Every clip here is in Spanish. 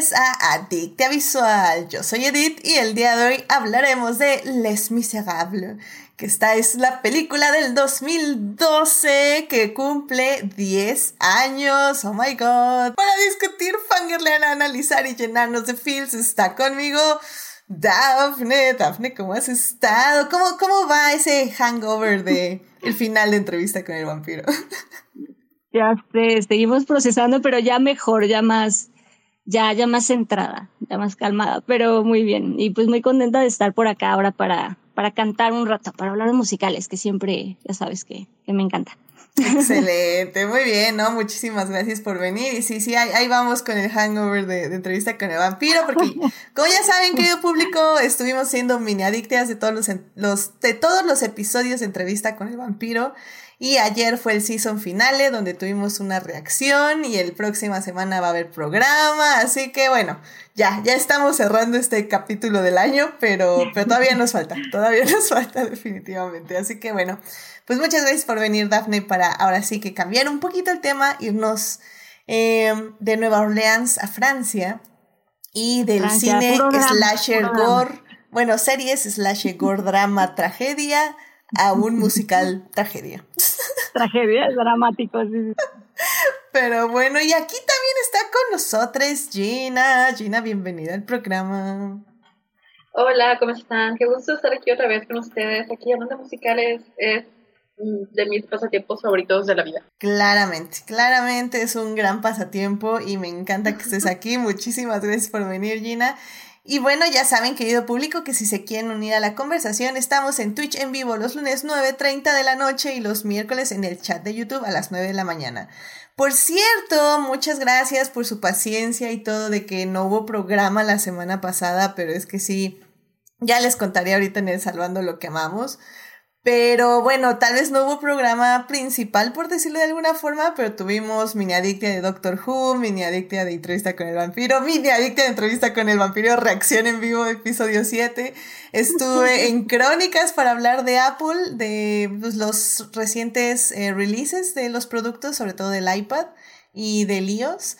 bienvenidos a Adictia Visual. Yo soy Edith y el día de hoy hablaremos de Les Miserables, que esta es la película del 2012 que cumple 10 años. Oh my god. Para discutir, fangirlear, analizar y llenarnos de feels está conmigo Daphne. Daphne, ¿cómo has estado? ¿Cómo, cómo va ese hangover de el final de entrevista con el vampiro? Ya sé, seguimos procesando, pero ya mejor, ya más, ya, ya más centrada, ya más calmada, pero muy bien. Y pues muy contenta de estar por acá ahora para, para cantar un rato, para hablar de musicales, que siempre, ya sabes que, que me encanta. Excelente, muy bien, ¿no? Muchísimas gracias por venir. Y sí, sí, ahí, vamos con el hangover de, entrevista con el vampiro, porque como ya saben, querido público, estuvimos siendo mini adictas de todos los, los, de todos los episodios de entrevista con el vampiro. Y ayer fue el season finale donde tuvimos una reacción y el próxima semana va a haber programa. Así que bueno, ya, ya estamos cerrando este capítulo del año, pero, pero todavía nos falta, todavía nos falta definitivamente. Así que bueno, pues muchas gracias por venir, Daphne, para ahora sí que cambiar un poquito el tema, irnos eh, de Nueva Orleans a Francia y del cine slasher gore, bueno, series slasher gore drama tragedia a un musical tragedia. Tragedia, es dramático. Sí. Pero bueno, y aquí también está con nosotros Gina. Gina, bienvenida al programa. Hola, ¿cómo están? Qué gusto estar aquí otra vez con ustedes. Aquí hablando de musicales es de mis pasatiempos favoritos de la vida. Claramente, claramente es un gran pasatiempo y me encanta que estés aquí. Muchísimas gracias por venir, Gina. Y bueno, ya saben, querido público, que si se quieren unir a la conversación, estamos en Twitch en vivo los lunes 9.30 de la noche y los miércoles en el chat de YouTube a las 9 de la mañana. Por cierto, muchas gracias por su paciencia y todo de que no hubo programa la semana pasada, pero es que sí, ya les contaré ahorita en el Salvando lo que amamos. Pero bueno, tal vez no hubo programa principal, por decirlo de alguna forma, pero tuvimos mini adictia de Doctor Who, mini adictia de entrevista con el vampiro, mini adictia de entrevista con el vampiro, reacción en vivo, episodio 7. Estuve en Crónicas para hablar de Apple, de pues, los recientes eh, releases de los productos, sobre todo del iPad y de iOS.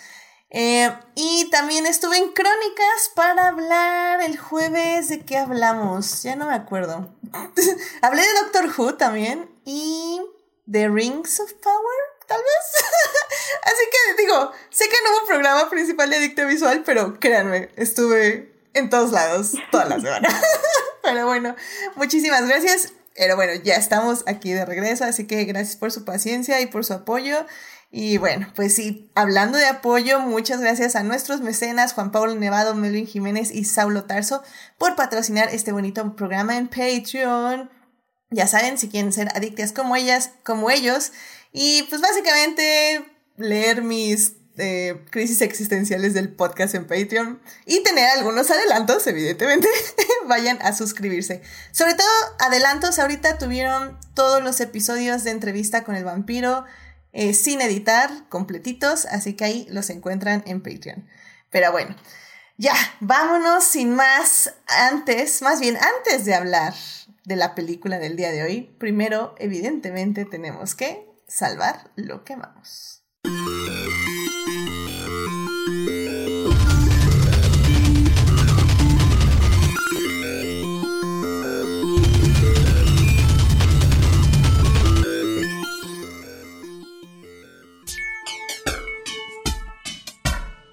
Eh, y también estuve en Crónicas para hablar el jueves de qué hablamos. Ya no me acuerdo. Hablé de Doctor Who también y de Rings of Power, tal vez. Así que digo, sé que no hubo programa principal de Adicto Visual, pero créanme, estuve en todos lados toda la semana. pero bueno, muchísimas gracias. Pero bueno, ya estamos aquí de regreso, así que gracias por su paciencia y por su apoyo. Y bueno, pues sí, hablando de apoyo, muchas gracias a nuestros mecenas Juan Pablo Nevado, Melvin Jiménez y Saulo Tarso por patrocinar este bonito programa en Patreon. Ya saben, si quieren ser adictas como ellas, como ellos, y pues básicamente leer mis eh, crisis existenciales del podcast en Patreon y tener algunos adelantos, evidentemente, vayan a suscribirse. Sobre todo, adelantos, ahorita tuvieron todos los episodios de entrevista con el vampiro, eh, sin editar, completitos, así que ahí los encuentran en Patreon. Pero bueno, ya, vámonos sin más antes, más bien antes de hablar de la película del día de hoy, primero, evidentemente, tenemos que salvar lo que amamos.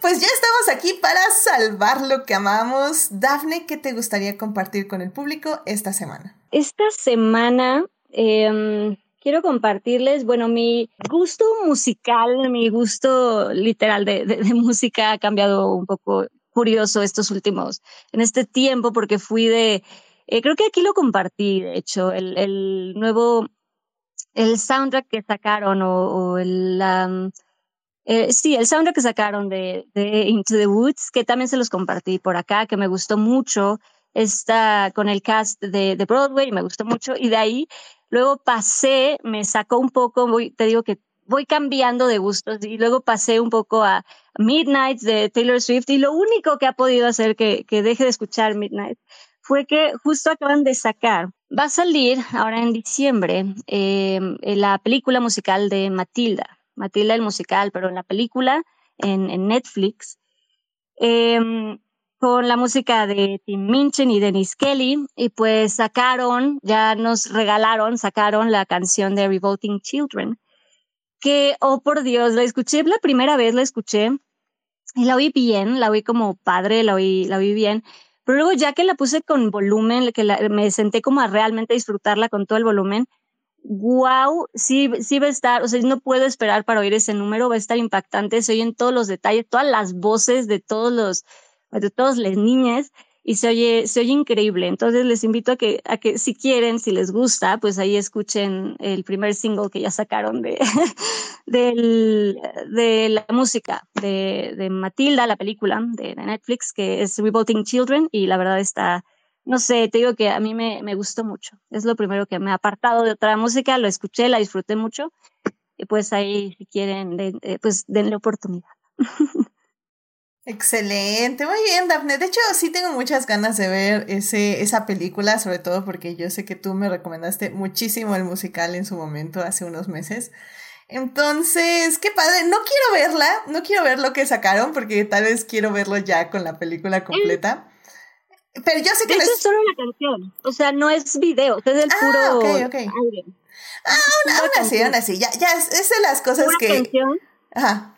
Pues ya estamos aquí para salvar lo que amamos. Dafne, ¿qué te gustaría compartir con el público esta semana? Esta semana em, quiero compartirles, bueno, mi gusto musical, mi gusto literal de, música ha cambiado un poco curioso estos últimos, en este tiempo, porque fui de, eh, creo que aquí lo compartí, de hecho, el, nuevo, el soundtrack que sacaron o, el... Eh, sí, el soundtrack que sacaron de, Into the Woods, que también se los compartí por acá, que me gustó mucho, está con el cast de, de Broadway, me gustó mucho, y de ahí luego pasé, me sacó un poco, voy, te digo que voy cambiando de gustos, y luego pasé un poco a Midnight de Taylor Swift, y lo único que ha podido hacer que, que deje de escuchar Midnight fue que justo acaban de sacar, va a salir ahora en diciembre, eh, la película musical de Matilda. Matilda el musical, pero en la película, en, Netflix, em, con la música de Tim Minchin y Dennis Kelly, y pues sacaron, ya nos regalaron, sacaron la canción de Revolting Children, que, oh por Dios, la escuché la primera vez, la escuché, y la oí bien, la oí como padre, la oí, la oí bien, pero luego ya que la puse con volumen, que me senté como a realmente disfrutarla con todo el volumen, wow, sí, sí va a estar, o sea, no puedo esperar para oír ese número, va a estar impactante, se oyen todos los detalles, todas las voces de todos los, de todas las niñas, y se oye, se oye increíble. Entonces les invito a que, a que si quieren, si les gusta, pues ahí escuchen el primer single que ya sacaron de, de la música de, de Matilda, la película de, de, Netflix, que es Revolting Children, y la verdad está, no sé, te digo que a mí me, me gustó mucho. Es lo primero que me ha apartado de otra música, lo escuché, la disfruté mucho, y pues ahí, si quieren, eh, pues denle oportunidad. Excelente, muy bien, Daphne. De hecho, sí tengo muchas ganas de ver ese, esa película, sobre todo porque yo sé que tú me recomendaste muchísimo el musical en su momento, hace unos meses. Entonces, qué padre. No quiero verla, no quiero ver lo que sacaron, porque tal vez quiero verlo ya con la película completa. Pero yo sé que. Eso es solo una canción. O sea, no es video, es el ah, puro. Ok, ok. Ah, aún, así, aún así. Ya, ya es, es de las cosas que. Canción. Ajá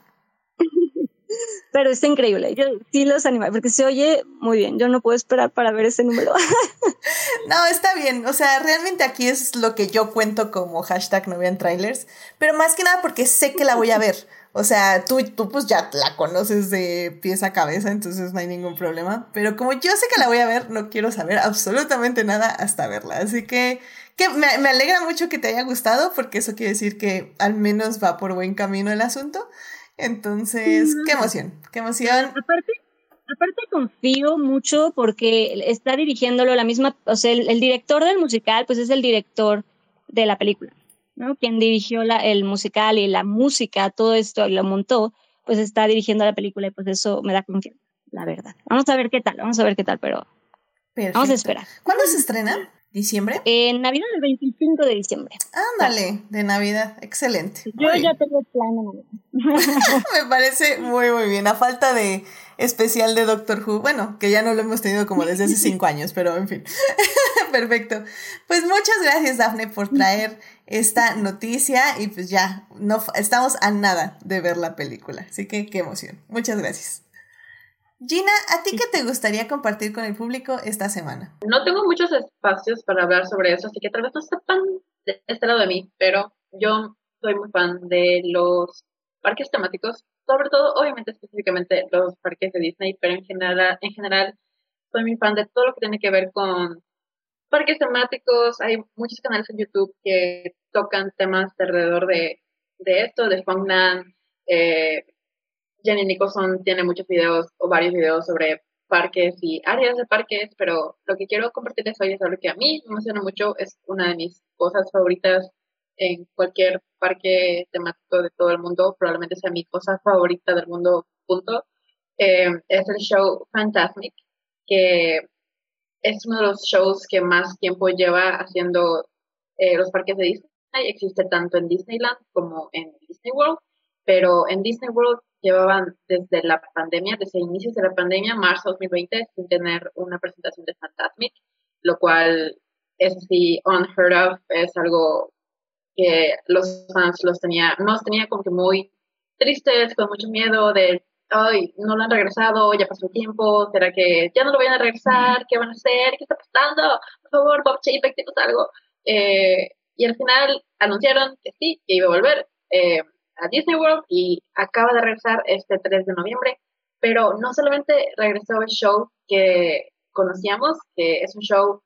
pero está increíble. Yo sí los animo, porque se oye muy bien. Yo no puedo esperar para ver ese número. no, está bien. O sea, realmente aquí es lo que yo cuento como hashtag no vean trailers, pero más que nada porque sé que la voy a ver. O sea, tú, tú pues ya la conoces de pies a cabeza, entonces no hay ningún problema. Pero como yo sé que la voy a ver, no quiero saber absolutamente nada hasta verla. Así que, que me, me alegra mucho que te haya gustado, porque eso quiere decir que al menos va por buen camino el asunto. Entonces, qué emoción, qué emoción. Aparte, aparte confío mucho porque está dirigiéndolo la misma, o sea, el, director del musical, pues es el director de la película, ¿no? Quien dirigió la, el musical y la música, todo esto lo montó, pues está dirigiendo la película y pues eso me da confianza, la verdad. Vamos a ver qué tal, vamos a ver qué tal, pero vamos a esperar. ¿Cuándo se estrena? ¿Diciembre? En Navidad, el 25 de diciembre. Ándale, de Navidad, excelente. Yo ya tengo plan Me parece muy, muy bien. A falta de especial de Doctor Who, bueno, que ya no lo hemos tenido como desde hace cinco años, pero en fin. Perfecto. Pues muchas gracias, Dafne, por traer esta noticia y pues ya, no, estamos a nada de ver la película. Así que qué emoción. Muchas gracias. Gina, ¿a ti qué te gustaría compartir con el público esta semana? No tengo muchos espacios para hablar sobre eso, así que tal vez no está tan de este lado de mí, pero yo soy muy fan de los parques temáticos, sobre todo, obviamente, específicamente los parques de Disney, pero en general, en general soy muy fan de todo lo que tiene que ver con parques temáticos. Hay muchos canales en YouTube que tocan temas alrededor de, de esto, de Fangnan, eh, Jenny Nicholson tiene muchos videos o varios videos sobre parques y áreas de parques, pero lo que quiero compartirles hoy es algo que a mí me emociona mucho, es una de mis cosas favoritas en cualquier parque temático de todo el mundo, probablemente sea mi cosa favorita del mundo, punto. Eh, es el show Fantasmic, que es uno de los shows que más tiempo lleva haciendo eh, los parques de Disney. Existe tanto en Disneyland como en Disney World, pero en Disney World llevaban desde la pandemia, desde inicios de la pandemia, marzo 2020, sin tener una presentación de Fantasmic, lo cual es así unheard of, es algo que los fans los tenía, nos tenía como que muy tristes, con mucho miedo de, ay, no lo han regresado, ya pasó el tiempo, ¿será que ya no lo vayan a regresar? ¿Qué van a hacer? ¿Qué está pasando? Por favor, Bob Chapek, algo. Eh, y al final anunciaron que sí, que iba a volver. Eh, a Disney World y acaba de regresar este 3 de noviembre, pero no solamente regresó el show que conocíamos, que es un show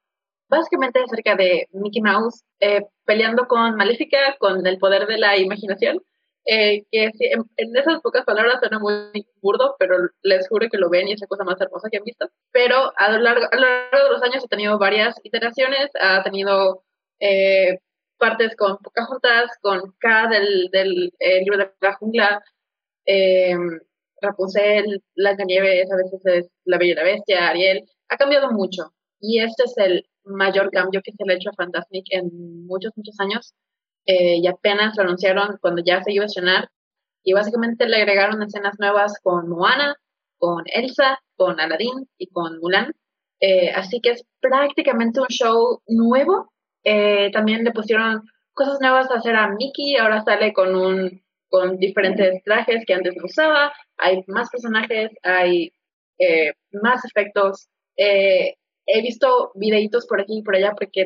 básicamente acerca de Mickey Mouse eh, peleando con Maléfica, con el poder de la imaginación, eh, que en, esas pocas palabras suena muy burdo, pero les juro que lo ven y es la cosa más hermosa que han visto. Pero a lo largo, a lo largo de los años ha tenido varias iteraciones, ha tenido eh, partes con Pocahontas, con K del, del eh, libro de la jungla, eh, Rapunzel, Nieves, a veces es La Bella y Bestia, Ariel, ha cambiado mucho. Y este es el mayor cambio que se le ha hecho a Fantasmic en muchos, muchos años. Eh, y apenas lo anunciaron cuando ya se iba a estrenar. Y básicamente le agregaron escenas nuevas con Moana, con Elsa, con Aladdin y con Mulan. Eh, así que es prácticamente un show nuevo. Eh, también le pusieron cosas nuevas a hacer a Mickey, ahora sale con un con diferentes trajes que antes no usaba, hay más personajes, hay eh, más efectos. he visto videitos por aquí y por allá porque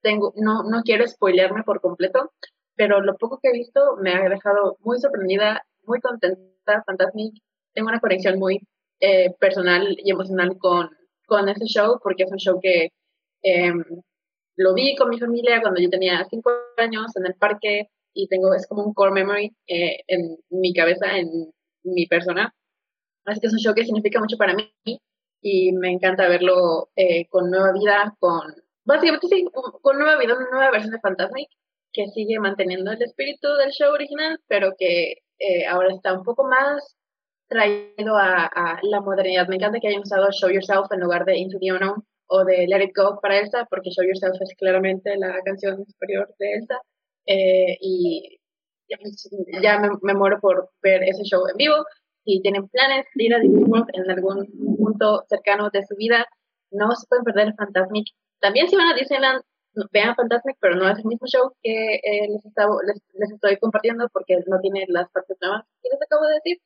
tengo, no, no quiero spoilearme por completo, pero lo poco que he visto me ha dejado muy sorprendida, muy contenta, Fantasmic. Tengo una conexión muy eh, personal y emocional con, con ese show, porque es un show que em, lo vi con mi familia cuando yo tenía cinco años en el parque y tengo, es como un core memory eh, en mi cabeza, en mi persona. Así que es un show que significa mucho para mí y me encanta verlo eh, con nueva vida, con, básicamente sí, con nueva vida, una nueva versión de Fantasmic que sigue manteniendo el espíritu del show original, pero que eh, ahora está un poco más traído a, la modernidad. Me encanta que hayan usado Show Yourself en lugar de Into the Unknown o de Let It Go para Elsa, porque Show Yourself es claramente la canción superior de Elsa. Eh, y ya me, muero por ver ese show en vivo. Si tienen planes de ir a Disney World en algún punto cercano de su vida, no se pueden perder Fantasmic. También si van a Disneyland, vean Fantasmic, pero no es el mismo show que eh, les, les, estoy compartiendo porque no tiene las partes nuevas que les acabo de decir.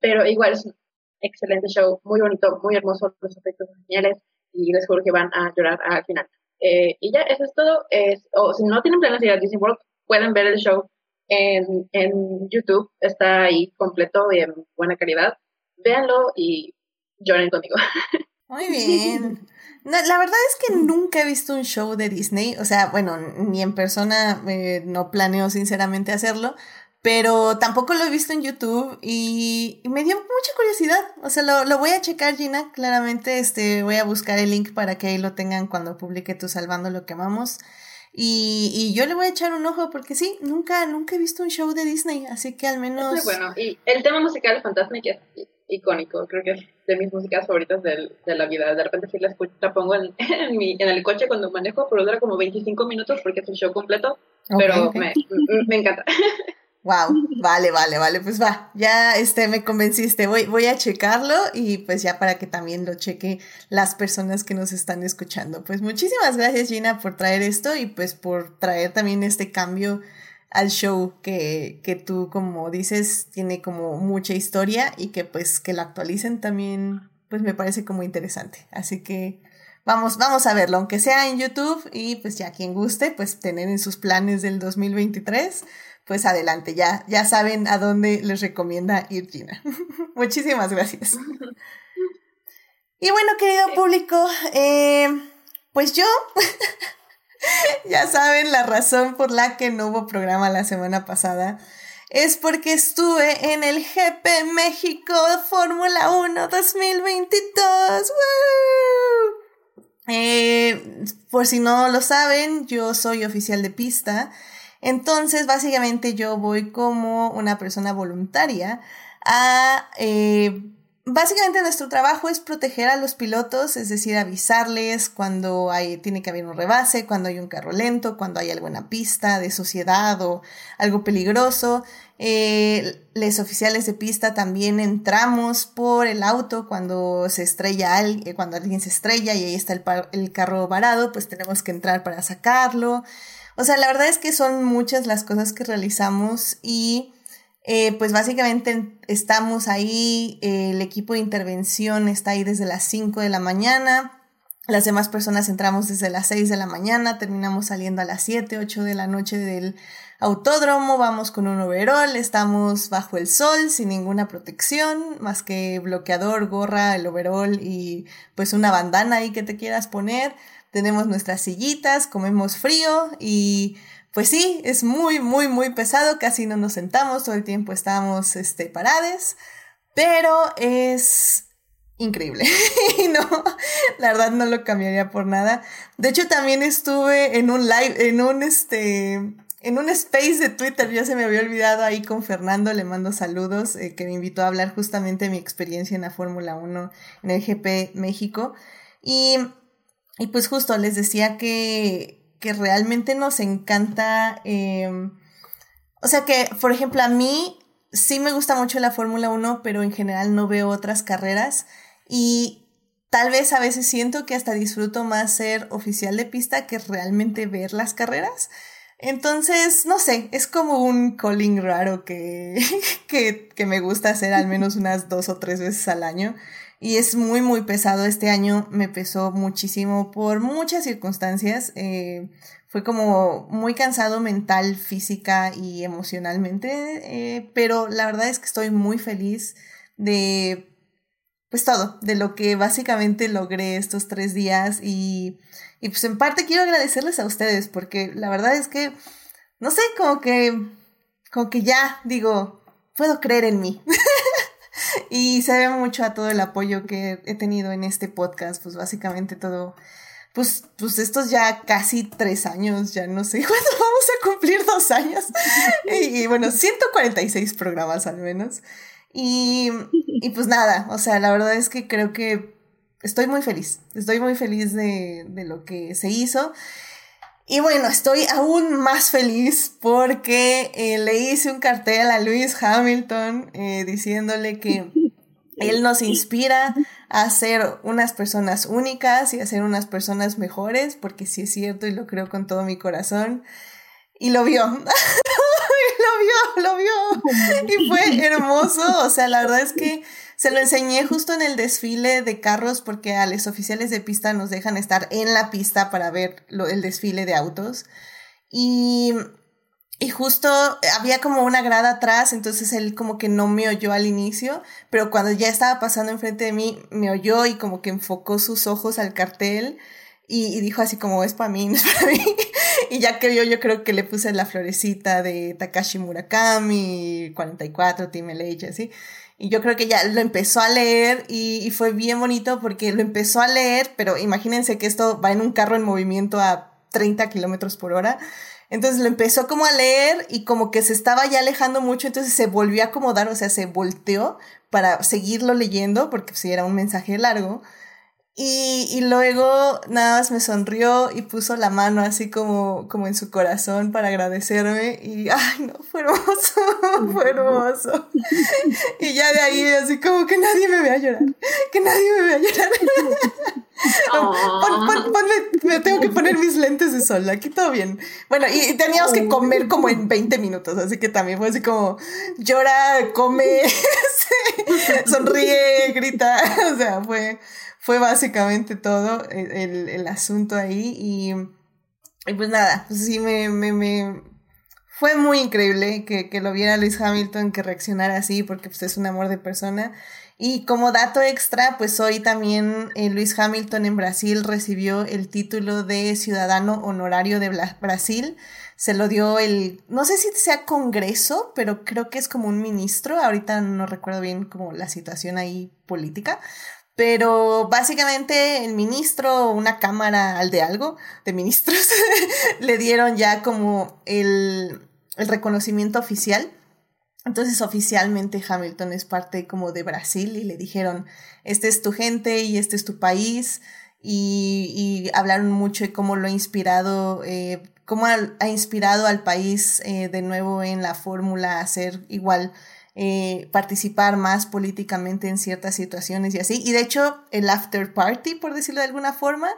Pero igual es un excelente show, muy bonito, muy hermoso, los efectos geniales y les juro que van a llorar al final. Eh, y ya, eso es todo. Es, o si no tienen planes de ir a Disney World, pueden ver el show en, en YouTube. Está ahí completo y en buena calidad. Véanlo y lloren conmigo. Muy bien. la verdad es que nunca he visto un show de Disney, o sea, bueno, ni en persona eh, no planeo sinceramente hacerlo, pero tampoco lo he visto en YouTube y, me dio mucha curiosidad, o sea, lo, lo, voy a checar Gina, claramente este, voy a buscar el link para que ahí lo tengan cuando publique tu Salvando lo que amamos. Y, y, yo le voy a echar un ojo porque sí, nunca, nunca he visto un show de Disney, así que al menos... Es muy bueno, y el tema musical es fantástico, es icónico, creo que es de mis músicas favoritas de, de la vida. De repente sí la, escucho, la pongo en, en, mi, en el coche cuando manejo, pero dura como 25 minutos porque es un show completo, pero Me, me encanta. Wow, vale, vale, vale, pues va, ya este me convenciste, voy, voy a checarlo y pues ya para que también lo cheque las personas que nos están escuchando. Pues muchísimas gracias Gina por traer esto y pues por traer también este cambio al show que, que tú, como dices, tiene como mucha historia y que pues que la actualicen también, pues me parece como interesante. Así que vamos, vamos a verlo, aunque sea en YouTube y pues ya quien guste, pues tener en sus planes del 2023, pues adelante, ya, ya saben a dónde les recomienda ir Gina. Muchísimas gracias. Y bueno, querido público, eh, pues yo ya saben la razón por la que no hubo programa la semana pasada. Es porque estuve en el GP México Fórmula 1 2022. Eh, por si no lo saben, yo soy oficial de pista. Entonces, básicamente yo voy como una persona voluntaria a eh, Básicamente nuestro trabajo es proteger a los pilotos, es decir, avisarles cuando hay, tiene que haber un rebase, cuando hay un carro lento, cuando hay alguna pista de sociedad o algo peligroso. Eh, los oficiales de pista también entramos por el auto cuando se estrella alguien, cuando alguien se estrella y ahí está el, el carro varado, pues tenemos que entrar para sacarlo. O sea, la verdad es que son muchas las cosas que realizamos y eh, pues básicamente estamos ahí, el equipo de intervención está ahí desde las 5 de la mañana, las demás personas entramos desde las 6 de la mañana, terminamos saliendo a las 7, 8 de la noche del autódromo, vamos con un overall, estamos bajo el sol sin ninguna protección, más que bloqueador, gorra, el overall y pues una bandana ahí que te quieras poner. Tenemos nuestras sillitas, comemos frío y pues sí, es muy, muy, muy pesado, casi no nos sentamos, todo el tiempo estamos este, parades, pero es increíble. y no, la verdad no lo cambiaría por nada. De hecho, también estuve en un live, en un este, en un space de Twitter, ya se me había olvidado ahí con Fernando, le mando saludos, eh, que me invitó a hablar justamente de mi experiencia en la Fórmula 1 en el GP México. Y, y pues justo les decía que que realmente nos encanta. Em, o sea que, por ejemplo, a mí sí me gusta mucho la Fórmula 1, pero en general no veo otras carreras y tal vez a veces siento que hasta disfruto más ser oficial de pista que realmente ver las carreras. Entonces, no sé, es como un calling raro que, que, que, me gusta hacer al menos unas dos o tres veces al año. Y es muy, muy pesado. Este año me pesó muchísimo por muchas circunstancias. Eh, fue como muy cansado mental, física y emocionalmente. Eh, pero la verdad es que estoy muy feliz de, pues todo, de lo que básicamente logré estos tres días y y pues en parte quiero agradecerles a ustedes porque la verdad es que, no sé, como que, como que ya digo, puedo creer en mí. y se debe mucho a todo el apoyo que he tenido en este podcast, pues básicamente todo, pues, pues estos ya casi tres años, ya no sé cuándo vamos a cumplir dos años. y, y, bueno, 146 programas al menos. Y, y pues nada, o sea, la verdad es que creo que estoy muy feliz, estoy muy feliz de, lo que se hizo. Y bueno, estoy aún más feliz porque eh, le hice un cartel a Lewis Hamilton eh, diciéndole que él nos inspira a ser unas personas únicas y a ser unas personas mejores, porque sí es cierto y lo creo con todo mi corazón. Y lo vio. lo vio, lo vio. Y fue hermoso. O sea, la verdad es que se lo enseñé justo en el desfile de carros porque a los oficiales de pista nos dejan estar en la pista para ver el desfile de autos. Y, y justo había como una grada atrás, entonces él como que no me oyó al inicio, pero cuando ya estaba pasando enfrente de mí, me oyó y como que enfocó sus ojos al cartel. Y, dijo así como es para mí, no es para mí. y ya que yo, yo creo que le puse la florecita de Takashi Murakami, 44, Team LH, así. Y yo creo que ya lo empezó a leer y, fue bien bonito porque lo empezó a leer, pero imagínense que esto va en un carro en movimiento a 30 kilómetros por hora. Entonces lo empezó como a leer y como que se estaba ya alejando mucho, entonces se volvió a acomodar, o sea, se volteó para seguirlo leyendo, porque si era un mensaje largo. Y, y, luego nada más me sonrió y puso la mano así como, como en su corazón para agradecerme y ay no, fue hermoso, fue hermoso. Y ya de ahí así como que nadie me vea llorar, que nadie me vea llorar. Pon, me tengo que poner mis lentes de sol, aquí todo bien. Bueno, y teníamos que comer como en 20 minutos, así que también fue así como llora, come, sonríe, grita, o sea, fue fue básicamente todo el, el, asunto ahí y, y, pues nada, pues sí me, me, me fue muy increíble que, que, lo viera Luis Hamilton, que reaccionara así, porque pues es un amor de persona. Y como dato extra, pues hoy también eh, Luis Hamilton en Brasil recibió el título de ciudadano honorario de Brasil. Se lo dio el, no sé si sea Congreso, pero creo que es como un ministro. Ahorita no recuerdo bien como la situación ahí política, pero básicamente el ministro, una cámara de algo, de ministros, le dieron ya como el, el reconocimiento oficial. Entonces oficialmente Hamilton es parte como de Brasil y le dijeron, este es tu gente y este es tu país. Y, y hablaron mucho de cómo lo ha inspirado, eh, cómo ha, inspirado al país eh, de nuevo en la fórmula a ser igual eh, participar más políticamente en ciertas situaciones y así. Y de hecho, el after party, por decirlo de alguna forma,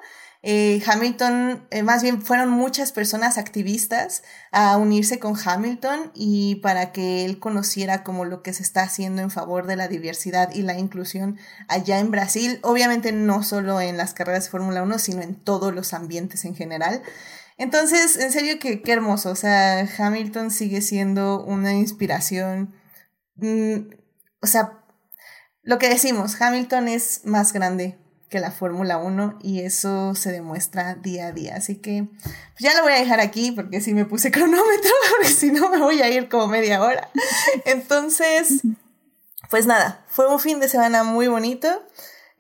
eh, Hamilton, eh, más bien fueron muchas personas activistas a unirse con Hamilton y para que él conociera como lo que se está haciendo en favor de la diversidad y la inclusión allá en Brasil, obviamente no solo en las carreras de Fórmula 1, sino en todos los ambientes en general. Entonces, en serio que qué hermoso, o sea, Hamilton sigue siendo una inspiración Mm, o sea, lo que decimos, Hamilton es más grande que la Fórmula 1 y eso se demuestra día a día. Así que pues ya lo voy a dejar aquí porque si me puse cronómetro, porque si no me voy a ir como media hora. Entonces, pues nada, fue un fin de semana muy bonito.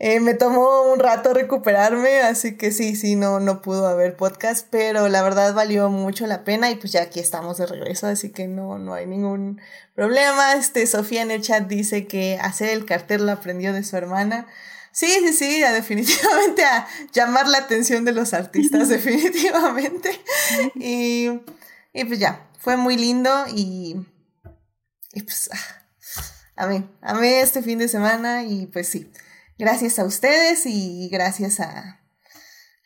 Eh, me tomó un rato recuperarme, así que sí, sí, no, no pudo haber podcast, pero la verdad valió mucho la pena y pues ya aquí estamos de regreso, así que no, no hay ningún problema. Este, Sofía en el chat dice que hacer el cartel lo aprendió de su hermana. Sí, sí, sí, definitivamente a llamar la atención de los artistas, definitivamente. Y, y pues ya, fue muy lindo y, y pues... Ah, amé, amé este fin de semana y pues sí, gracias a ustedes y gracias a,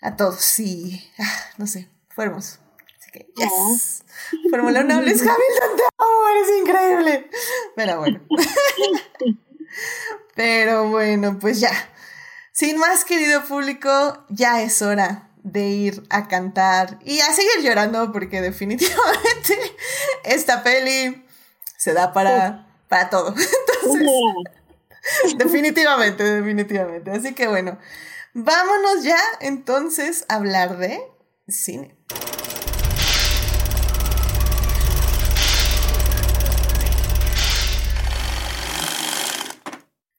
a todos y ah, no sé, fue hermoso. Así que, yes. Fórmula 1 Lewis Hamilton, te amo, eres increíble. Pero bueno. Pero bueno, pues ya. Sin más, querido público, ya es hora de ir a cantar y a seguir llorando porque definitivamente esta peli se da para, para todo. Entonces, definitivamente, definitivamente. Así que bueno, vámonos ya entonces a hablar de cine.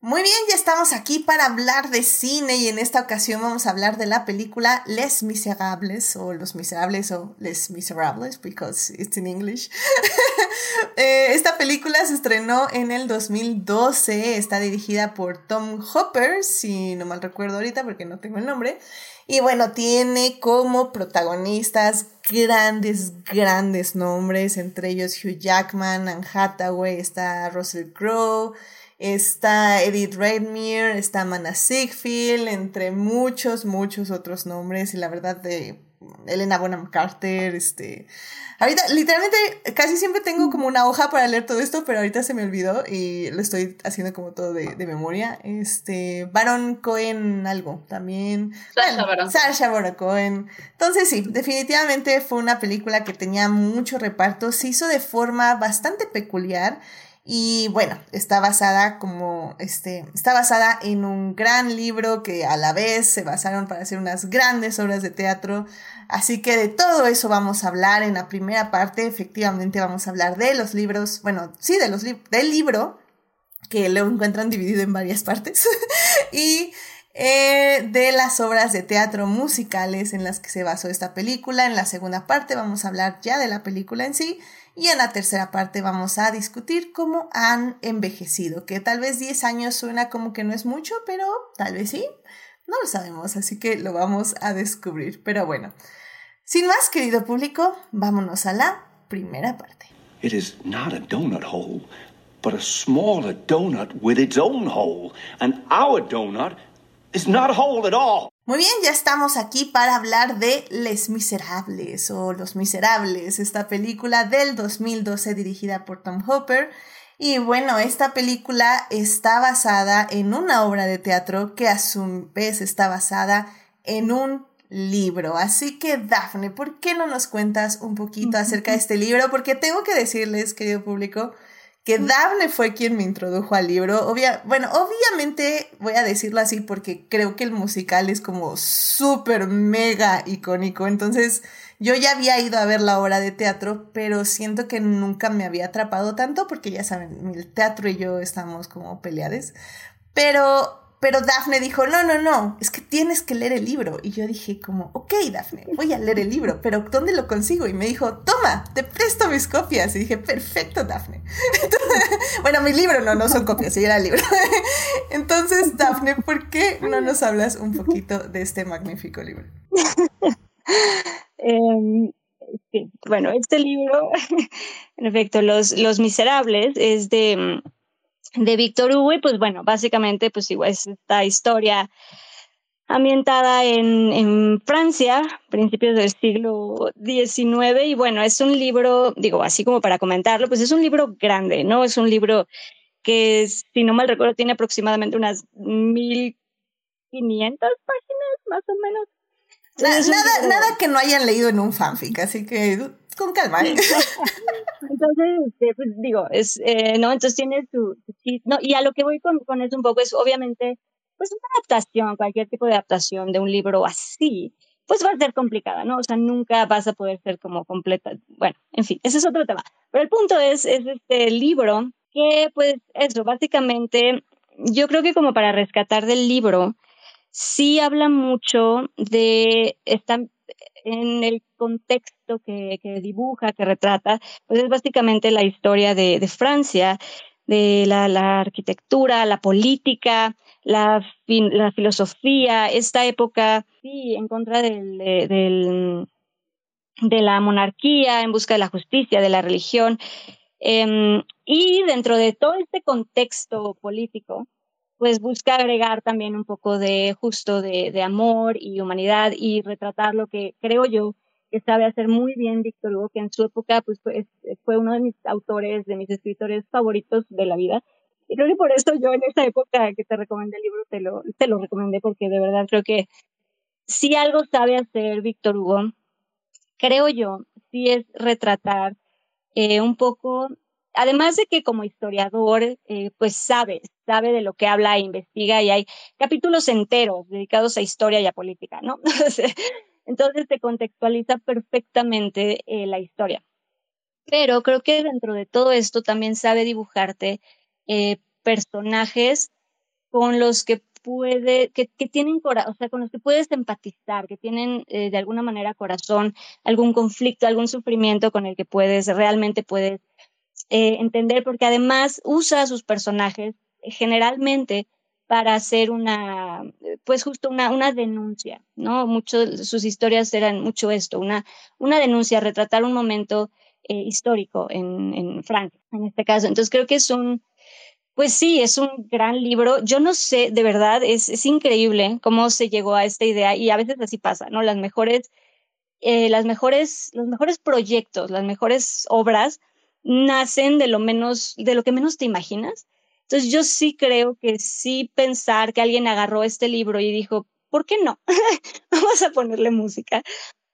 Muy bien, ya estamos aquí para hablar de cine y en esta ocasión vamos a hablar de la película Les Miserables o Los Miserables o Les Miserables because it's in English. Eh, esta película se estrenó en el 2012, está dirigida por Tom Hopper, si no mal recuerdo ahorita porque no tengo el nombre. Y bueno, tiene como protagonistas grandes, grandes nombres, entre ellos Hugh Jackman, Anne Hathaway, está Russell Crowe está Edith Redmere, está Mana Sigfield, entre muchos, muchos otros nombres, y la verdad de Elena Bonham Carter, este... Ahorita, literalmente, casi siempre tengo como una hoja para leer todo esto, pero ahorita se me olvidó y lo estoy haciendo como todo de, memoria. Este, Baron Cohen algo, también. Sasha Baron. Sasha Baron Cohen. Entonces sí, definitivamente fue una película que tenía mucho reparto, se hizo de forma bastante peculiar y bueno, está basada como este, está basada en un gran libro que a la vez se basaron para hacer unas grandes obras de teatro. Así que de todo eso vamos a hablar en la primera parte. Efectivamente vamos a hablar de los libros, bueno, sí, de los del libro, que lo encuentran dividido en varias partes. y eh, de las obras de teatro musicales en las que se basó esta película. En la segunda parte vamos a hablar ya de la película en sí y en la tercera parte vamos a discutir cómo han envejecido, que tal vez 10 años suena como que no es mucho, pero tal vez sí, no lo sabemos, así que lo vamos a descubrir. Pero bueno, sin más, querido público, vámonos a la primera parte. It is not a donut hole, but a smaller donut with its own hole, and our donut is not a hole at all. Muy bien, ya estamos aquí para hablar de Les Miserables o Los Miserables, esta película del 2012 dirigida por Tom Hopper. Y bueno, esta película está basada en una obra de teatro que a su vez está basada en un libro. Así que, Daphne, ¿por qué no nos cuentas un poquito acerca de este libro? Porque tengo que decirles, querido público, que Daphne fue quien me introdujo al libro. bueno, obviamente voy a decirlo así porque creo que el musical es como súper mega icónico. Entonces, yo ya había ido a ver la obra de teatro, pero siento que nunca me había atrapado tanto porque ya saben, el teatro y yo estamos como peleades. Pero pero Daphne dijo, no, no, no, es que tienes que leer el libro. Y yo dije como, ok, Daphne, voy a leer el libro, pero ¿dónde lo consigo? Y me dijo, toma, te presto mis copias. Y dije, perfecto, Daphne. bueno, mi libro no, no son copias, era el libro. Entonces, Daphne, ¿por qué no nos hablas un poquito de este magnífico libro? Em, bueno, este libro, en efecto, Los, Los Miserables, es de de Víctor Hugo y pues bueno, básicamente pues igual es esta historia ambientada en, en, Francia, principios del siglo XIX, y bueno, es un libro, digo, así como para comentarlo, pues es un libro grande, ¿no? Es un libro que, si no mal recuerdo, tiene aproximadamente unas 1500 páginas, más o menos. nada, nada que no hayan leído en un fanfic, así que con calma. ¿eh? Entonces, este, pues digo, es, eh, ¿no? Entonces tiene su, no, y a lo que voy con, con eso un poco es, obviamente, pues una adaptación, cualquier tipo de adaptación de un libro así, pues va a ser complicada, ¿no? O sea, nunca vas a poder ser como completa. Bueno, en fin, ese es otro tema. Pero el punto es, es este libro que, pues, eso, básicamente, yo creo que como para rescatar del libro, sí habla mucho de esta en el contexto que, dibuja, que retrata, pues es básicamente la historia de, Francia, de la, arquitectura, la política, la, la, filosofía, esta época, sí, en contra del, del, de la monarquía, en busca de la justicia, de la religión. Em, y dentro de todo este contexto político, pues busca agregar también un poco de justo de, de, amor y humanidad y retratar lo que creo yo que sabe hacer muy bien Víctor Hugo, que en su época pues fue, fue uno de mis autores, de mis escritores favoritos de la vida. Y creo que por eso yo en esa época que te recomendé el libro te lo, te lo recomendé porque de verdad creo que si algo sabe hacer Víctor Hugo, creo yo, sí es retratar eh, un poco además de que como historiador, eh, pues sabe, sabe de lo que habla e investiga y hay capítulos enteros dedicados a historia y a política, ¿no? Entonces te contextualiza perfectamente eh, la historia. Pero creo que dentro de todo esto también sabe dibujarte eh, personajes con los que puede, que, que tienen corazón, o sea, con los que puedes empatizar, que tienen de alguna manera corazón, algún conflicto, algún sufrimiento con el que puedes, realmente puedes eh, entender, porque además usa a sus personajes eh, generalmente para hacer una, pues justo una, una denuncia, ¿no? Muchos, sus historias eran mucho esto, una, una denuncia, retratar un momento eh, histórico en, en Francia, en este caso. Entonces creo que es un, pues sí, es un gran libro. Yo no sé, de verdad, es, es increíble cómo se llegó a esta idea y a veces así pasa, ¿no? Las mejores, las mejores, los mejores proyectos, las mejores obras nacen de lo menos, de lo que menos te imaginas. Entonces yo sí creo que sí pensar que alguien agarró este libro y dijo, ¿por qué no? Vamos a ponerle música.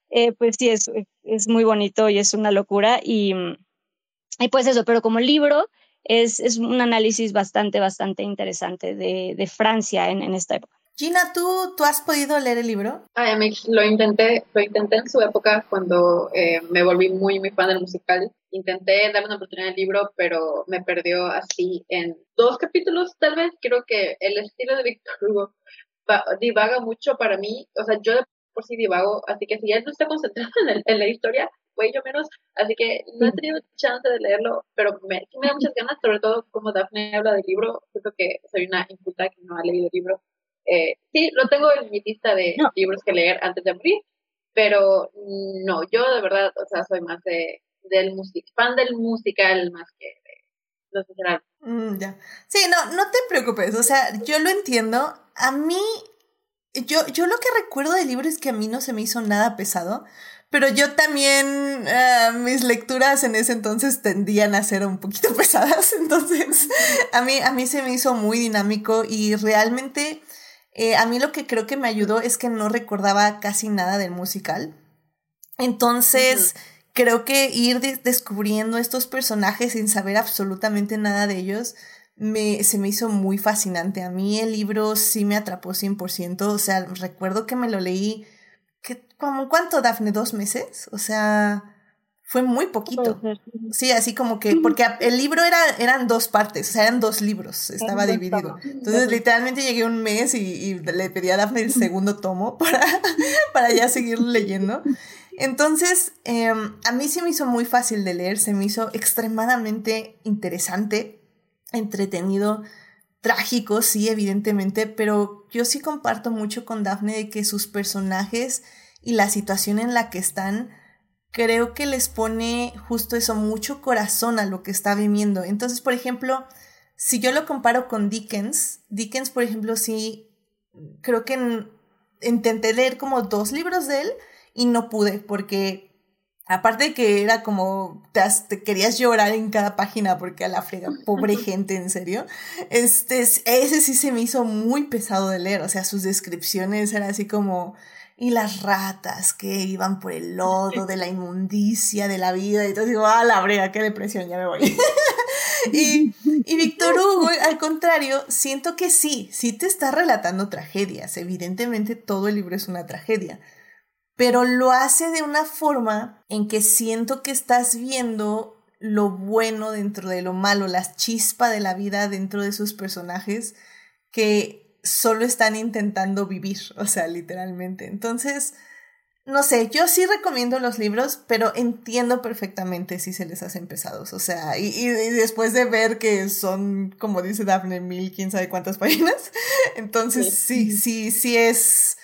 Eh, pues sí, es, es, muy bonito y es una locura. Y, y pues eso, pero como libro es, es un análisis bastante, bastante interesante de, de Francia en, en esta época. Gina, ¿tú, ¿tú has podido leer el libro? Mí lo intenté, lo intenté en su época cuando eh, me volví muy, muy fan del musical. Intenté darle una oportunidad al libro, pero me perdió así en dos capítulos, tal vez. Creo que el estilo de Víctor Hugo divaga mucho para mí. O sea, yo de por sí divago, así que si él no está concentrado en, en la historia, pues yo menos. Así que no he tenido chance de leerlo, pero me, me da muchas ganas, sobre todo como Daphne habla del libro. Creo que soy una inculta que no ha leído el libro eh, sí, lo tengo en mi lista de libros que leer antes de morir, pero no, yo de verdad, o sea, soy más de, del music, fan del musical más que de los mm, ya. Sí, no, no te preocupes, o sea, yo lo entiendo. A mí, yo, yo lo que recuerdo del libro es que a mí no se me hizo nada pesado. Pero yo también, uh, mis lecturas en ese entonces tendían a ser un poquito pesadas, entonces a mí, a mí se me hizo muy dinámico y realmente eh, a mí lo que creo que me ayudó es que no recordaba casi nada del musical. Entonces, creo que ir descubriendo estos personajes sin saber absolutamente nada de ellos me, se me hizo muy fascinante. A mí el libro sí me atrapó 100%. O sea, recuerdo que me lo leí, que, como, ¿cuánto, Dafne? ¿Dos meses? O sea, fue muy poquito. Sí, así como que, porque el libro era, eran dos partes, o sea, eran dos libros, estaba dividido. Entonces, literalmente llegué un mes y, le pedí a Daphne el segundo tomo para, para ya seguir leyendo. Entonces, em, a mí sí me hizo muy fácil de leer, se me hizo extremadamente interesante, entretenido, trágico, sí, evidentemente, pero yo sí comparto mucho con Daphne de que sus personajes y la situación en la que están creo que les pone justo eso, mucho corazón a lo que está viviendo. Entonces, por ejemplo, si yo lo comparo con Dickens, Dickens, por ejemplo, sí, creo que intenté leer como dos libros de él y no pude porque aparte de que era como te, querías llorar en cada página porque a la frega, pobre gente, en serio. Este, ese sí se me hizo muy pesado de leer, o sea, sus descripciones eran así como y las ratas que iban por el lodo de la inmundicia de la vida. Y entonces digo, ah, la brega, qué depresión, ya me voy. y, y Víctor Hugo, al contrario, siento que sí, sí te está relatando tragedias. Evidentemente todo el libro es una tragedia. Pero lo hace de una forma en que siento que estás viendo lo bueno dentro de lo malo, la chispa de la vida dentro de sus personajes que solo están intentando vivir, o sea, literalmente. Entonces, no sé, yo sí recomiendo los libros, pero entiendo perfectamente si se les hacen pesados. O sea, y, después de ver que son, como dice Daphne, mil, quién sabe cuántas páginas, entonces sí, sí, sí es.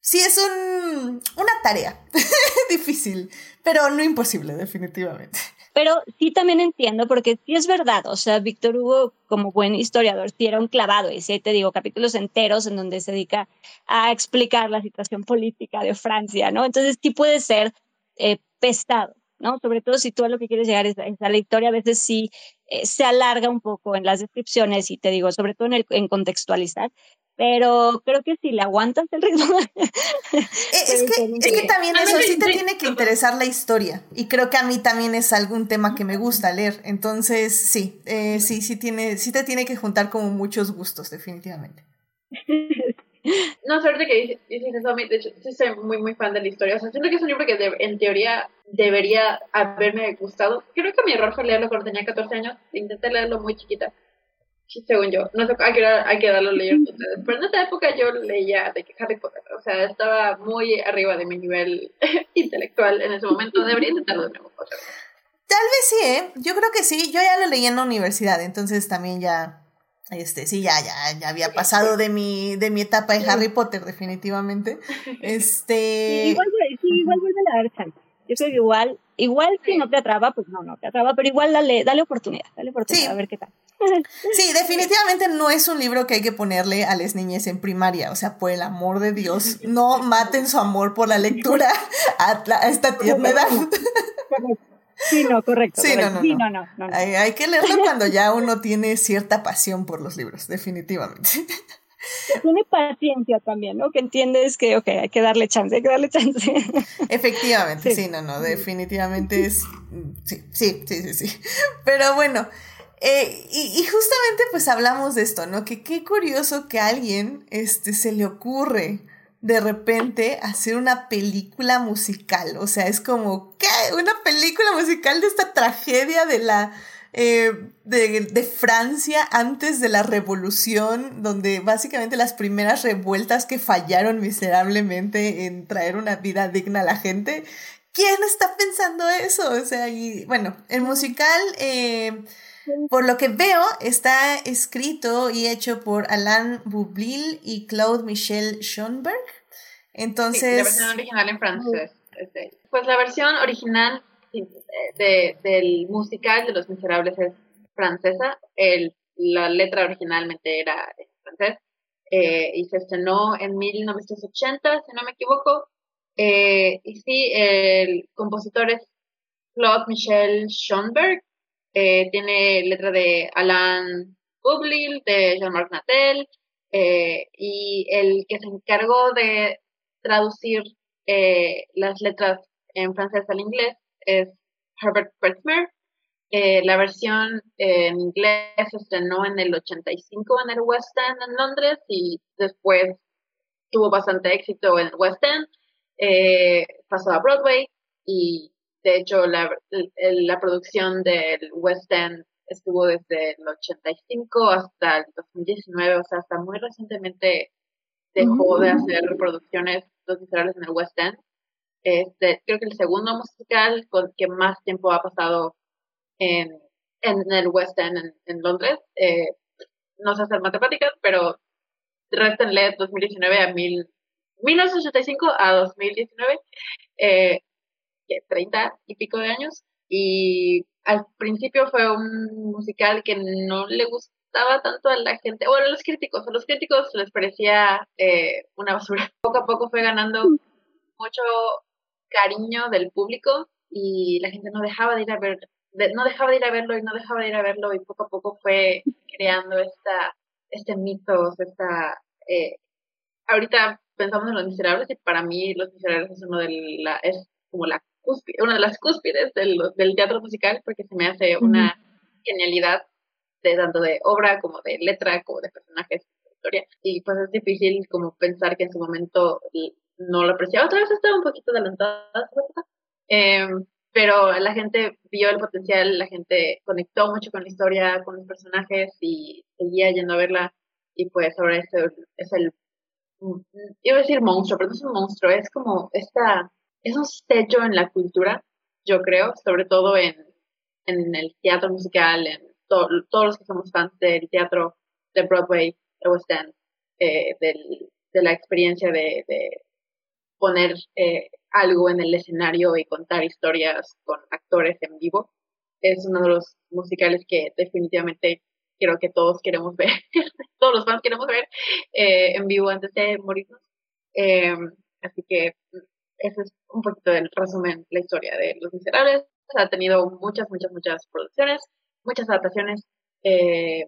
Sí es un, una tarea difícil, pero no imposible, definitivamente. Pero sí también entiendo, porque sí es verdad, o sea, Víctor Hugo, como buen historiador, sí era un clavado, y sí te digo, capítulos enteros en donde se dedica a explicar la situación política de Francia, ¿no? Entonces sí puede ser eh, pesado, ¿no? Sobre todo si tú a lo que quieres llegar es, a la historia, a veces sí eh, se alarga un poco en las descripciones, y te digo, sobre todo en, el, en contextualizar, pero creo que si le aguantas el ritmo. Es, que, es que también eso sí te tiene que interesar la historia. Y creo que a mí también es algún tema que me gusta leer. Entonces, sí, eh, sí, sí, tiene, sí te tiene que juntar como muchos gustos, definitivamente. No, suerte que dices eso, de hecho, sí soy muy, muy fan de la historia. O sea, siento que es un libro que en teoría debería haberme gustado. Creo que mi error fue leerlo cuando tenía 14 años. Intenté leerlo muy chiquita según yo. No sé, hay que, hay que darlo a leer ustedes. Pero en esa época yo leía de Harry Potter. O sea, estaba muy arriba de mi nivel intelectual en ese momento. Debería intentarlo de nuevo. Tal vez sí, ¿eh? Yo creo que sí. Yo ya lo leí en la universidad, entonces también ya. Este, sí, ya, ya, ya había pasado de mi, de mi etapa de Harry Potter, definitivamente. Este. igual, sí, igual vuelve a dar chance. Yo creo que igual, igual si no te atrapa, pues no, no te atrapa, pero igual dale, dale oportunidad, dale oportunidad, a ver qué tal. Sí, definitivamente no es un libro que hay que ponerle a las niñas en primaria. O sea, por el amor de Dios, no maten su amor por la lectura a, esta tierna edad. Sí, no, correcto. Sí, No, no, no. Hay, que leerlo cuando ya uno tiene cierta pasión por los libros, definitivamente. tiene paciencia también, ¿no? Que entiendes que, ok, hay que darle chance, hay que darle chance. Efectivamente, sí, no, no, definitivamente es, sí, sí, sí, sí, sí. Pero bueno, eh, y, justamente pues hablamos de esto, ¿no? Que qué curioso que a alguien este, se le ocurre de repente hacer una película musical. O sea, es como, ¿qué? Una película musical de esta tragedia de la... Eh, de, de, Francia antes de la revolución, donde básicamente las primeras revueltas que fallaron miserablemente en traer una vida digna a la gente. ¿Quién está pensando eso? O sea, y bueno, el musical... Eh, por lo que veo, está escrito y hecho por Alain Boublil y Claude Michel Schoenberg. Entonces. la versión original en francés. Pues la versión original de, del musical de Los Miserables es francesa. El, la letra originalmente era en francés. Eh, y se estrenó en 1980, si no me equivoco. Eh, y sí, el compositor es Claude Michel Schoenberg, eh, tiene letra de Alain Bublil, de Jean-Marc Natel, eh, y el que se encargó de traducir eh, las letras en francés al inglés es Herbert Pritzmer. la versión en inglés se estrenó en el 85 en el West End en Londres y después tuvo bastante éxito en West End, pasó a Broadway y de hecho, la, la producción del West End estuvo desde el 85 hasta el 2019, o sea, hasta muy recientemente dejó de hacer reproducciones los en el West End. Este, creo que el segundo musical con que más tiempo ha pasado en, en el West End en, Londres. Eh, no sé hacer matemáticas, pero restenle 2019 a mil, 1985 a 2019. Eh, 30 y pico de años. Y al principio fue un musical que no le gustaba tanto a la gente, bueno, a los críticos, a los críticos les parecía eh, una basura. Poco a poco fue ganando mucho cariño del público y la gente no dejaba de ir a ver, no dejaba de ir a verlo y no dejaba de ir a verlo y poco a poco fue creando esta, este mito, esta, eh, ahorita pensamos en Los Miserables y para mí Los Miserables es uno de la, es como la una de las cúspides del, del teatro musical porque se me hace una genialidad de tanto de obra como de letra como de personajes de historia. Y pues es difícil como pensar que en su momento no lo apreciaba. Otra vez estaba un poquito adelantada eh, pero la gente vio el potencial la gente conectó mucho con la historia con los personajes y seguía yendo a verla. Y pues ahora es el, es el iba a decir monstruo pero no es un monstruo es como esta es un sello en la cultura, yo creo, sobre todo en, en el teatro musical, en todos los que somos fans del teatro de Broadway, de West End, eh, del, de la experiencia de, de poner eh, algo en el escenario y contar historias con actores en vivo. es uno de los musicales que definitivamente creo que todos queremos ver, todos los fans queremos ver eh, en vivo antes de morirnos. Em, así que ese es un poquito del resumen, la historia de Los Miserables. Ha tenido muchas, muchas, muchas producciones, muchas adaptaciones. Eh,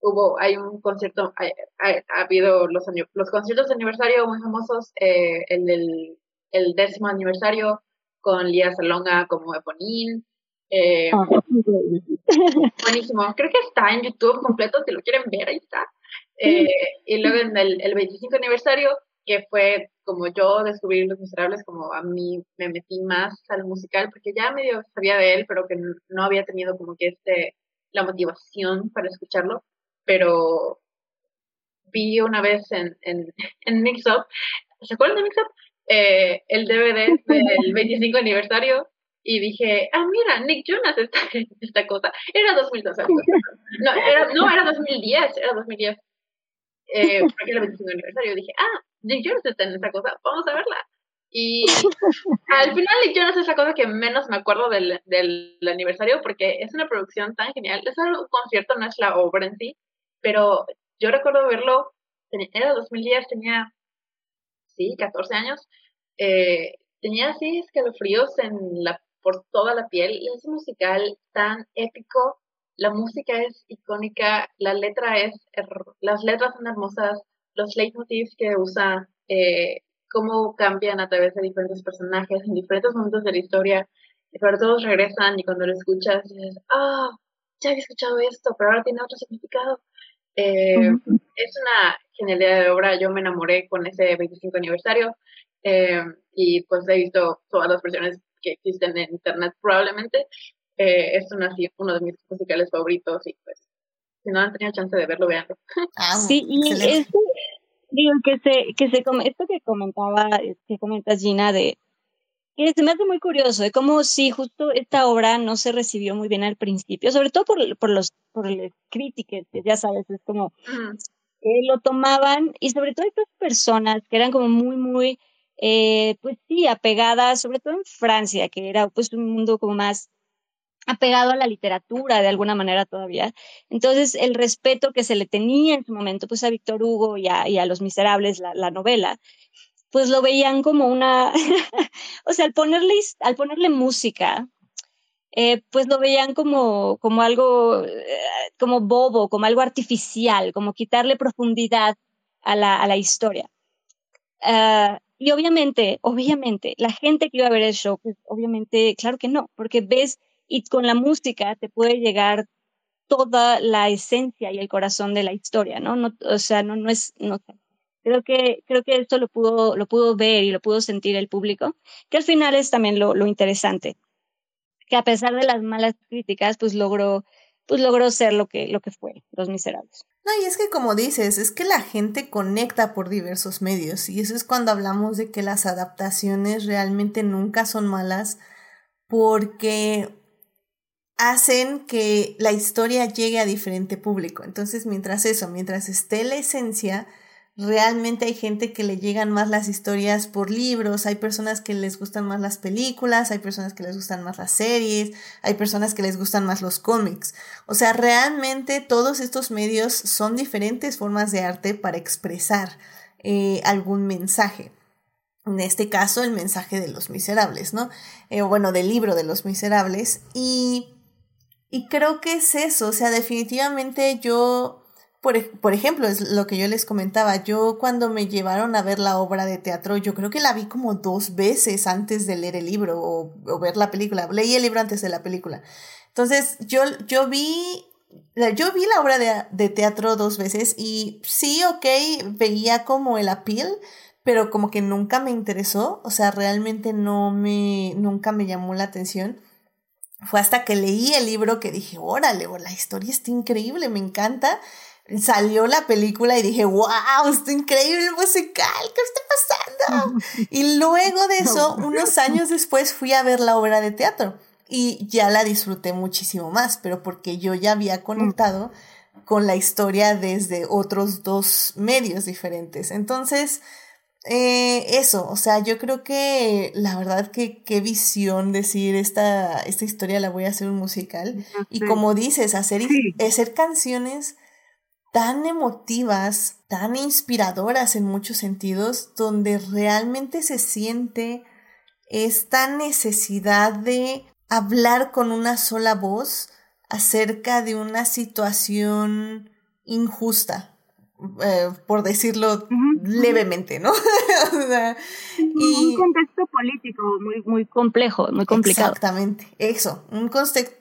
hubo, hay un concierto, ha, habido los, los conciertos de aniversario muy famosos, eh, el, el décimo aniversario con Lía Salonga como Eponín. Eh, ah, buenísimo, creo que está en YouTube completo, si lo quieren ver, ahí está. Eh, y luego en el, el 25 aniversario, que fue como yo descubrí Los Miserables, como a mí me metí más al musical, porque ya medio sabía de él, pero que no había tenido como que este, la motivación para escucharlo, pero vi una vez en, en, en Mix Up, ¿se acuerdan de Mix Up? Eh, el DVD del 25 aniversario y dije, ah, mira, Nick Jonas está en esta cosa. Era 2012. No, era, no, era 2010, era 2010. Eh, porque era el 25 aniversario. Dije, ah, Nick Jonas está en esta cosa, vamos a verla. Y al final Nick Jonas es la cosa que menos me acuerdo del, del aniversario porque es una producción tan genial. Es un concierto, no es la obra en sí, pero yo recuerdo verlo, era 2010, tenía, sí, 14 años, eh, tenía así escalofríos en la, por toda la piel y es un musical tan épico, la música es icónica, la letra es, las letras son hermosas, los leitmotivs que usa, eh, cómo cambian a través de diferentes personajes en diferentes momentos de la historia, y sobre todos regresan y cuando lo escuchas dices, ah, ya había escuchado esto, pero ahora tiene otro significado. Eh, es una genialidad de obra, yo me enamoré con ese 25 aniversario eh, y pues he visto todas las versiones que existen en internet probablemente. Eh, es una, uno de mis musicales favoritos y pues si no han tenido chance de verlo, veanlo. Ah, sí, y esto, digo, que se, que se, esto que comentaba, que comentas Gina de que se me hace muy curioso de cómo si justo esta obra no se recibió muy bien al principio, sobre todo por, por los por los críticos, ya sabes, es como lo tomaban y sobre todo estas personas que eran como muy muy eh, pues sí apegadas, sobre todo en Francia, que era pues un mundo como más apegado a la literatura de alguna manera todavía. Entonces, el respeto que se le tenía en su momento pues a Víctor Hugo y a, y a Los Miserables, la, la novela, pues lo veían como una, o sea, al ponerle, al ponerle música, eh, pues lo veían como, como algo, eh, como bobo, como algo artificial, como quitarle profundidad a la, a la historia. Uh, y obviamente, obviamente, la gente que iba a ver el show, pues obviamente, claro que no, porque ves y con la música te puede llegar toda la esencia y el corazón de la historia, ¿no? no o sea, no, no es, no, Creo que, creo que esto lo pudo, lo pudo ver y lo pudo sentir el público, que al final es también lo, lo interesante, que a pesar de las malas críticas, pues logró, pues logró ser lo que, lo que fue, Los Miserables. No, y es que como dices, es que la gente conecta por diversos medios y eso es cuando hablamos de que las adaptaciones realmente nunca son malas porque hacen que la historia llegue a diferente público. Entonces, mientras eso, mientras esté la esencia, Realmente hay gente que le llegan más las historias por libros, hay personas que les gustan más las películas, hay personas que les gustan más las series, hay personas que les gustan más los cómics. O sea, realmente todos estos medios son diferentes formas de arte para expresar eh, algún mensaje. En este caso, el mensaje de los miserables, ¿no? Eh, bueno, del libro de los miserables. Y, y creo que es eso, o sea, definitivamente yo por, ejemplo, es lo que yo les comentaba, yo cuando me llevaron a ver la obra de teatro, yo creo que la vi como dos veces antes de leer el libro o, ver la película. Leí el libro antes de la película. Entonces, yo, yo vi yo vi la obra de, de, teatro dos veces y sí, ok, veía como el appeal, pero como que nunca me interesó, o sea, realmente no me, nunca me llamó la atención. Fue hasta que leí el libro que dije, órale, la historia está increíble, me encanta salió la película y dije, wow, está increíble el musical, ¿qué está pasando? Y luego de eso, unos años después fui a ver la obra de teatro y ya la disfruté muchísimo más, pero porque yo ya había conectado con la historia desde otros dos medios diferentes. Entonces, eh, eso, o sea, yo creo que la verdad que qué visión decir esta, esta historia la voy a hacer un musical. Y como dices, hacer, hacer canciones tan emotivas, tan inspiradoras en muchos sentidos, donde realmente se siente esta necesidad de hablar con una sola voz acerca de una situación injusta, eh, por decirlo levemente, ¿no? y... Un contexto político muy, muy complejo, muy complicado. Exactamente, eso, un,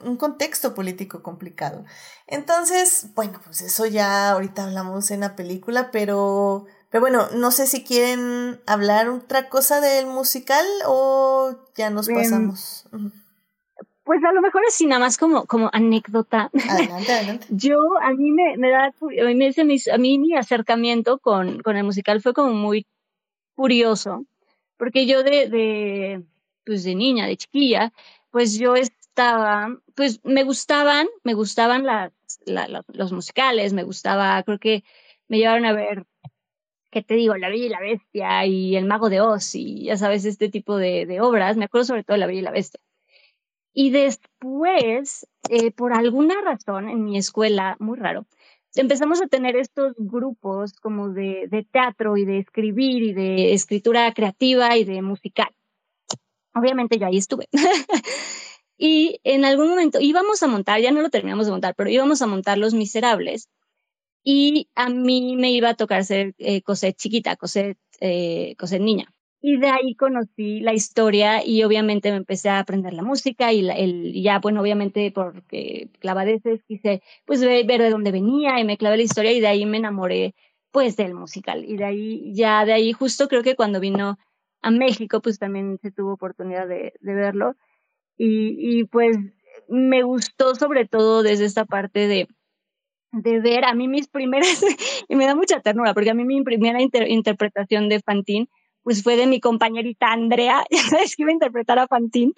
un contexto político complicado. Entonces, bueno, pues eso ya ahorita hablamos en la película, pero, pero bueno, no sé si quieren hablar otra cosa del musical o ya nos pasamos. Pues a lo mejor así nada más como, como anécdota. Adelante, adelante. Yo, a mí me, me da, a mí, me, a mí mi acercamiento con, con el musical fue como muy curioso, porque yo de, de, pues de niña, de chiquilla, pues yo estaba, pues me gustaban, me gustaban las, los musicales, me gustaba, creo que me llevaron a ver, ¿qué te digo? La Bella y la Bestia y El Mago de Oz y ya sabes, este tipo de, de obras, me acuerdo sobre todo de La Bella y la Bestia. Y después, eh, por alguna razón, en mi escuela, muy raro, empezamos a tener estos grupos como de, teatro y de escribir y de escritura creativa y de musical. Obviamente yo ahí estuve. y en algún momento íbamos a montar, ya no lo terminamos de montar, pero íbamos a montar Los Miserables. Y a mí me iba a tocar ser eh, Cosette chiquita, Cosette, eh, Cosette niña. Y de ahí conocí la historia y obviamente me empecé a aprender la música y, el, ya, bueno, obviamente porque clavadeces quise pues ver, de dónde venía y me clavé la historia y de ahí me enamoré pues del musical. Y de ahí, ya de ahí justo creo que cuando vino a México pues también se tuvo oportunidad de, de verlo. Y, y pues me gustó sobre todo desde esta parte de, de ver a mí mis primeras, y me da mucha ternura, porque a mí mi primera interpretación de Fantine pues fue de mi compañerita Andrea, que iba a interpretar a Fantín,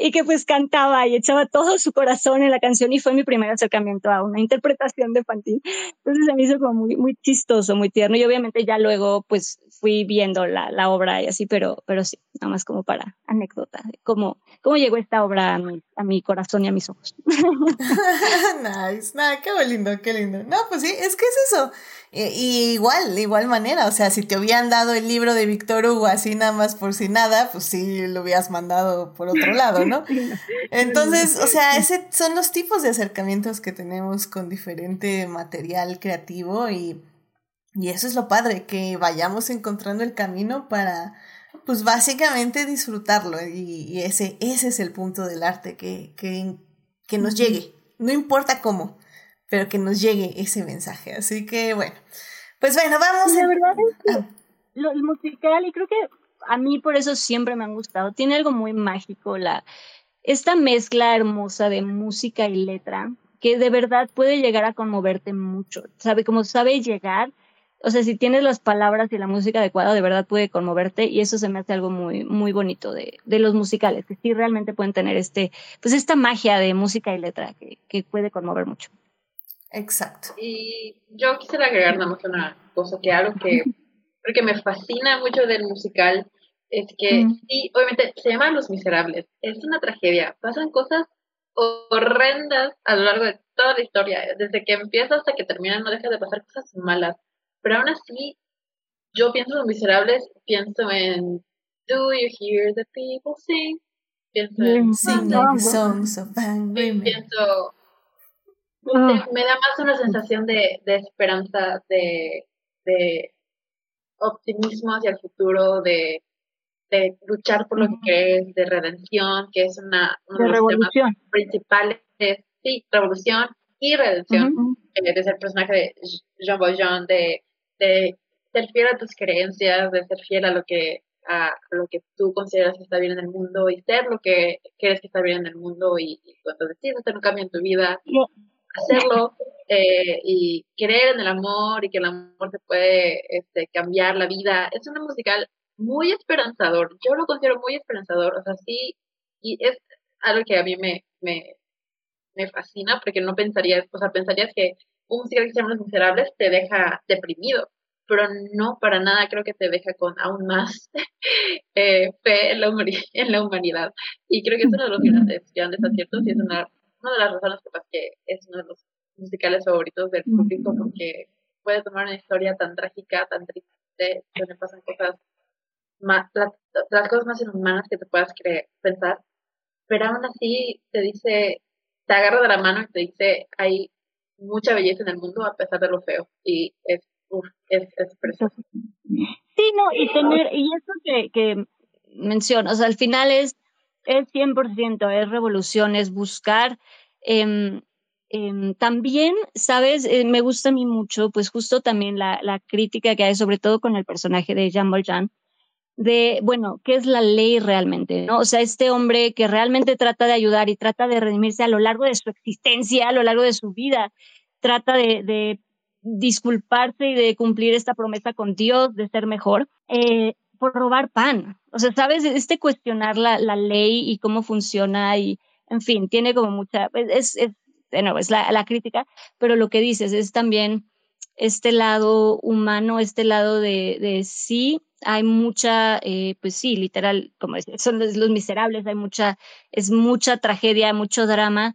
y que pues cantaba y echaba todo su corazón en la canción y fue mi primer acercamiento a una interpretación de Fantín. Entonces se me hizo como muy, muy chistoso, muy tierno y obviamente ya luego pues fui viendo la, la obra y así, pero, pero sí, nada más como para anécdota, cómo, cómo llegó esta obra a mi, a mi corazón y a mis ojos. nice, nada, qué lindo, qué lindo. No, pues sí, es que es eso. Y, igual, de igual manera, o sea, si te hubieran dado el libro de Víctor Hugo así nada más por si nada, pues sí lo hubieras mandado por otro lado, ¿no? Entonces, o sea, ese son los tipos de acercamientos que tenemos con diferente material creativo y, y eso es lo padre, que vayamos encontrando el camino para, pues básicamente disfrutarlo y, y ese, ese es el punto del arte, que, que, que nos llegue, no importa cómo pero que nos llegue ese mensaje. Así que bueno, pues bueno, vamos. La verdad es que ah. lo, el musical, y creo que a mí por eso siempre me han gustado, tiene algo muy mágico, la, esta mezcla hermosa de música y letra, que de verdad puede llegar a conmoverte mucho, sabe, como sabe llegar, o sea, si tienes las palabras y la música adecuada, de verdad puede conmoverte y eso se me hace algo muy, muy bonito de, de los musicales, que sí realmente pueden tener este, pues esta magia de música y letra que, que puede conmover mucho. Exacto. Y yo quisiera agregar nada más una cosa, que algo que, porque me fascina mucho del musical, es que sí, obviamente se llama Los Miserables, es una tragedia, pasan cosas horrendas a lo largo de toda la historia, desde que empieza hasta que termina no deja de pasar cosas malas, pero aún así yo pienso en Los Miserables, pienso en Do you hear the people sing? Pienso en Sing songs of pienso Ah. Me da más una sensación de, de esperanza, de, de optimismo hacia el futuro, de, de luchar por lo que crees, de redención, que es una, uno de, los temas principales. Sí, revolución y redención. Eh, de ser personaje de Jean Valjean, de, de ser fiel a tus creencias, de ser fiel a lo que a lo que tú consideras que está bien en el mundo y ser lo que crees que está bien en el mundo y, cuando decides hacer un cambio en tu vida, hacerlo eh, y creer en el amor y que el amor te puede este, cambiar la vida. Es un musical muy esperanzador. Yo lo considero muy esperanzador. O sea, sí, y es algo que a mí me, me, me fascina porque no pensarías, o sea, pensarías que un musical que se llama Los Miserables te deja deprimido. pero no para nada creo que te deja con aún más eh, fe en la, en la humanidad. Y creo que es uno de los grandes, grandes aciertos y es una, una de las razones por las que es uno de los musicales favoritos del público, porque puede tomar una historia tan trágica, tan triste, donde pasan cosas más, las, las cosas más inhumanas que te puedas creer, pensar, pero aún así te dice, te agarra de la mano y te dice, hay mucha belleza en el mundo a pesar de lo feo, y es es, es precioso. Sí, no, y tener, y eso que, que mencionas, o sea, al final es, es 100%, es revolución, es buscar. Eh, también, sabes, eh, me gusta a mí mucho, pues justo también la, la crítica que hay, sobre todo con el personaje de Jean Valjean, de, bueno, ¿qué es la ley realmente? ¿no? O sea, este hombre que realmente trata de ayudar y trata de redimirse a lo largo de su existencia, a lo largo de su vida, trata de, de disculparse y de cumplir esta promesa con Dios de ser mejor, eh, por robar pan. O sea, sabes, este cuestionar la, la, ley y cómo funciona y, en fin, tiene como mucha, es, es, bueno, es la, la crítica, pero lo que dices es también este lado humano, este lado de, de sí, hay mucha, eh, pues sí, literal, como es, son los, los, miserables, hay mucha, es mucha tragedia, mucho drama,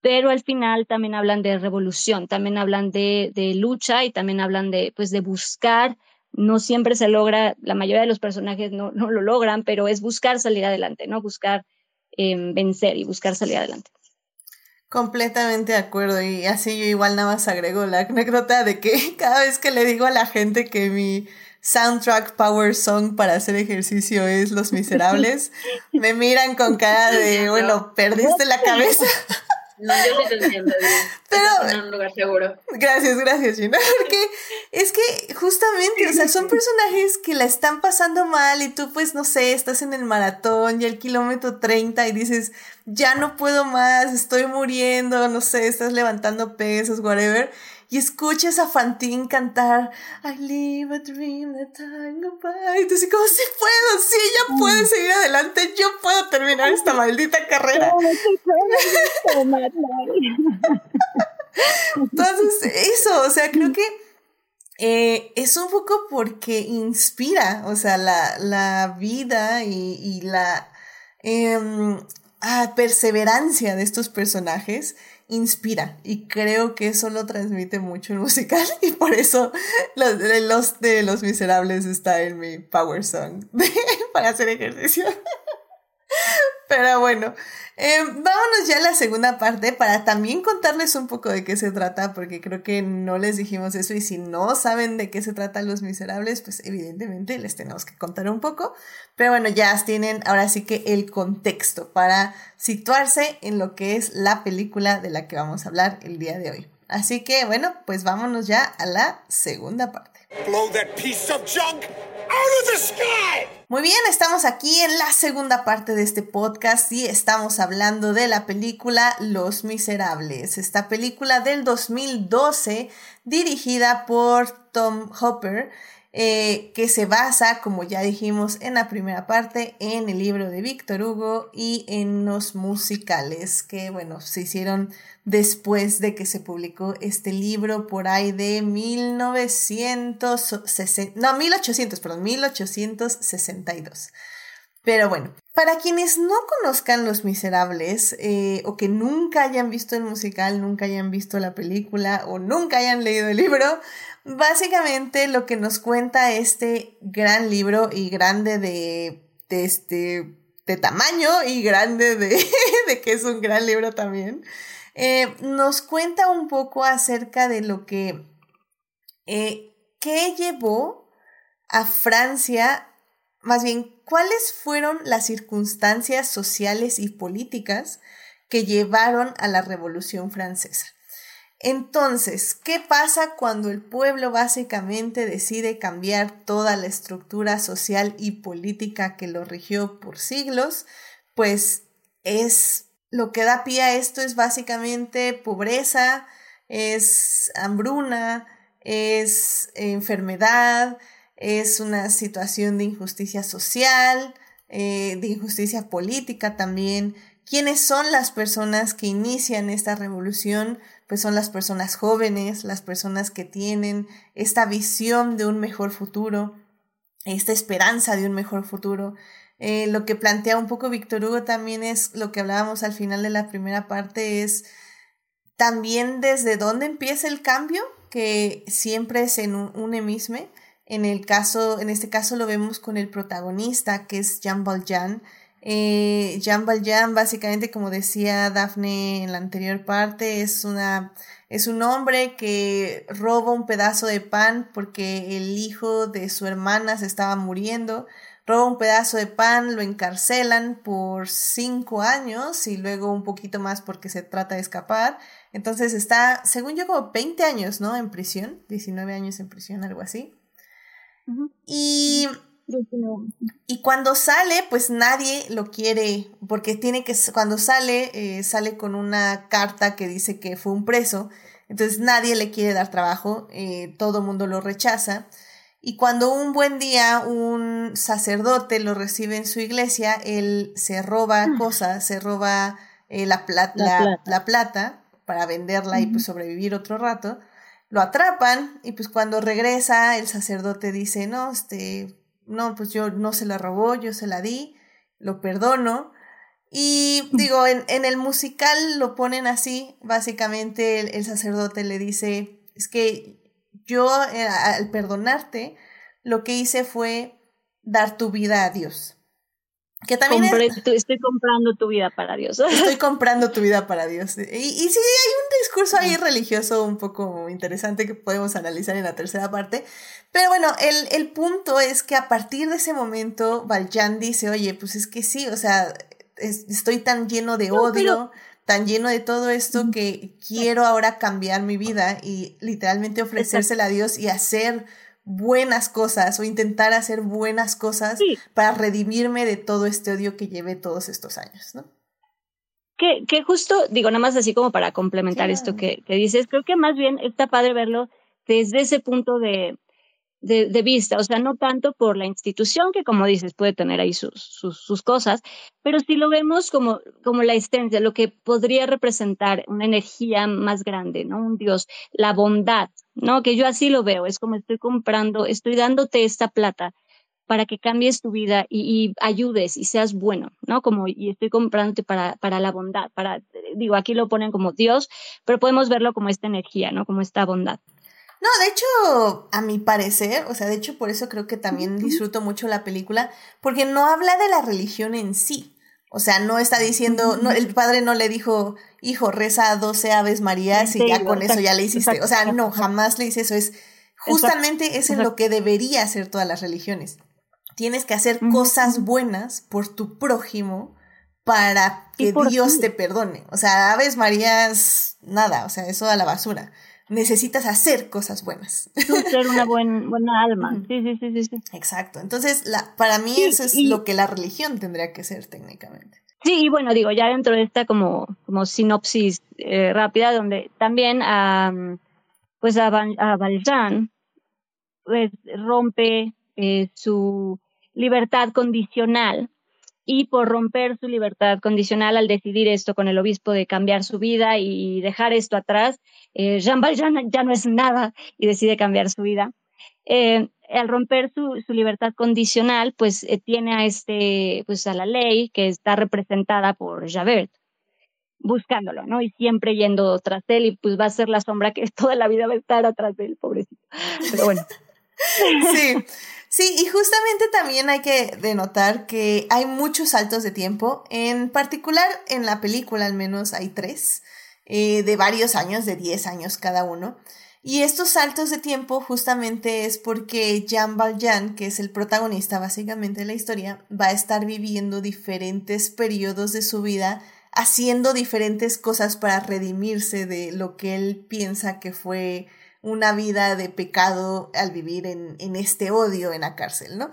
pero al final también hablan de revolución, también hablan de, de lucha y también hablan de, pues, de buscar. No siempre se logra, la mayoría de los personajes no, no lo logran, pero es buscar salir adelante, ¿no? Buscar eh, vencer y buscar salir adelante. Completamente de acuerdo y así yo igual nada más agrego la anécdota de que cada vez que le digo a la gente que mi soundtrack power song para hacer ejercicio es Los Miserables, me miran con cara de, bueno, perdiste la cabeza. No, yo sí te entiendo. Pero, en un lugar seguro. Gracias, gracias, Gina. Porque es que justamente, o sea, son personajes que la están pasando mal y tú, pues, no sé, estás en el maratón y el kilómetro 30 y dices, ya no puedo más, estoy muriendo, no sé, estás levantando pesos, whatever y escuchas a Fantine cantar I live a dream that time go by. Entonces, ¿cómo si puedo? Sí, ya mm. puedes seguir adelante. Yo puedo terminar esta maldita carrera. Entonces, eso, o sea, creo que eh, es un poco porque inspira, o sea, la, la vida y, y la eh, ah, perseverancia de estos personajes inspira y creo que eso lo transmite mucho el musical y por eso los, los de Los Miserables está en mi Power Song para hacer ejercicio. Pero bueno, eh, vámonos ya a la segunda parte para también contarles un poco de qué se trata, porque creo que no les dijimos eso y si no saben de qué se trata Los Miserables, pues evidentemente les tenemos que contar un poco. Pero bueno, ya tienen ahora sí que el contexto para situarse en lo que es la película de la que vamos a hablar el día de hoy. Así que bueno, pues vámonos ya a la segunda parte. Blow that piece of junk out of the sky. Muy bien, estamos aquí en la segunda parte de este podcast y estamos hablando de la película Los Miserables, esta película del 2012 dirigida por Tom Hopper. Eh, que se basa, como ya dijimos en la primera parte, en el libro de Víctor Hugo y en los musicales que, bueno, se hicieron después de que se publicó este libro por ahí de 1960, no, 1800, perdón, 1862. Pero bueno, para quienes no conozcan Los Miserables eh, o que nunca hayan visto el musical, nunca hayan visto la película o nunca hayan leído el libro, básicamente lo que nos cuenta este gran libro y grande de, este de tamaño y grande de, de que es un gran libro también, eh, nos cuenta un poco acerca de lo que, eh, qué llevó a Francia, más bien, cuáles fueron las circunstancias sociales y políticas que llevaron a la Revolución Francesa. Entonces, ¿qué pasa cuando el pueblo básicamente decide cambiar toda la estructura social y política que lo rigió por siglos? Pues es lo que da pie a esto es básicamente pobreza, es hambruna, es enfermedad, es una situación de injusticia social, eh, de injusticia política también. ¿Quiénes son las personas que inician esta revolución? Pues son las personas jóvenes, las personas que tienen esta visión de un mejor futuro, esta esperanza de un mejor futuro. Eh, lo que plantea un poco Víctor Hugo también es lo que hablábamos al final de la primera parte, es también desde dónde empieza el cambio, que siempre es en un, un emisme. En el caso, en este caso lo vemos con el protagonista, que es Jean Valjean. Eh, Jean Valjean, básicamente, como decía Daphne en la anterior parte, es una es un hombre que roba un pedazo de pan porque el hijo de su hermana se estaba muriendo. Roba un pedazo de pan, lo encarcelan por cinco años y luego un poquito más porque se trata de escapar. Entonces está, según yo, como 20 años, ¿no? En prisión, 19 años en prisión, algo así. Y, y cuando sale, pues nadie lo quiere, porque tiene que, cuando sale, eh, sale con una carta que dice que fue un preso, entonces nadie le quiere dar trabajo, eh, todo el mundo lo rechaza. Y cuando un buen día un sacerdote lo recibe en su iglesia, él se roba mm. cosas, se roba eh, la, plata. la, plata para venderla y pues sobrevivir otro rato lo atrapan y pues cuando regresa el sacerdote dice, no, este, no, pues yo no se la robó, yo se la di, lo perdono. Y digo, en, en el musical lo ponen así, básicamente el, sacerdote le dice, es que yo eh, al perdonarte, lo que hice fue dar tu vida a Dios. Que también estoy comprando tu vida para Dios. Estoy comprando tu vida para Dios. Y, y sí, hay un discurso ahí religioso un poco interesante que podemos analizar en la tercera parte. Pero bueno, el, el punto es que a partir de ese momento, Valjean dice, oye, pues es que sí, o sea, estoy tan lleno de odio, tan lleno de todo esto que quiero ahora cambiar mi vida y literalmente ofrecérsela a Dios y hacer buenas cosas o intentar hacer buenas cosas para redimirme de todo este odio que llevé todos estos años, ¿no? Que, que justo, digo, nada más así como para complementar esto que, que dices, creo que más bien está padre verlo desde ese punto de, de, vista, o sea, no tanto por la institución, que como dices, puede tener ahí sus, sus, sus, cosas, pero si lo vemos como, como la esencia, lo que podría representar una energía más grande, ¿no? Un Dios, la bondad, ¿no? Que yo así lo veo, es como estoy comprando, estoy dándote esta plata para que cambies tu vida y, y ayudes y seas bueno, ¿no? Como, y estoy comprándote para, para la bondad, para, digo, aquí lo ponen como Dios, pero podemos verlo como esta energía, ¿no? Como esta bondad. No, de hecho, a mi parecer, o sea, de hecho por eso creo que también disfruto mucho la película, porque no habla de la religión en sí. O sea, no está diciendo, no, el padre no le dijo, hijo, reza 12 aves marías y ya con eso ya le hiciste. o sea, no, jamás le dice eso. Es justamente eso es lo que debería hacer todas las religiones. Tienes que hacer cosas buenas por tu prójimo para que Dios te perdone. O sea, aves marías, nada, o sea, eso a la basura necesitas hacer cosas buenas. ser una buena alma. Sí, sí, sí, sí, Exacto. Entonces, la, para mí eso es lo que la religión tendría que ser técnicamente. Sí, y bueno, digo, ya dentro de esta como, como sinopsis eh, rápida, donde también a, pues a, a Valjean pues, rompe eh, su libertad condicional y por romper su libertad condicional al decidir esto con el obispo de cambiar su vida y dejar esto atrás, eh, Jean Valjean ya no es nada y decide cambiar su vida. Eh, al romper su, libertad condicional, pues eh, tiene a este, pues a la ley que está representada por Javert, buscándolo, ¿no? Y siempre yendo tras él y pues va a ser la sombra que toda la vida va a estar atrás de él, pobrecito. Pero bueno. Sí. Sí, y justamente también hay que denotar que hay muchos saltos de tiempo. En particular, en la película al menos hay tres, eh, de varios años, de 10 años cada uno. Y estos saltos de tiempo justamente es porque Jean Valjean, que es el protagonista básicamente de la historia, va a estar viviendo diferentes periodos de su vida, haciendo diferentes cosas para redimirse de lo que él piensa que fue una vida de pecado al vivir en, en este odio en la cárcel, ¿no?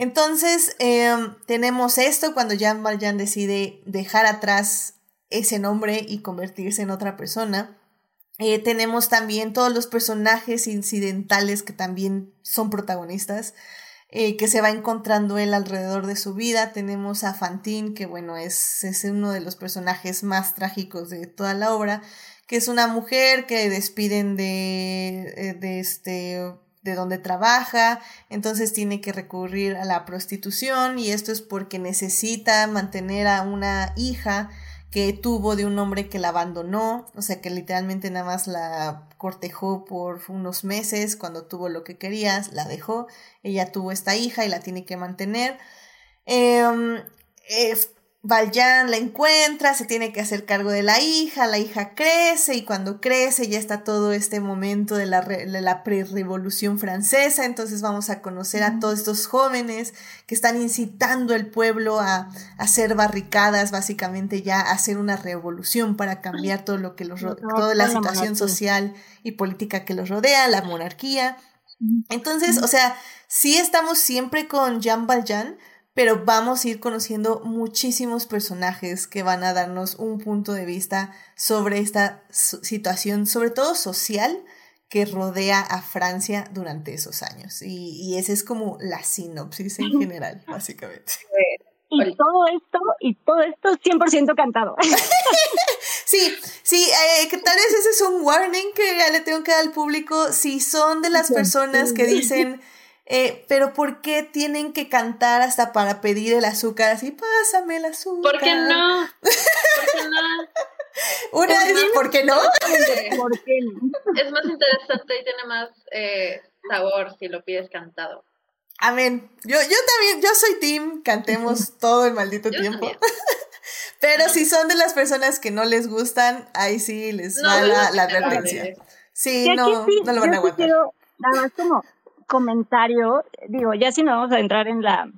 Entonces, em, tenemos esto cuando Jean Valjean decide dejar atrás ese nombre y convertirse en otra persona. Eh, tenemos también todos los personajes incidentales que también son protagonistas, eh, que se va encontrando él alrededor de su vida. Tenemos a Fantine, que bueno, es, es uno de los personajes más trágicos de toda la obra que es una mujer que despiden de, eh, de este de donde trabaja, entonces tiene que recurrir a la prostitución y esto es porque necesita mantener a una hija que tuvo de un hombre que la abandonó, o sea que literalmente nada más la cortejó por unos meses, cuando tuvo lo que quería, la dejó, ella tuvo esta hija y la tiene que mantener. Eh, Valjean la encuentra, se tiene que hacer cargo de la hija, la hija crece y cuando crece ya está todo este momento de la, de la pre-revolución francesa, entonces vamos a conocer a todos estos jóvenes que están incitando al pueblo a, hacer barricadas, básicamente ya a hacer una revolución para cambiar todo lo que los toda la situación social y política que los rodea, la monarquía. Entonces, o sea, sí estamos siempre con Jean Valjean, pero vamos a ir conociendo muchísimos personajes que van a darnos un punto de vista sobre esta situación, sobre todo social, que rodea a Francia durante esos años. Y, y esa es como la sinopsis en general, básicamente. Y todo esto, y todo esto 100% cantado. sí, sí, eh, que tal vez ese es un warning que ya le tengo que dar al público. Si son de las personas que dicen eh, pero ¿por qué tienen que cantar hasta para pedir el azúcar? Así, pásame el azúcar. ¿Por qué no? ¿Por qué no? Una es, ¿por qué no? Es más interesante y tiene más eh, sabor si lo pides cantado. Amén. Yo, yo también, yo soy team, cantemos todo el maldito tiempo. Pero si son de las personas que no les gustan, ahí sí les va la, la advertencia. Sí, no, no lo van a aguantar. Nada más como comentario, digo, ya si no vamos a entrar en la,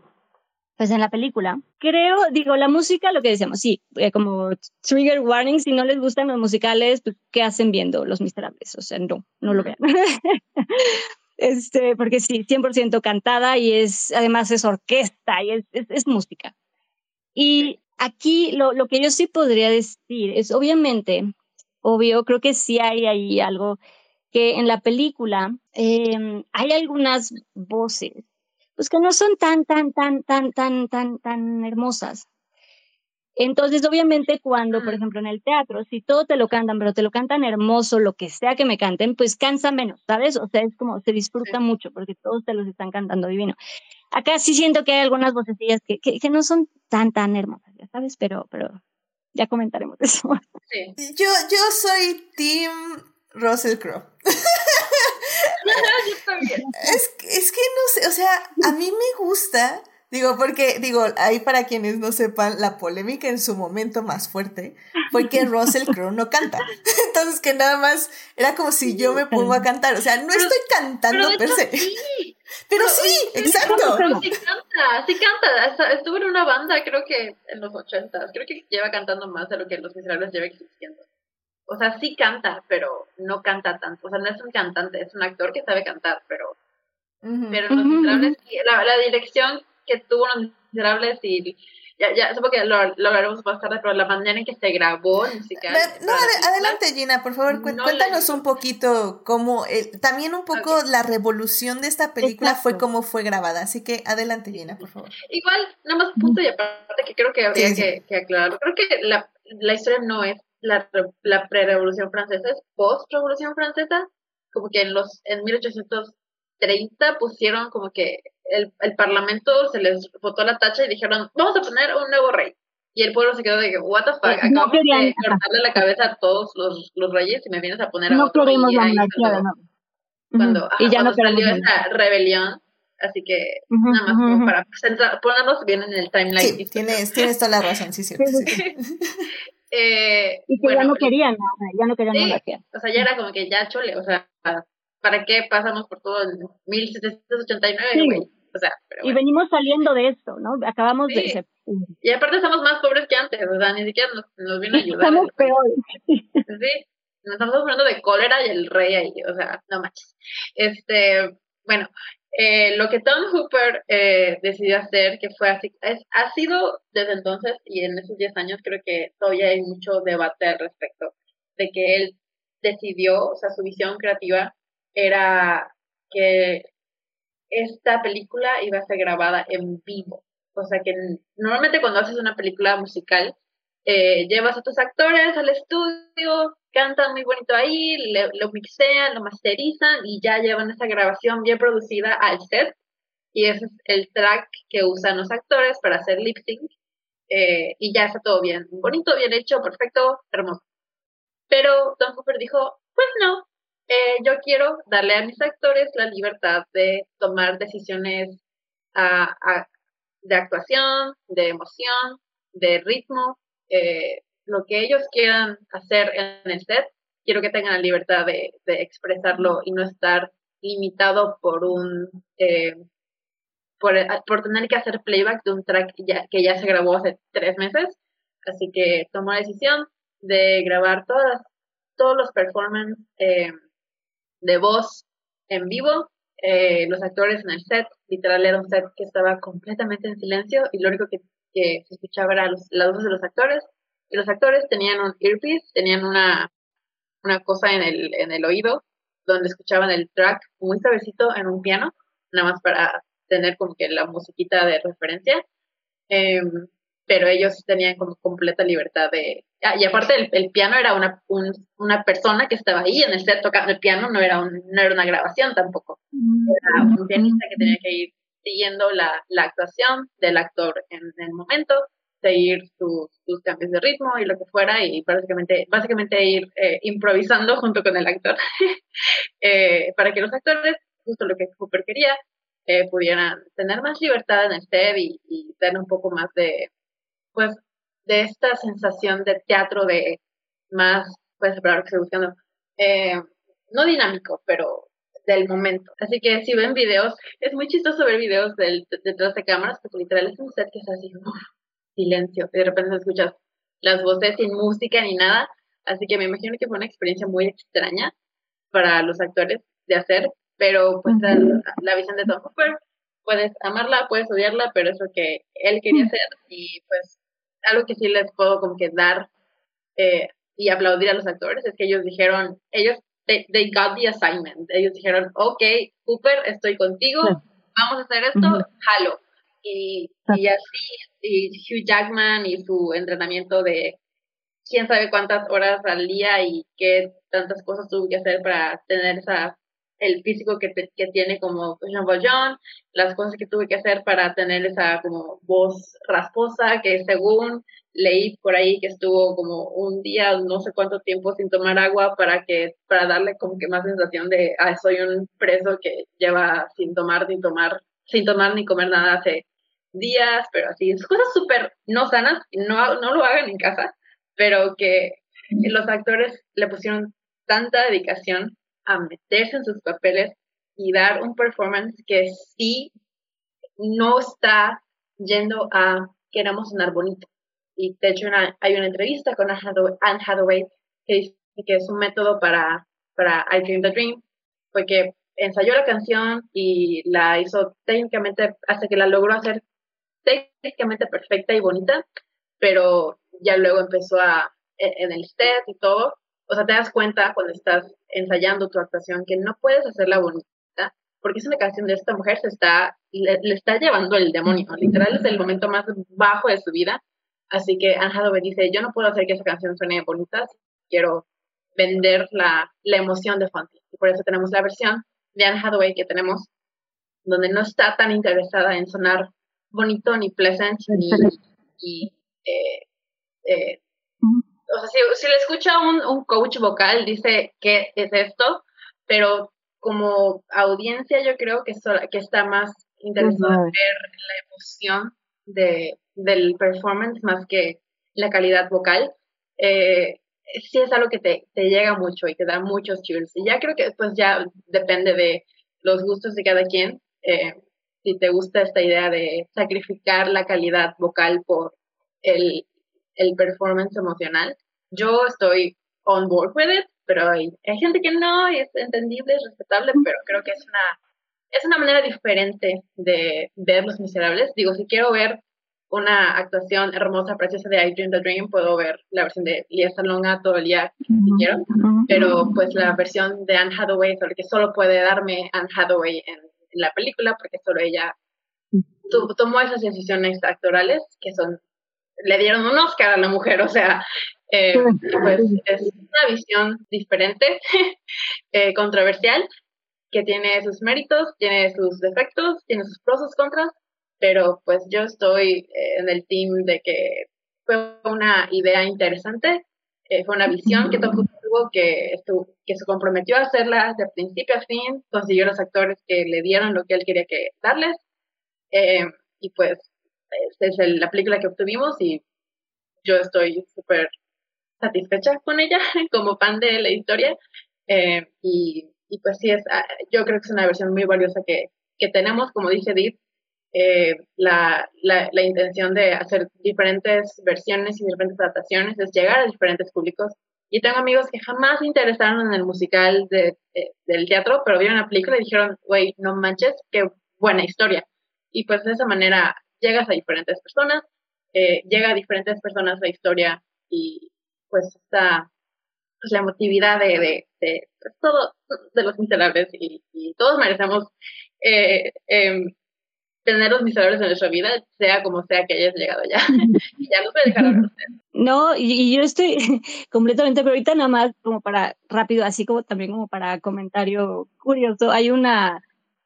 pues en la película. Creo, digo, la música, lo que decíamos, sí, eh, como trigger warning, si no les gustan los musicales, pues, ¿qué hacen viendo Los Miserables? O sea, no, no lo vean. este, porque sí, 100% cantada y es, además es orquesta y es, es, música. Y aquí lo, lo que yo sí podría decir es, obviamente, obvio, creo que sí hay ahí algo que en la película em, hay algunas voces, pues que no son tan, tan, tan, tan, tan, tan, tan hermosas. Entonces, obviamente, cuando, por ejemplo, en el teatro, si todo te lo cantan, pero te lo cantan hermoso, lo que sea que me canten, pues cansa menos, ¿sabes? O sea, es como se disfruta mucho porque todos te los están cantando divino. Acá sí siento que hay algunas vocecillas que, que, que no son tan, tan hermosas, ¿ya sabes? Pero, pero ya comentaremos eso. Sí. Yo, yo soy Team Russell Crowe. es, es que no sé, o sea, a mí me gusta, digo, porque, digo, ahí para quienes no sepan, la polémica en su momento más fuerte fue que Russell Crowe no canta. Entonces, que nada más era como si yo me pongo a cantar, o sea, no estoy cantando per se. Pero sí, exacto. Pero sí canta, sí canta. Estuvo en una banda, creo que en los ochentas. Creo que lleva cantando más de lo que Los Miserables lleva existiendo o sea, sí canta, pero no canta tanto. O sea, no es un cantante, es un actor que sabe cantar, pero, pero Los Miserables, la, la dirección que tuvo Los Miserables y ya, ya, supongo que lo, lo, hablaremos más tarde, pero la manera en que se grabó musical. No, adelante Gina, por favor, cuéntanos un poquito cómo, eh, también un poco la revolución de esta película fue cómo fue grabada, así que adelante Gina, por favor. Igual, nada más punto y aparte que creo que habría Que, que aclararlo, creo que la, la historia no es la, la pre-revolución francesa es post-revolución francesa, como que en los en 1830 pusieron como que el, el parlamento se les votó la tacha y dijeron, vamos a poner un nuevo rey. Y el pueblo se quedó de que, what the fuck, acabamos de cortarle la cabeza a todos los, los reyes y me vienes a poner a no otro. Queremos la monarquía, no. Cuando, y ya no salió esa rebelión, así que nada más para ponernos bien en el timeline. Sí, tienes, tienes toda la razón, sí, cierto. Sí, sí. Eh, y que ya no querían nada, ya no querían sí, O sea, ya era como que ya chole, o sea, ¿para qué pasamos por todo el 1789, güey? O sea, pero Y venimos saliendo de esto, ¿no? Acabamos de... Y aparte estamos más pobres que antes, o sea, ni siquiera nos, nos vino a ayudar. Estamos peores. Sí, nos estamos hablando de cólera y el rey ahí, o sea, no manches. Este, bueno, eh, lo que Tom Hooper eh, decidió hacer, que fue así, es, ha sido desde entonces y en esos 10 años creo que todavía hay mucho debate al respecto, de que él decidió, o sea, su visión creativa era que esta película iba a ser grabada en vivo. O sea que normalmente cuando haces una película musical, eh, llevas a tus actores al estudio, cantan muy bonito ahí, lo mixean, lo masterizan y ya llevan esa grabación bien producida al set. Y ese es el track que usan los actores para hacer lip sync. Eh, y ya está todo bien, bonito, bien hecho, perfecto, hermoso. Pero Don Cooper dijo, pues no, eh, yo quiero darle a mis actores la libertad de tomar decisiones de actuación, de emoción, de ritmo, eh, lo que ellos quieran hacer en el set, quiero que tengan la libertad de, expresarlo y no estar limitado por un eh, por, por, tener que hacer playback de un track ya, que ya se grabó hace tres meses. Así que tomó la decisión de grabar todas, todos los performances eh, de voz en vivo. Eh, los actores en el set, literal era un set que estaba completamente en silencio y lo único que, que se escuchaba era los, las voces de los actores y los actores tenían un earpiece, tenían una, una cosa en el, en el oído donde escuchaban el track muy suavecito en un piano, nada más para tener como que la musiquita de referencia. Em, pero ellos tenían como completa libertad de... Ah, y aparte el, piano era una, una persona que estaba ahí en el set tocando el piano, no era, un, no era una grabación tampoco. Era un pianista que tenía que ir siguiendo la, la actuación del actor en el momento seguir sus, sus, cambios de ritmo y lo que fuera y básicamente, básicamente ir eh, improvisando junto con el actor eh, para que los actores, justo lo que Cooper quería, eh, pudieran tener más libertad en el set y, y tener un poco más de, pues, de esta sensación de teatro de más, puede ser palabra que estoy buscando, no dinámico, pero del momento. Así que si ven videos, es muy chistoso ver videos del, detrás de cámaras, porque literal es un set que es así, silencio. de repente escuchas las voces sin música ni nada. Así que me imagino que fue una experiencia muy extraña para los actores de hacer, pero pues la, visión de Tom Hooper, puedes amarla, puedes odiarla, pero es lo que él quería hacer y pues algo que sí les puedo como que dar eh, y aplaudir a los actores es que ellos dijeron, ellos, they, got the assignment, ellos dijeron, ok, Cooper, estoy contigo, vamos a hacer esto, jalo. Y, y así, y Hugh Jackman y su entrenamiento de quién sabe cuántas horas al día y qué tantas cosas tuvo que hacer para tener esa el físico que, que tiene como Jean Valjean, las cosas que tuve que hacer para tener esa como voz rasposa que según leí por ahí que estuvo como un día, no sé cuánto tiempo sin tomar agua para que para darle como que más sensación de ah, soy un preso que lleva sin tomar ni tomar sin tomar ni comer nada hace días, pero así, cosas súper no sanas, no, no lo hagan en casa, pero que los actores le pusieron tanta dedicación a meterse en sus papeles y dar un performance que sí no está yendo a queremos sonar bonito. Y de hecho hay una entrevista con Anne Hathaway que dice que es un método para, para I Dream the Dream, porque ensayó la canción y la hizo técnicamente hasta que la logró hacer técnicamente perfecta y bonita, pero ya luego empezó a, e, en el set y todo, o sea, te das cuenta cuando estás ensayando tu actuación que no puedes hacerla bonita, porque es una canción de esta mujer, se está, le, está llevando el demonio, literal es el momento más bajo de su vida, así que Anne dice, yo no puedo hacer que esa canción suene bonita, quiero vender la, la emoción de Fonty, y por eso tenemos la versión de Anne Hathaway que tenemos, donde no está tan interesada en sonar bonito, ni pleasant, ni... Eh, eh, o sea, si, le escucha un, un coach vocal, dice, ¿qué es esto? Pero como audiencia yo creo que, que está más interesado en ver la emoción de, del performance más que la calidad vocal. Eh, sí es algo que te, te, llega mucho y te da muchos chills. Y ya creo que pues ya depende de los gustos de cada quien. Eh, si te gusta esta idea de sacrificar la calidad vocal por el, el performance emocional, yo estoy on board with it, pero hay, hay, gente que no, y es entendible, es respetable, pero creo que es una, es una manera diferente de ver Los Miserables. Digo, si quiero ver una actuación hermosa, preciosa de I Dream the Dream, puedo ver la versión de Lia Salonga todo el día si quiero, pero pues la versión de Anne Hathaway, sobre que solo puede darme Anne Hathaway en en la película porque solo ella tomó esas decisiones actorales que son le dieron un Oscar a la mujer, o sea, eh, pues es una visión diferente, eh, controversial, que tiene sus méritos, tiene sus defectos, tiene sus pros, sus contras, pero pues yo estoy eh, en el team de que fue una idea interesante, fue una visión que Tom que, que se comprometió a hacerla de principio a fin, consiguió los actores que le dieron lo que él quería que darles, y pues esta es la película que obtuvimos y yo estoy súper satisfecha con ella como fan de la historia. Eh, y, y, pues sí, es, ah, yo creo que es una versión muy valiosa que, que tenemos, como dice Edith, eh, la, la, la, intención de hacer diferentes versiones y diferentes adaptaciones es llegar a diferentes públicos. Y tengo amigos que jamás se interesaron en el musical de, del teatro, pero vieron la película y dijeron, güey, no manches, qué buena historia. Y pues de esa manera llegas a diferentes personas, eh, llega a diferentes personas la historia y pues está pues, la emotividad de, de, de pues, de los miserables y, todos merecemos eh, em, tener los miserables en nuestra vida, sea como sea que hayas llegado ya. ya no dejar hablar No, y, y, yo estoy completamente, pero ahorita nada más como para rápido, así como también como para comentario curioso, hay una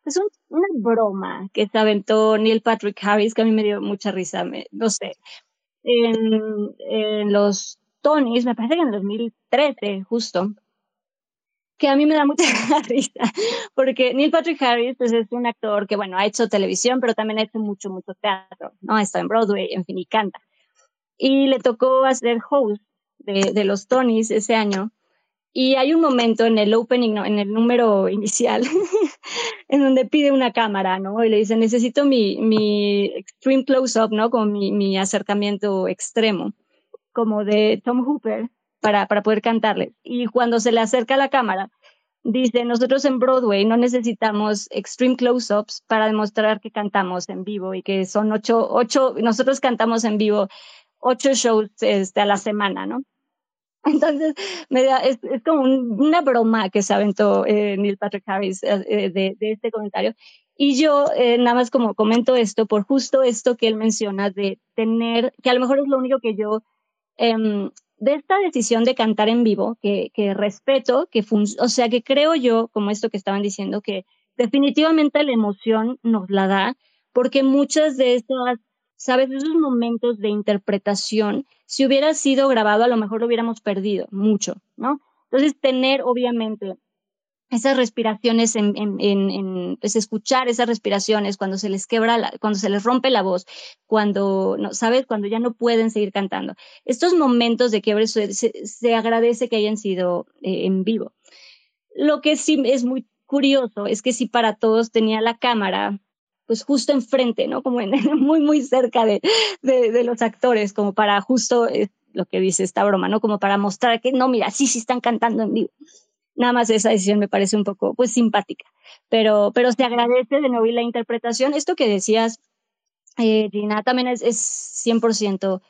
es una broma que se aventó Neil Patrick Harris, que a mí me dio mucha risa, no sé. En, los Tonys, me parece que en 2013, justo, que a mí me da mucha risa, porque Neil Patrick Harris pues, es un actor que, bueno, ha hecho televisión, pero también ha hecho mucho, mucho teatro, ¿no? Está en Broadway, en fin, y canta. Y le tocó hacer host de, de los Tonys ese año, y hay un momento en el opening, ¿no? en el número inicial, en donde pide una cámara, ¿no? Y le dice, necesito mi, mi extreme close-up, ¿no? Con mi, mi, acercamiento extremo, como de Tom Hooper, para, para poder cantarle. Y cuando se le acerca la cámara, dice, nosotros en Broadway no necesitamos extreme close-ups para demostrar que cantamos en vivo y que son ocho, ocho, nosotros cantamos en vivo ocho shows este, a la semana, ¿no? Entonces, me da, es, es, como una broma que se aventó eh, Neil Patrick Harris eh, de, de, este comentario. Y yo eh, nada más como comento esto por justo esto que él menciona de tener, que a lo mejor es lo único que yo, em, de esta decisión de cantar en vivo, que, que respeto, que o sea, que creo yo, como esto que estaban diciendo, que definitivamente la emoción nos la da, porque muchas de esas ¿sabes? Esos momentos de interpretación, si hubiera sido grabado, a lo mejor lo hubiéramos perdido mucho, ¿no? Entonces, tener, obviamente, esas respiraciones en, pues escuchar esas respiraciones cuando se les quebra, cuando se les rompe la voz, cuando, no, ¿sabes? Cuando ya no pueden seguir cantando. Estos momentos de quiebre se, se, agradece que hayan sido eh, en vivo. Lo que sí es muy curioso es que si para todos tenía la cámara pues justo enfrente, ¿no? Como muy, muy cerca de, de, de, los actores, como para justo eh, lo que dice esta broma, ¿no? Como para mostrar que no, mira, sí, sí están cantando en vivo. Nada más esa decisión me parece un poco, pues, simpática. Pero, pero se agradece de nuevo y la interpretación. Esto que decías, eh, Gina, también es, es 100%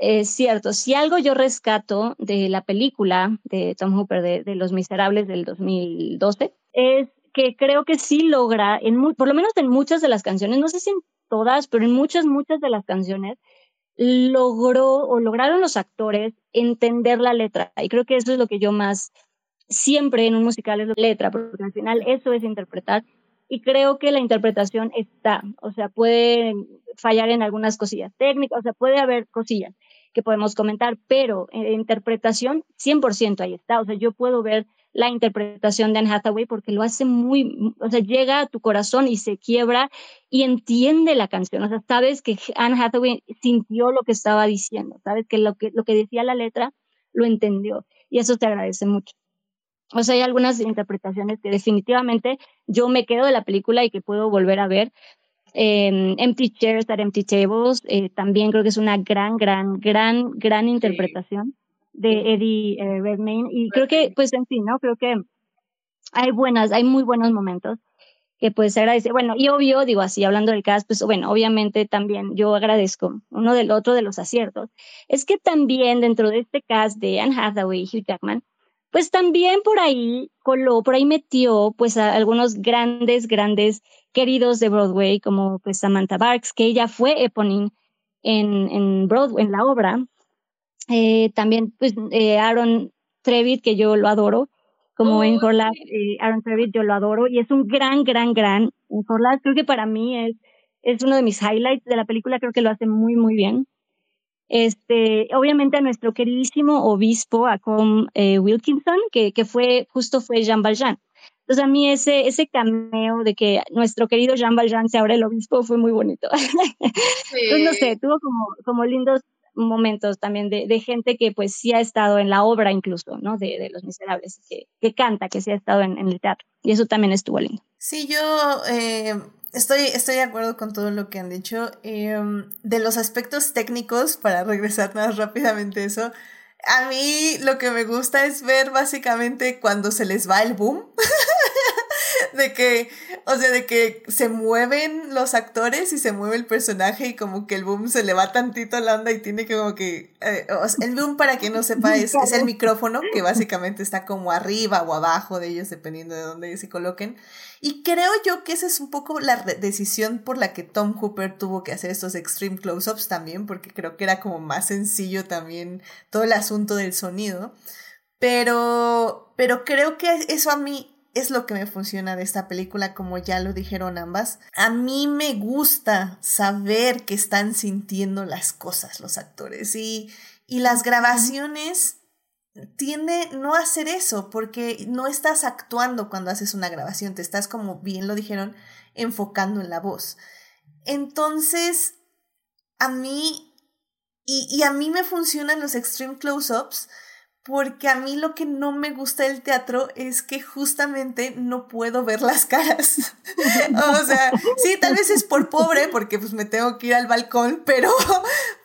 es cierto. Si algo yo rescato de la película de Tom Hooper de, de Los Miserables del 2012 es que creo que sí logra, en por lo menos en muchas de las canciones, no sé si en todas, pero en muchas, muchas de las canciones, logró o lograron los actores entender la letra. Y creo que eso es lo que yo más siempre en un musical es la letra, porque al final eso es interpretar. Y creo que la interpretación está, o sea, puede fallar en algunas cosillas técnicas, o sea, puede haber cosillas que podemos comentar, pero en interpretación 100% ahí está. O sea, yo puedo ver la interpretación de Anne Hathaway porque lo hace muy, o sea, llega a tu corazón y se quiebra y entiende la canción. O sea, sabes que Anne Hathaway sintió lo que estaba diciendo, sabes que lo que, lo que decía la letra lo entendió y eso te agradece mucho. O sea, hay algunas interpretaciones que definitivamente yo me quedo de la película y que puedo volver a ver. Eh, empty Chairs at Empty Tables, eh, también creo que es una gran, gran, gran, gran interpretación de Eddie eh, Redmayne. Y creo que, pues en fin, ¿no? Creo que hay buenas, hay muy buenos momentos que pues se agradece. Bueno, y obvio, digo así, hablando del cast, pues bueno, obviamente también yo agradezco uno del otro de los aciertos. Es que también dentro de este cast de Anne Hathaway y Hugh Jackman, pues también por ahí coló, por ahí metió pues a algunos grandes, grandes queridos de Broadway, como pues Samantha Barks, que ella fue Eponine en, en Broadway, en la obra. Eh, también, pues, eh, Aaron Trevitt, que yo lo adoro, como en Horlath, eh, Aaron Trevitt, yo lo adoro, y es un gran, gran, gran en. Creo que para mí es, es uno de mis highlights de la película, creo que lo hace muy, muy bien. Este, obviamente a nuestro queridísimo obispo, a Com eh, Wilkinson, que, que fue, justo fue Jean Valjean. Entonces a mí ese, ese cameo de que nuestro querido Jean Valjean se ahora el obispo fue muy bonito. Entonces no sé, tuvo como, como lindos momentos también de, gente que pues sí ha estado en la obra incluso, ¿no? De, de Los Miserables, que, que, canta, que sí ha estado en, el teatro. Y eso también estuvo lindo. Sí, yo eh, estoy, estoy de acuerdo con todo lo que han dicho. Eh, de los aspectos técnicos, para regresar más rápidamente eso, a mí lo que me gusta es ver básicamente cuando se les va el boom. de que, o sea, de que se mueven los actores y se mueve el personaje y como que el boom se le va tantito la onda y tiene que como que, eh, el boom para que no sepa es, es, el micrófono que básicamente está como arriba o abajo de ellos dependiendo de dónde se coloquen. Y creo yo que esa es un poco la decisión por la que Tom Hooper tuvo que hacer estos extreme close-ups también, porque creo que era como más sencillo también todo el asunto del sonido. Pero, pero creo que eso a mí es lo que me funciona de esta película, como ya lo dijeron ambas. A mí me gusta saber que están sintiendo las cosas los actores y, y las grabaciones tiende no a hacer eso porque no estás actuando cuando haces una grabación, te estás como bien lo dijeron, enfocando en la voz. Entonces, a mí, y, y a mí me funcionan los extreme close-ups porque a mí lo que no me gusta del teatro es que justamente no puedo ver las caras. o sea, sí, tal vez es por pobre, porque pues me tengo que ir al balcón, pero,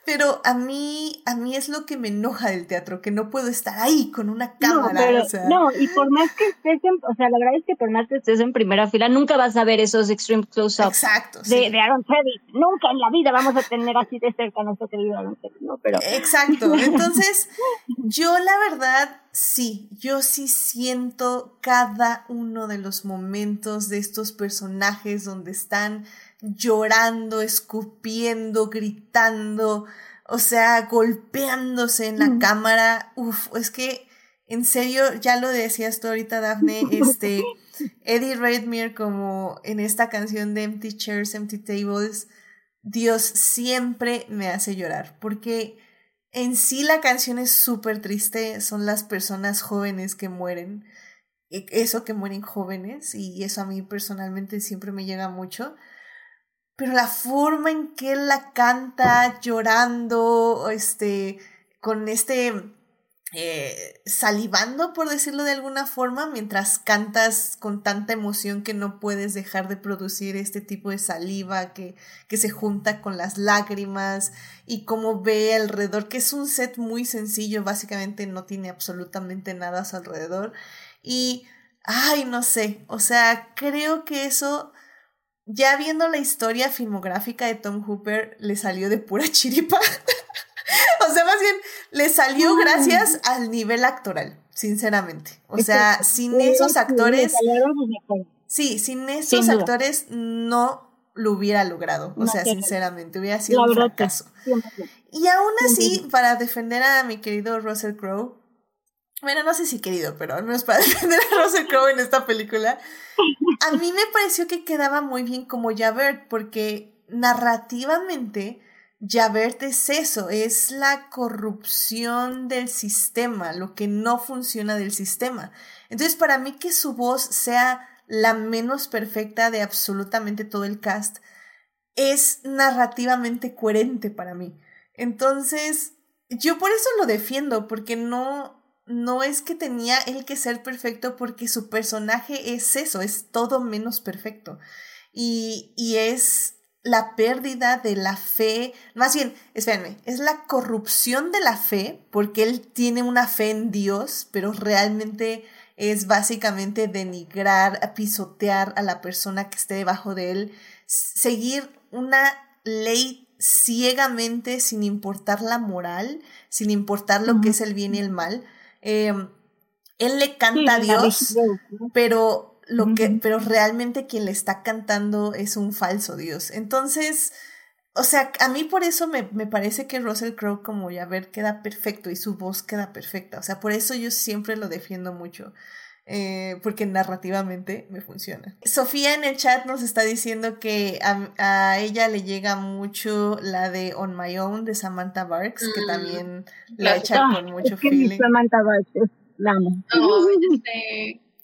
pero a mí, a mí es lo que me enoja del teatro, que no puedo estar ahí con una cámara. No, o sea. no y por más que estés en, o sea, la verdad es que por más que estés en primera fila, nunca vas a ver esos extreme close-ups Exacto, de, sí. de Aaron Trevitt. Nunca en la vida vamos a tener así de cerca a nuestro querido Aaron Trevitt, ¿no? Pero... Exacto. Entonces, yo la verdad, sí, yo sí siento cada uno de los momentos de estos personajes donde están llorando, escupiendo, gritando, o sea, golpeándose en la mm. cámara. Uf, es que, en serio, ya lo decías tú ahorita, Daphne, este, Eddie Redmayne como en esta canción de Empty Chairs, Empty Tables, Dios siempre me hace llorar, porque en sí la canción es súper triste, son las personas jóvenes que mueren, e, eso que mueren jóvenes, y eso a mí personalmente siempre me llega mucho pero la forma en que él la canta llorando, este, con este, eh, salivando, por decirlo de alguna forma, mientras cantas con tanta emoción que no puedes dejar de producir este tipo de saliva que, que se junta con las lágrimas y cómo ve alrededor, que es un set muy sencillo, básicamente no tiene absolutamente nada a su alrededor. Y, ay, no sé, o sea, creo que eso ya viendo la historia filmográfica de Tom Hooper, le salió de pura chiripa. o sea, más bien, le salió gracias al nivel actoral, sinceramente. O sea, sin esos actores. Sí, sin esos actores no lo hubiera logrado. O sea, sinceramente, hubiera sido un fracaso. Y aún así, para defender a mi querido Russell Crowe, bueno, no sé si querido, pero al menos para defender a Russell Crowe en esta película, a mí me pareció que quedaba muy bien como Javert, porque narrativamente Javert es eso, es la corrupción del sistema, lo que no funciona del sistema. Entonces, para mí que su voz sea la menos perfecta de absolutamente todo el cast, es narrativamente coherente para mí. Entonces, yo por eso lo defiendo, porque no, no es que tenía él que ser perfecto porque su personaje es eso, es todo menos perfecto. Y, y es la pérdida de la fe, más bien, espérenme, es la corrupción de la fe porque él tiene una fe en Dios, pero realmente es básicamente denigrar, pisotear a la persona que esté debajo de él, seguir una ley ciegamente sin importar la moral, sin importar lo que es el bien y el mal, Em, él le canta a Dios, pero lo que, pero realmente quien le está cantando es un falso Dios. Entonces, o sea, a mí por eso me, me parece que Russell Crowe como ya ver queda perfecto y su voz queda perfecta. O sea, por eso yo siempre lo defiendo mucho. Eh, porque narrativamente me funciona. Sofía en el chat nos está diciendo que a, ella le llega mucho la de On My Own de Samantha Barks, que mm, también la echa con mucho feeling. Samantha Barks, la amo. Oh,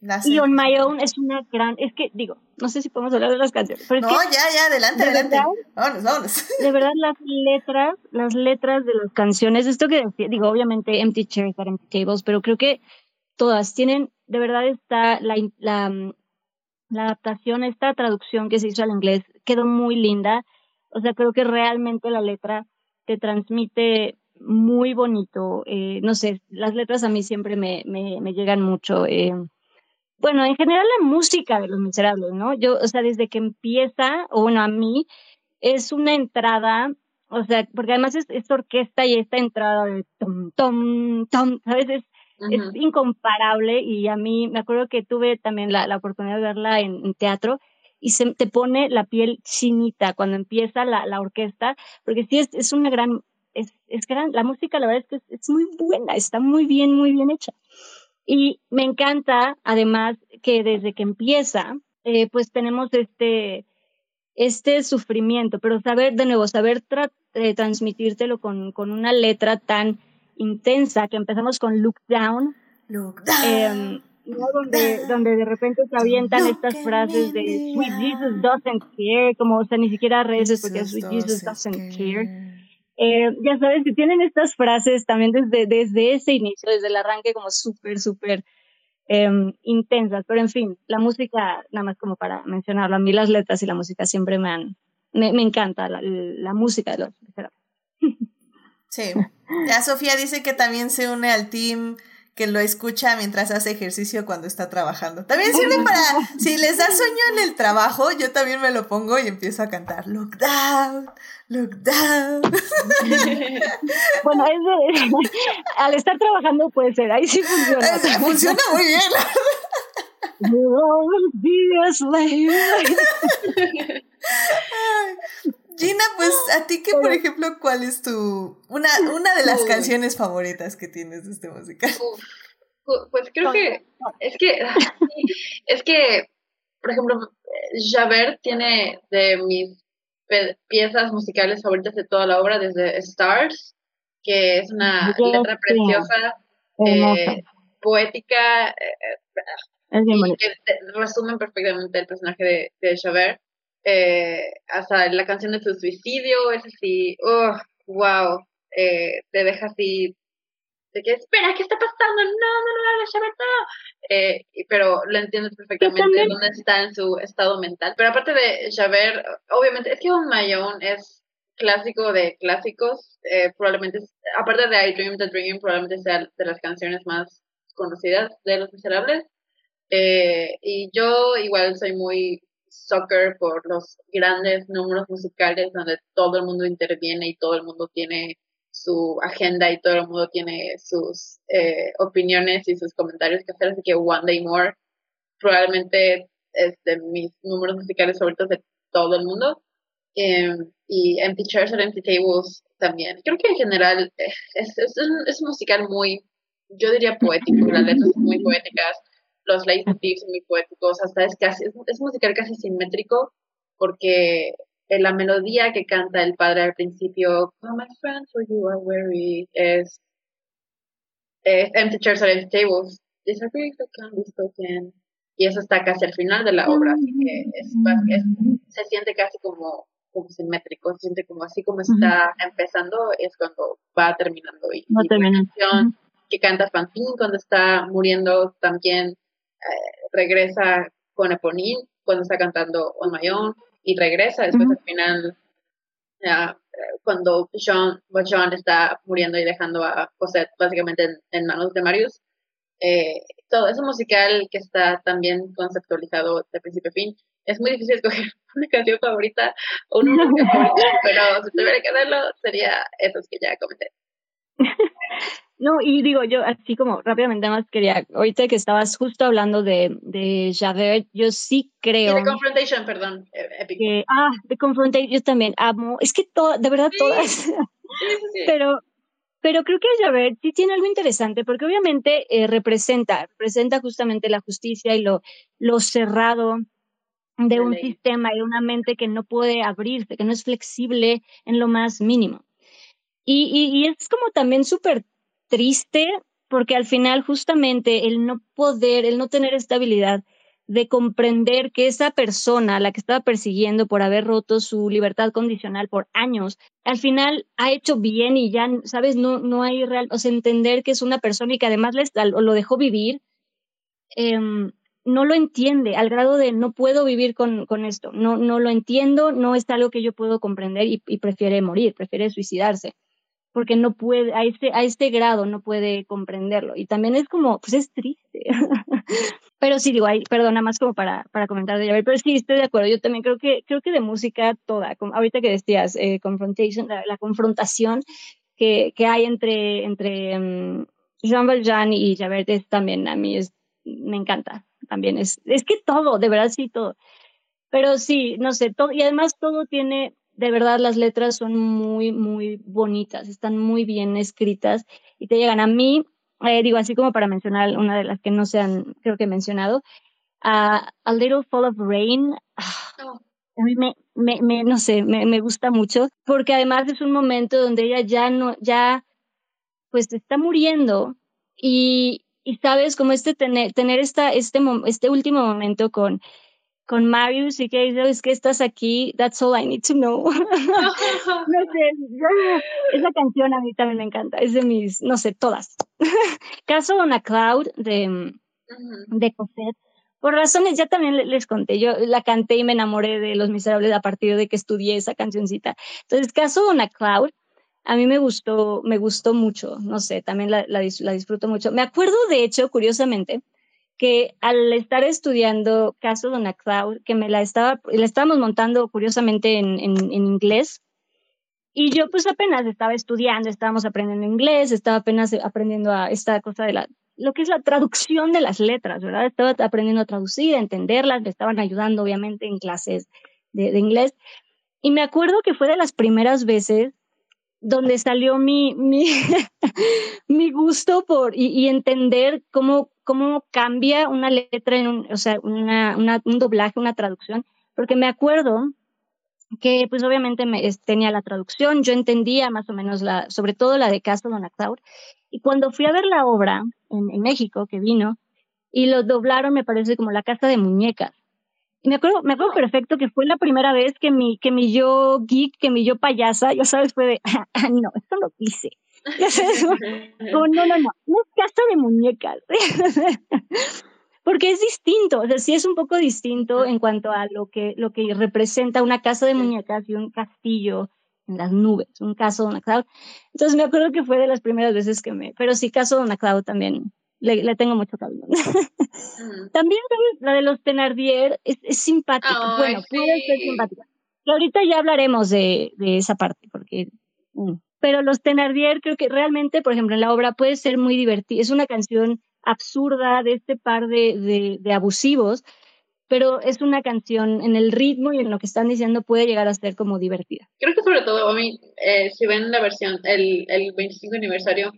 y On My Own es una gran, es que digo, no sé si podemos hablar de las canciones. Pero no, ya, ya, adelante, adelante. vámonos, vámonos. De verdad, las letras, las letras de las canciones, esto que digo, obviamente Empty Chairs Empty Tables, pero creo que todas tienen, de verdad está la, la, la adaptación, esta traducción que se hizo al inglés quedó muy linda. O sea, creo que realmente la letra te transmite muy bonito. Eh, no sé, las letras a mí siempre me, me, me llegan mucho. Eh, bueno, en general la música de Los Miserables, ¿no? Yo, o sea, desde que empieza, o bueno, a mí, es una entrada, o sea, porque además es esta orquesta y esta entrada de tom, tom, tom, ¿sabes? Es, es incomparable y a mí me acuerdo que tuve también la, la oportunidad de verla en, teatro y se te pone la piel chinita cuando empieza la, la orquesta, porque sí es, es una gran, es, es gran, la música la verdad es que es muy buena, está muy bien, muy bien hecha. Y me encanta, además, que desde que empieza, eh, pues tenemos este, este sufrimiento, pero saber, de nuevo, saber eh, transmitírtelo con, con una letra tan intensa, que empezamos con Look Down. Look down. donde, donde de repente se avientan estas frases de Sweet Jesus doesn't care, como, o sea, ni siquiera reces porque Sweet Jesus doesn't care. Eh, ya sabes que tienen estas frases también desde, desde ese inicio, desde el arranque como súper, súper em, intensas, pero en fin, la música, nada más como para mencionarlo, a mí las letras y la música siempre me han, me, me encanta la, la, música de los Sí, ya Sofía dice que también se une al team que lo escucha mientras hace ejercicio cuando está trabajando. También sirve para, si les da sueño en el trabajo, yo también me lo pongo y empiezo a cantar Look down, look down. bueno, es al estar trabajando puede ser, ahí sí funciona. funciona muy bien. Gina, pues a ti que, por ejemplo, ¿cuál es tu una, una de las canciones favoritas que tienes de este musical? Pues creo que es que es que, por ejemplo, Javert tiene de mis piezas musicales favoritas de toda la obra, desde Stars, que es una letra preciosa, eh, poética, eh, y que resumen perfectamente el personaje de, de Javert eh, hasta la canción de su suicidio, es así, oh, wow, eh, te deja así, de que espera, ¿qué está pasando? No, no, no, no, no, eh, pero lo entiendes perfectamente dónde está en su estado mental. Pero aparte de Javert, obviamente, es que un Mayón es clásico de clásicos, eh, probablemente, aparte de I Dream the Dream, probablemente sea de las canciones más conocidas de Los Miserables. Eh, y yo igual soy muy soccer por los grandes números musicales donde todo el mundo interviene y todo el mundo tiene su agenda y todo el mundo tiene sus eh, opiniones y sus comentarios que hacer, así que One Day More probablemente es de mis números musicales favoritos de todo el mundo. Em, y Empty Chairs and Empty Tables también. Creo que en general eh, es, es, un, es un musical muy, yo diría poético, las letras muy poéticas, los leitmotivs muy poéticos, hasta es casi, es, musical casi simétrico, porque la melodía que canta el padre al principio, oh, my friends, for you are weary, es, Empty Chairs are Empty Tables, disagree can be spoken, y eso está casi al final de la obra, así que es, se siente casi como, como simétrico, se siente como así como está empezando, es cuando va terminando. Y, la canción que canta Fantine cuando está muriendo también eh, regresa con Eponine cuando está cantando On My Own y regresa después al final eh, cuando John, John está muriendo y dejando a Cosette básicamente en, manos de Marius. Eh, todo es un musical que está también conceptualizado de principio a fin. Es muy difícil escoger una canción favorita o una música favorita, pero si tuviera que hacerlo sería esos que ya comenté. No, y digo, yo así como rápidamente más quería, ahorita que estabas justo hablando de, de Javert, yo sí creo. Y de Confrontation, perdón. eh, épico. que, ah, de Confrontation, yo también amo, es que todo, de verdad Sí. todas, Sí, sí, sí. pero, pero creo que Javert sí tiene algo interesante, porque obviamente eh, representa, representa justamente la justicia y lo, lo cerrado de La un ley. sistema y una mente que no puede abrirse, que no es flexible en lo más mínimo. Y, y, y es como también súper triste porque al final justamente el no poder, el no tener esta habilidad de comprender que esa persona la que estaba persiguiendo por haber roto su libertad condicional por años, al final ha hecho bien y ya, sabes, no, no hay real, o sea, entender que es una persona y que además les, lo dejó vivir, em, no lo entiende al grado de no puedo vivir con, con esto, no, no lo entiendo, no es algo que yo puedo comprender y prefiere morir, prefiere suicidarse porque no puede, a este, a este grado no puede comprenderlo. Y también es como, pues es triste. pero sí, digo, ahí, perdón, nada más como para, para comentar de Javier, pero sí, estoy de acuerdo. Yo también creo que, creo que de música toda, como ahorita que decías, eh, confrontation, la, la, confrontación que, que hay entre, entre um, Jean Valjean y Javert es también, a mí es, me encanta. También es, es que todo, de verdad sí, todo. Pero sí, no sé, todo, y además todo tiene, de verdad las letras son muy, muy bonitas, están muy bien escritas y te llegan a mí, eh, digo así como para mencionar una de las que no se han, creo que mencionado, uh, A Little Fall of Rain. Oh. A mí me, no sé, me, me gusta mucho porque además es un momento donde ella ya no, ya, pues está muriendo y, y sabes, como este tener, tener esta, este, este último momento con, con Marius y que dice, es que estás aquí, that's all I need to know. no sé, esa canción a mí también me encanta, es de mis, no sé, todas. Caso on a Cloud de, uh -huh. de Cosette. Por razones, ya también les conté, yo la canté y me enamoré de Los Miserables a partir de que estudié esa cancioncita. Entonces, Caso on a Cloud, a mí me gustó, me gustó mucho, no sé, también la, la, la disfruto mucho. Me acuerdo, de hecho, curiosamente, que al estar estudiando Caso Donna Cloud, que me la estaba, la estábamos montando curiosamente en, en, en, inglés, y yo pues apenas estaba estudiando, estábamos aprendiendo inglés, estaba apenas aprendiendo a esta cosa de la, lo que es la traducción de las letras, ¿verdad? Estaba aprendiendo a traducir, a entenderlas, me estaban ayudando obviamente en clases de, de inglés, y me acuerdo que fue de las primeras veces donde salió mi, mi, mi gusto por y, y, entender cómo, cómo cambia una letra en un, o sea, una, una, un doblaje, una traducción, porque me acuerdo que pues obviamente me, tenía la traducción, yo entendía más o menos la, sobre todo la de Castro Don Actaur, y cuando fui a ver la obra en, en México, que vino, y lo doblaron, me parece como la casa de muñecas, me acuerdo, me acuerdo perfecto que fue la primera vez que mi, que mi yo geek, que mi yo payasa, ya sabes, fue de, ah, no, esto lo hice. Ya sabes, no, no, no, no es casa de muñecas. Porque es distinto, o sea, sí es un poco distinto en cuanto a lo que, lo que representa una casa de muñecas y un castillo en las nubes, un caso de una cloud. Entonces me acuerdo que fue de las primeras veces que me, pero sí, caso de una cloud también le, le, tengo mucho cariño. Mm. También la de los Tenardier es, es simpática. Oh, bueno, sí. puede ser simpática. Y ahorita ya hablaremos de, de esa parte, porque. Mm. Pero los Tenardier creo que realmente, por ejemplo, en la obra puede ser muy divertida. Es una canción absurda de este par de, de, de abusivos, pero es una canción en el ritmo y en lo que están diciendo puede llegar a ser como divertida. Creo que sobre todo, a mí, eh, si ven la versión, el, el 25 aniversario,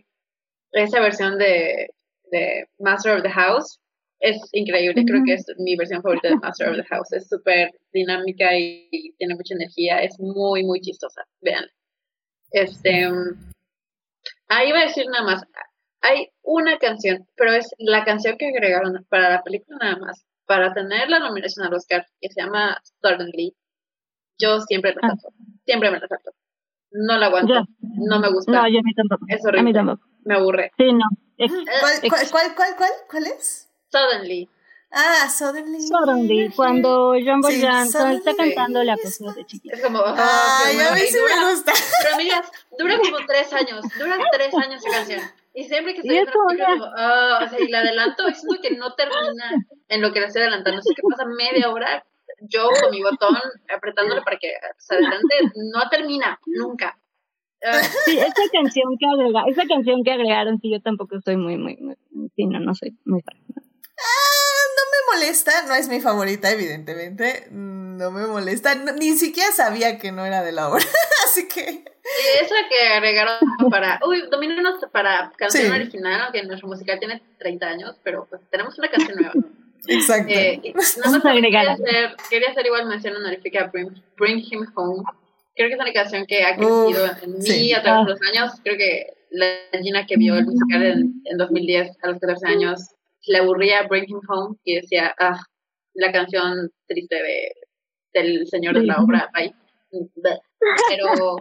esa versión de, de Master of the House es increíble, creo que es mi versión favorita de Master of the House, es súper dinámica y, y, tiene mucha energía, es muy, muy chistosa, vean. Este, ahí iba a decir nada más, hay una canción, pero es la canción que agregaron para la película nada más, para tener la nominación al Oscar, que se llama Suddenly, yo siempre la salto, ah. siempre me la salto. No la aguanto, yo. no me gusta. No, yo a mí tampoco. Es horrible. A mí tampoco. Me aburre. Sí, no. ¿Cuál, cuál, cuál, cuál, cuál, cuál es? Suddenly. Ah, Suddenly. Suddenly, cuando John Boyan sí, está cantando la canción de chiquita. Es como. Oh, Ay, a mí sí me gusta. Pero amigas, dura como tres años. Dura tres años esa canción. Y siempre que estoy viendo la como, oh, o sea, y la adelanto, es como que no termina en lo que la estoy adelantando. Así que pasa media hora yo con mi botón apretándole para que se adelante. No termina, nunca. sí, esa canción que agrega, esa canción que agregaron, sí, yo tampoco soy muy, muy, muy sí, no, no soy muy fan. Ah, no me molesta, no es mi favorita, evidentemente. No me molesta, ni siquiera sabía que no era de la obra, así que. Sí, esa que agregaron para. Uy, domínenos para canción original, aunque nuestra música tiene 30 años, pero pues tenemos una canción nueva. Exacto. Eh, a agregar. Quería hacer, quería hacer igual mención honorífica a Bring, Bring Him Home. Creo que es una canción que ha crecido en mí a través de los años. Creo que la Gina que vio el musical en, en 2010 a los 14 años le aburría Bring Him Home y decía, ah, la canción triste de, del señor de la obra, bye. Pero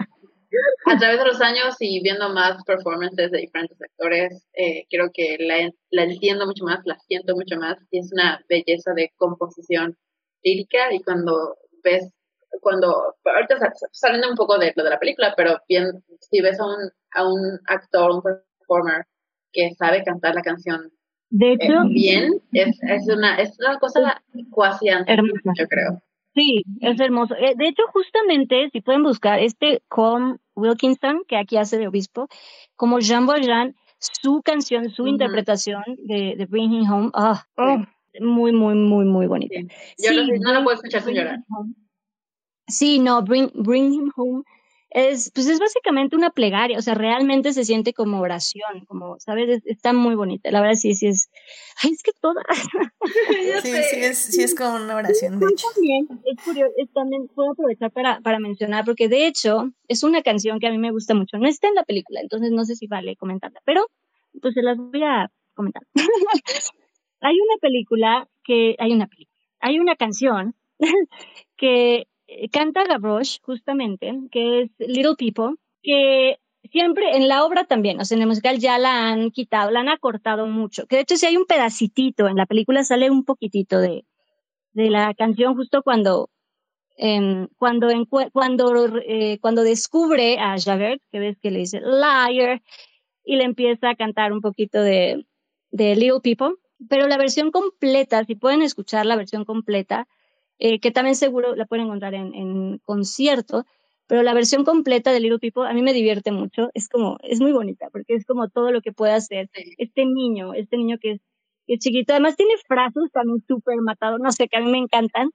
a través de los años y viendo más performances de diferentes actores, eh, creo que la, la, entiendo mucho más, la siento mucho más y es una belleza de composición lírica y cuando ves, cuando, ahorita saliendo un poco de lo de la película, pero bien, si ves a un, a un actor, un performer que sabe cantar la canción de hecho, bien, es, es, una, es una cosa cuasi hermosa, yo creo. Sí, es hermoso. Eh, de hecho, justamente, si pueden buscar este Com Wilkinson, que aquí hace de obispo, como Jean Valjean, su canción, su interpretación de, de Bring Him Home, ah, oh, muy, muy, muy, muy bonita. Yo no, lo puedo escuchar sin llorar. Sí, no, Bring, Bring Him Home es, pues es básicamente una plegaria, o sea, realmente se siente como oración, como, ¿sabes? está muy bonita. La verdad sí, sí es, ay, es que toda. sí, sí es, sí es como una oración, de hecho. También, es curioso, también puedo aprovechar para, para mencionar, porque de hecho es una canción que a mí me gusta mucho. No está en la película, entonces no sé si vale comentarla, pero pues se las voy a comentar. hay una película que, hay una película, hay una canción que canta Gavroche, justamente, que es Little People, que siempre en la obra también, o sea, en el musical ya la han quitado, la han acortado mucho. Que de hecho, si hay un pedacitito en la película, sale un poquitito de, de la canción justo cuando, eh, cuando, cuando, eh, cuando descubre a Javert, que ves que le dice liar, y le empieza a cantar un poquito de, de Little People. Pero la versión completa, si pueden escuchar la versión completa, eh, que también seguro la pueden encontrar en, en, concierto, pero la versión completa de Little People a mí me divierte mucho, es como, es muy bonita, porque es como todo lo que puede hacer este niño, este niño que es, que es chiquito, además tiene frases también súper matado, no sé, que a mí me encantan,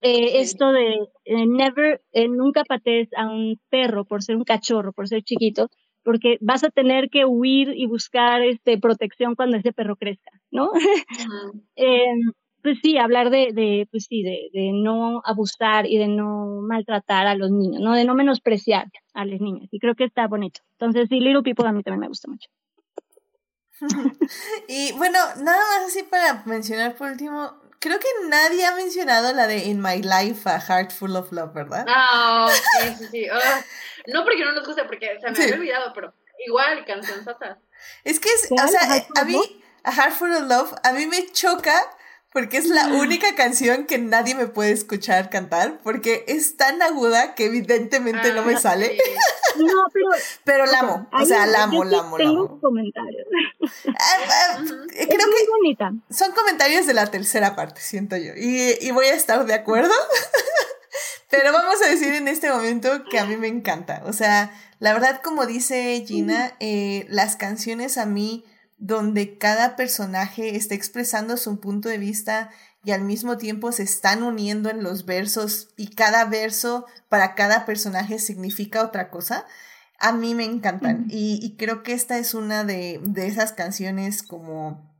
eh, esto de eh, never, nunca patees a un perro por ser un cachorro, por ser chiquito, porque vas a tener que huir y buscar este protección cuando ese perro crezca, ¿no? pues sí, hablar de, de pues sí, de, de, no abusar y de no maltratar a los niños, ¿no? De no menospreciar a los niños. Y creo que está bonito. Entonces, sí, Little People a mí también me gusta mucho. y bueno, nada más así para mencionar por último, creo que nadie ha mencionado la de In My Life, A Heart Full of Love, ¿verdad? No, sí, sí, sí. Ah, no porque no nos guste, porque se me había olvidado, pero igual, canción sata. Es que, es, o sea, a mí, A Heart Full of Love, a mí me choca porque es la única canción que nadie me puede escuchar cantar, porque es tan aguda que evidentemente no me ah, sale. No, pero... pero la amo, o sea, la amo, la amo, Tengo comentarios. Ah, ah, creo que bonita. son comentarios de la tercera parte, siento yo, y, y voy a estar de acuerdo. pero vamos a decir en este momento que a mí me encanta, o sea, la verdad, como dice Gina, eh, las canciones a mí donde cada personaje está expresando su punto de vista y al mismo tiempo se están uniendo en los versos y cada verso para cada personaje significa otra cosa, a mí me encantan. y, creo que esta es una de, de esas canciones como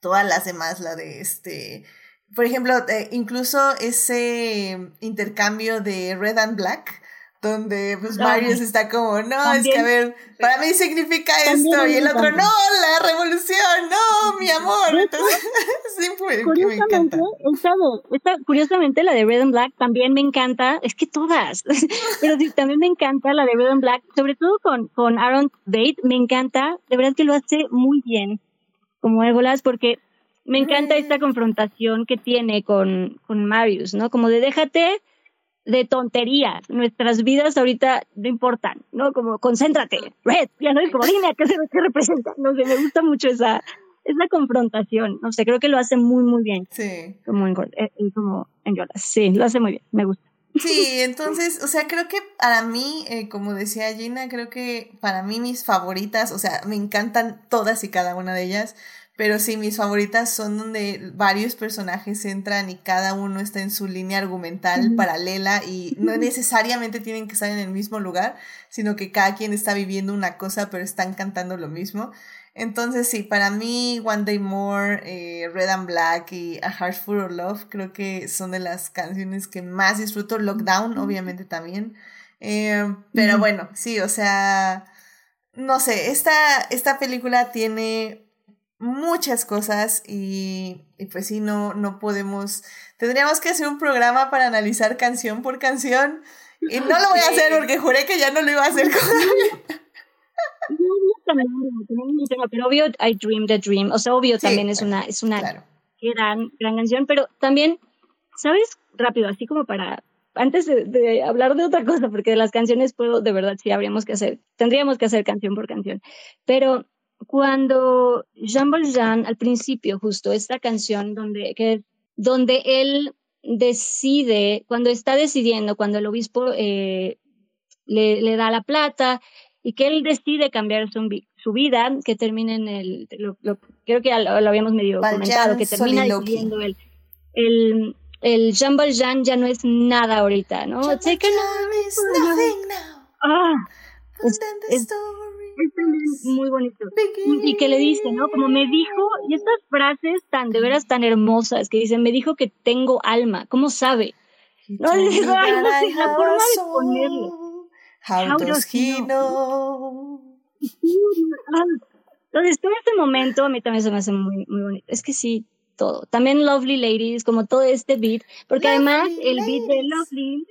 todas las demás, la de este... Por ejemplo, eh, incluso ese intercambio de Red and Black, donde pues Marius está como, no, es que a ver, para mí significa esto, y el otro, no, la revolución, no, mi amor. Entonces, curiosamente, esta, curiosamente la de Red and Black también me encanta, es que todas, pero también me encanta la de Red and Black, sobre todo con, con Aaron Bate, me encanta, de verdad que lo hace muy bien, como Ébolas, porque me encanta esta confrontación que tiene con, con Marius, ¿no? Como de déjate de tonterías. Nuestras vidas ahorita no importan, ¿no? Como concéntrate, red, ya no es como dime qué, qué representa. No sé, me gusta mucho esa, esa confrontación. No sé, creo que lo hace muy, muy bien. Sí. Como en, eh, como en Yolas. Sí, lo hace muy bien, me gusta. Sí, entonces, o sea, creo que para mí, eh, como decía Gina, creo que para mí mis favoritas, o sea, me encantan todas y cada una de ellas, pero sí, mis favoritas son donde varios personajes entran y cada uno está en su línea argumental paralela y no necesariamente tienen que estar en el mismo lugar, sino que cada quien está viviendo una cosa, pero están cantando lo mismo. Entonces sí, para mí One Day More, eh, Red and Black y A Heart Full of Love creo que son de las canciones que más disfruto. Lockdown obviamente también. Eh, pero bueno, sí, o sea, no sé, esta, esta película tiene muchas cosas y, y, pues sí, no, no podemos, tendríamos que hacer un programa para analizar canción por canción y no lo voy a hacer porque juré que ya no lo iba a hacer con pero obvio I Dream the Dream, o sea, obvio también es una, es una gran, gran canción, pero también, ¿sabes? Rápido, así como para, antes de, hablar de otra cosa, porque de las canciones puedo, de verdad, sí habríamos que hacer, tendríamos que hacer canción por canción, pero cuando Jean Valjean, al principio, justo esta canción donde, que, donde él decide, cuando está decidiendo, cuando el obispo eh, le, le, da la plata y que él decide cambiar su, su vida, que termina en el, lo, creo que ya lo, habíamos medio comentado, que termina decidiendo el, el, el Jean Valjean ya no es nada ahorita, ¿no? Take Ah, es, es, es, muy bonito. Y que le dice, ¿no? Como me dijo, y estas frases tan, de veras tan hermosas, que dicen, me dijo que tengo alma, ¿cómo sabe? No, le digo, ay, no sé, la forma de ponerlo. How, does he know? Entonces, todo este momento a mí también se me hace muy, muy bonito. Es que sí, todo. También Lovely Ladies, como todo este beat, porque además el beat de Lovely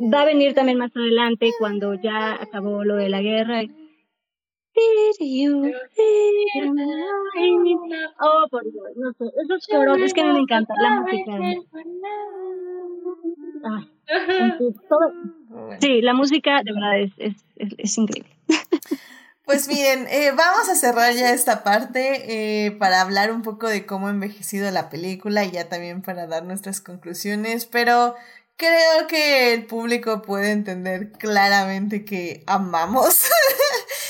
va a venir también más adelante cuando ya acabó lo de la guerra. Oh, por Dios, no sé, esos coros, es que me encanta la música. Ah, sí, la música de verdad es, es, es, increíble. Pues miren, eh, vamos a cerrar ya esta parte eh, para hablar un poco de cómo ha envejecido la película y ya también para dar nuestras conclusiones, pero creo que el público puede entender claramente que amamos.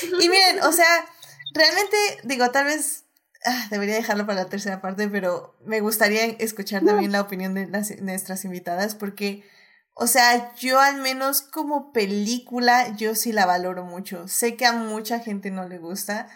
y miren, o sea, realmente digo, tal vez ah, debería dejarlo para la tercera parte, pero me gustaría escuchar también la opinión de las, nuestras invitadas porque o sea, yo al menos como película, yo sí la valoro mucho. Sé que a mucha gente no le gusta,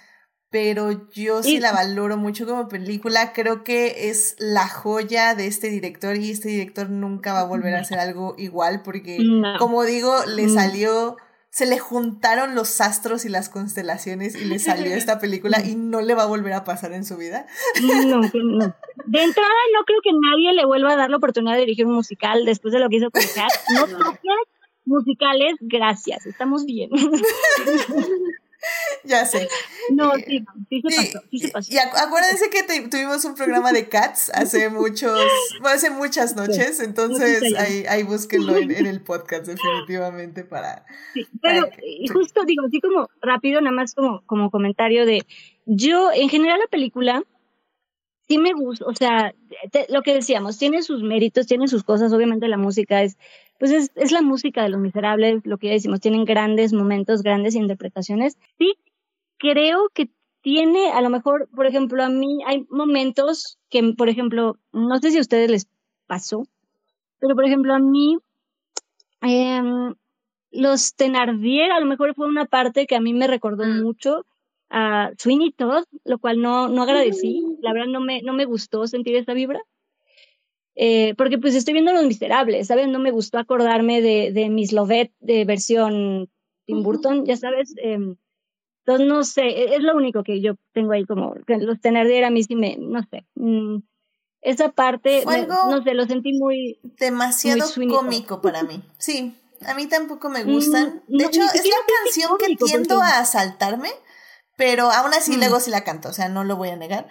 pero yo sí la valoro mucho como película. Creo que es la joya de este director y este director nunca va a volver a hacer algo igual porque, como digo, le mm. salió se le juntaron los astros y las constelaciones y le salió esta película y no le va a volver a pasar en su vida. No, no. De entrada no creo que nadie le vuelva a dar la oportunidad de dirigir un musical después de lo que hizo con Cat. No musicales, gracias, estamos bien. ya sé. No, eh, sí, sí se pasó, sí se pasó. Y acuérdense que tuvimos un programa de Cats hace muchos, hace muchas noches, entonces ahí, ahí búsquenlo en, el podcast definitivamente para... Sí, pero justo digo, así como rápido, nada más como, como comentario de, yo en general la película sí me gusta, o sea, lo que decíamos, tiene sus méritos, tiene sus cosas, obviamente la música es pues es, es la música de los miserables, lo que ya decimos, tienen grandes momentos, grandes interpretaciones. Sí, creo que tiene, a lo mejor, por ejemplo, a mí hay momentos que, por ejemplo, no sé si a ustedes les pasó, pero por ejemplo, a mí, eh, los Tenardier, a lo mejor fue una parte que a mí me recordó mm. mucho a Sweeney Todd, lo cual no, no agradecí. Mm. La verdad no me, no me gustó sentir esa vibra. Eh, porque pues estoy viendo Los Miserables, ¿sabes? No me gustó acordarme de, de Miss Lovett de versión Tim Burton, ya sabes. Eh, entonces, no sé, e, es lo único que yo tengo ahí como, que los tener de a mí sí me, no sé. Mm, esa parte, no sé, lo sentí muy... Demasiado cómico para mí, sí. A mí tampoco me gustan. Mm, de hecho, es la canción que tiendo a saltarme, pero aún así mm. luego sí la canto, o sea, no lo voy a negar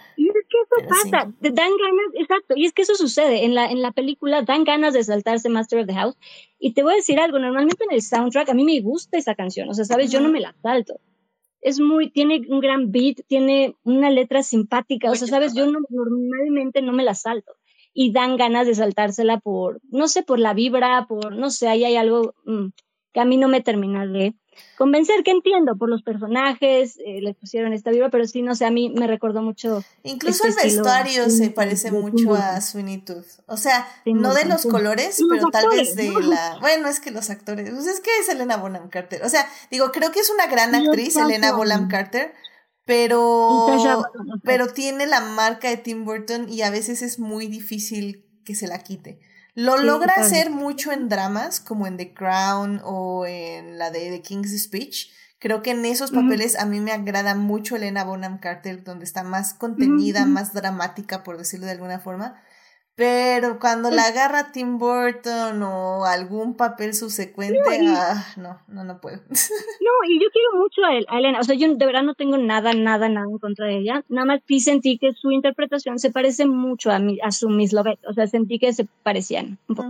eso pasa, dan ganas, exacto, y es que eso sucede, en la, en la película dan ganas de saltarse Master of the House, y te voy a decir algo, normalmente en el soundtrack a mí me gusta esa canción, o sea, sabes, yo no me la salto, es muy, tiene un gran beat, tiene una letra simpática, o sea, sabes, yo no, normalmente no me la salto, y dan ganas de saltársela por, no sé, por la vibra, por, no sé, ahí hay algo mm, que a mí no me termina de convencer, que entiendo por los personajes, eh, les pusieron esta vibra, pero sí, no sé, a mí me recordó mucho. Incluso este el vestuario se parece mucho a Sweeney Tooth. O sea, no de los colores, pero tal vez de la. Bueno, es que los actores. Pues es que es Elena Bonham Carter. O sea, digo, creo que es una gran actriz, Elena Bonham Carter. Pero, pero tiene la marca de Tim Burton y a veces es muy difícil que se la quite. Lo logra hacer mucho en dramas, como en The Crown o en la de The King's Speech. Creo que en esos papeles a mí me agrada mucho Elena Bonham Carter, donde está más contenida, más dramática, por decirlo de alguna forma. Pero cuando la agarra Tim Burton o algún papel subsecuente, ah, no, no, no puedo. No, y yo quiero mucho a, Elena. O sea, yo de verdad no tengo nada, nada, nada en contra de ella. Nada más sí sentí que su interpretación se parece mucho a, mi, a su Miss Lovett. O sea, sentí que se parecían un poco.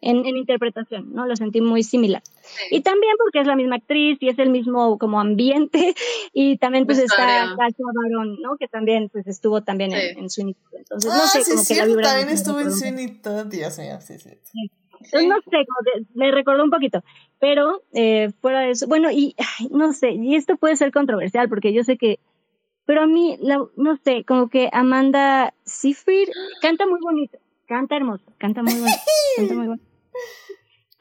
en, en, interpretación, ¿no? Lo sentí muy similar. Y también porque es la misma actriz y es el mismo como ambiente. Y también pues está Kasia Baron, ¿no? Que también pues estuvo también en, en, su Entonces, no ah, sé, como que la vibra estuvo en Sweeney Todd, Dios mío, sí, sí. No sé, me recordó un poquito, pero eh, fuera de eso, bueno, y no sé, y esto puede ser controversial porque yo sé que, pero a mí, no sé, como que Amanda Seyfried canta muy bonito, canta hermoso, canta muy bonito, canta muy bonito.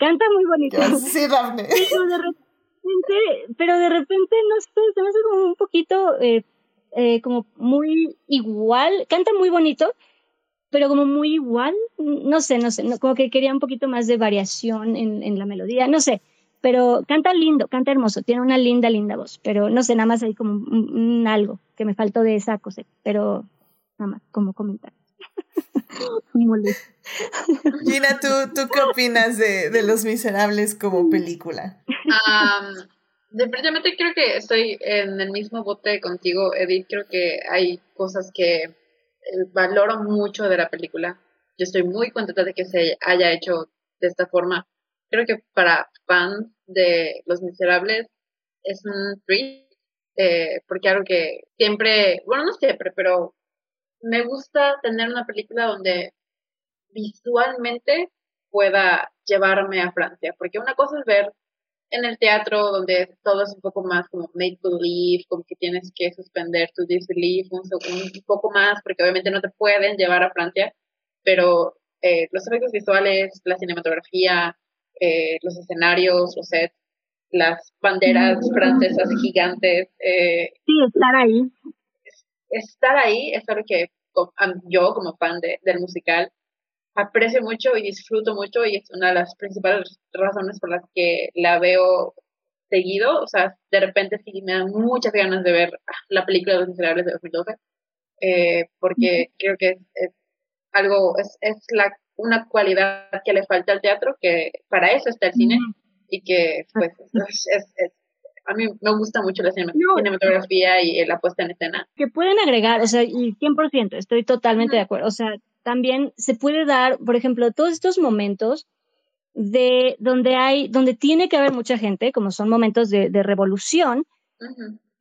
Canta muy bonito. Sí, Daphne. Pero de repente, pero de repente no sé, se me hace como un poquito, eh, eh, como muy igual, canta muy bonito, pero como muy igual, no sé, no sé, como que quería un poquito más de variación en, en la melodía, no sé, pero canta lindo, canta hermoso, tiene una linda, linda voz, pero no sé, nada más hay como un, algo que me faltó de esa cosa, pero nada más como comentar. Gina, ¿tú, ¿tú qué opinas de, de Los Miserables como película? Um, definitivamente creo que estoy en el mismo bote contigo, Edith. Creo que hay cosas que valoro mucho de la película. Yo estoy muy contenta de que se haya hecho de esta forma. Creo que para fans de Los Miserables es un treat, eh, porque algo que siempre, bueno, no siempre, pero me gusta tener una película donde visualmente pueda llevarme a Francia, porque una cosa es ver en el teatro donde todo es un poco más como make believe, como que tienes que suspender tu disbelief un, un poco más, porque obviamente no te pueden llevar a Francia, pero eh, los efectos visuales, la cinematografía, eh, los escenarios, los sets, las banderas francesas gigantes. Eh, sí, estar ahí. Estar ahí es algo que yo como fan de, del musical aprecio mucho y disfruto mucho y es una de las principales razones por las que la veo seguido. O sea, de repente sí me dan muchas ganas de ver la película de Los Miserables de 2012, eh, porque creo que es, algo, es, es la, una cualidad que le falta al teatro, que para eso está el cine y que pues es, es, a mí me gusta mucho la cinematografía y la puesta en escena. Que pueden agregar, o sea, y 100%, estoy totalmente de acuerdo. O sea, también se puede dar, por ejemplo, todos estos momentos de donde hay, donde tiene que haber mucha gente, como son momentos de, de revolución,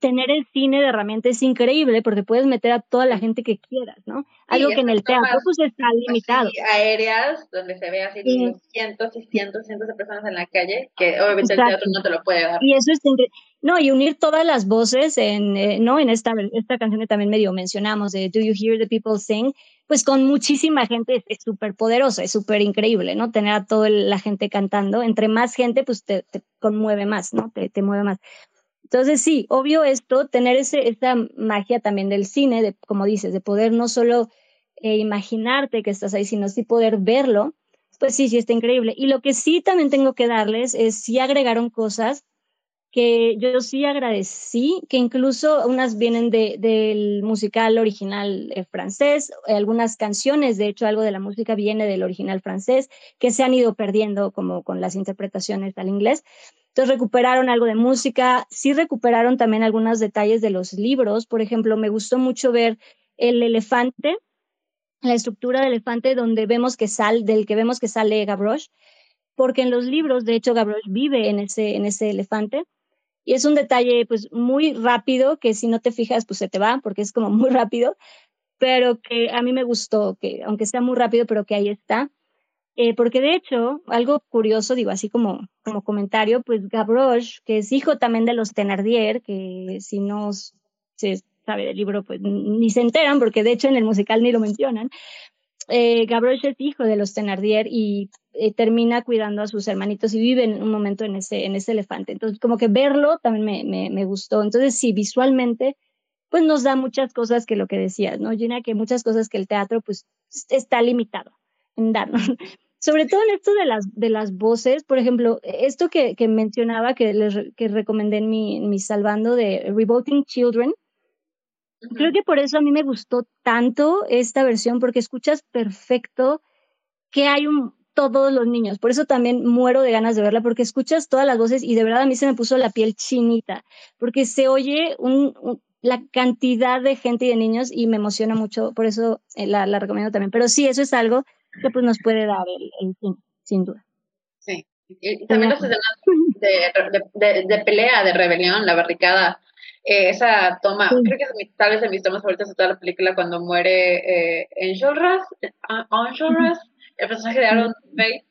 tener el cine de herramientas es increíble porque puedes meter a toda la gente que quieras, ¿no? Algo que en el teatro pues está limitado. aéreas, donde se ve así cientos y cientos, cientos de personas en la calle, que obviamente el teatro no te lo puede dar. Y eso es no, y unir todas las voces en, eh, ¿no? En esta, esta canción que también medio mencionamos de Do You Hear the People Sing, pues con muchísima gente es súper poderosa, es súper increíble, ¿no? Tener a toda la gente cantando, entre más gente, pues te, te conmueve más, ¿no? Te, te mueve más. Entonces, sí, obvio esto, tener ese, esa magia también del cine, de, como dices, de poder no solo eh, imaginarte que estás ahí, sino sí poder verlo, pues sí, sí, está increíble. Y lo que sí también tengo que darles es, sí agregaron cosas que yo sí agradecí, que incluso unas vienen de, del musical original eh, francés, algunas canciones, de hecho algo de la música viene del original francés, que se han ido perdiendo como con las interpretaciones al inglés. Entonces recuperaron algo de música, sí recuperaron también algunos detalles de los libros. Por ejemplo, me gustó mucho ver el elefante, la estructura del elefante donde vemos que sale, del que vemos que sale Gavroche, porque en los libros, de hecho, Gavroche vive en ese, en ese elefante. Y es un detalle pues muy rápido que si no te fijas pues se te va porque es como muy rápido, pero que a mí me gustó, que aunque sea muy rápido, pero que ahí está. Eh, porque de hecho, algo curioso, digo así como, como comentario, pues Gavroche, que es hijo también de los Thenardier, que si no se sabe del libro, pues ni se enteran, porque de hecho en el musical ni lo mencionan. Eh, Gavroche es hijo de los Thenardier y eh, termina cuidando a sus hermanitos y vive en un momento en ese, en ese elefante. Entonces, como que verlo también me, me, me gustó. Entonces, sí, visualmente, pues nos da muchas cosas que lo que decías, ¿no, Gina? Que muchas cosas que el teatro, pues, está limitado en darnos. Sobre todo en esto de las, de las voces, por ejemplo, esto que, que mencionaba, que, les, que recomendé en mi, en mi salvando de Revolting Children, Creo que por eso a mí me gustó tanto esta versión, porque escuchas perfecto que hay un, todos los niños. Por eso también muero de ganas de verla, porque escuchas todas las voces y de verdad a mí se me puso la piel chinita, porque se oye un, la cantidad de gente y de niños y me emociona mucho, por eso eh, la, la, recomiendo también. Pero sí, eso es algo que pues nos puede dar el, el cine, sin duda. Sí, y también las escenas de, de, de, pelea, de rebelión, la barricada, eh, esa toma, sí. creo que es mi, tal vez de mis tomas favoritas de toda la película cuando muere eh, Enjolras, Enjolras, el personaje de Aaron Bates,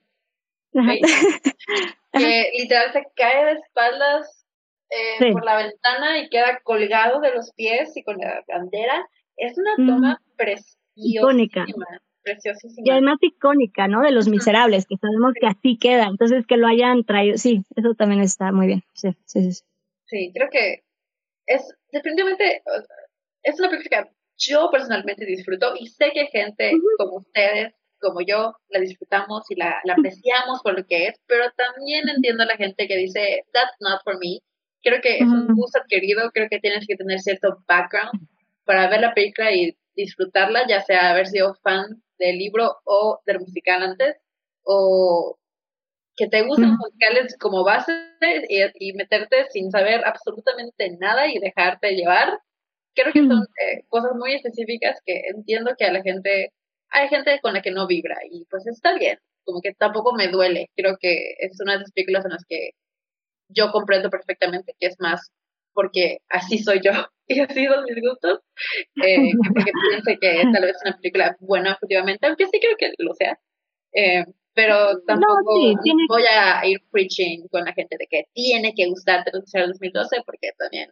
que literal se cae de espaldas eh, sí. por la ventana y queda colgado de los pies y con la bandera. Es una toma mm. preciosísima. Preciosísima. Y además icónica, ¿no? De los miserables, que sabemos que así queda. Entonces, que lo hayan traído. Sí, eso también está muy bien. Sí, sí, sí. Sí, creo que es definitivamente. Es una película que yo personalmente disfruto y sé que gente uh -huh. como ustedes como yo la disfrutamos y la, la, apreciamos por lo que es, pero también entiendo a la gente que dice, that's not for me. Creo que es un gusto adquirido, creo que tienes que tener cierto background para ver la película y disfrutarla, ya sea haber sido fan del libro o del musical antes, o que te gusten musicales como base y, y, meterte sin saber absolutamente nada y dejarte llevar. Creo que son eh, cosas muy específicas que entiendo que a la gente hay gente con la que no vibra y pues está bien, como que tampoco me duele. Creo que es una de esas películas en las que yo comprendo perfectamente que es más porque así soy yo y así son mis gustos, eh, porque piense que tal vez es una película buena objetivamente, aunque sí creo que lo sea. Eh, pero tampoco no, sí, tiene... voy a ir preaching con la gente de que tiene que gustarte el 2012 porque también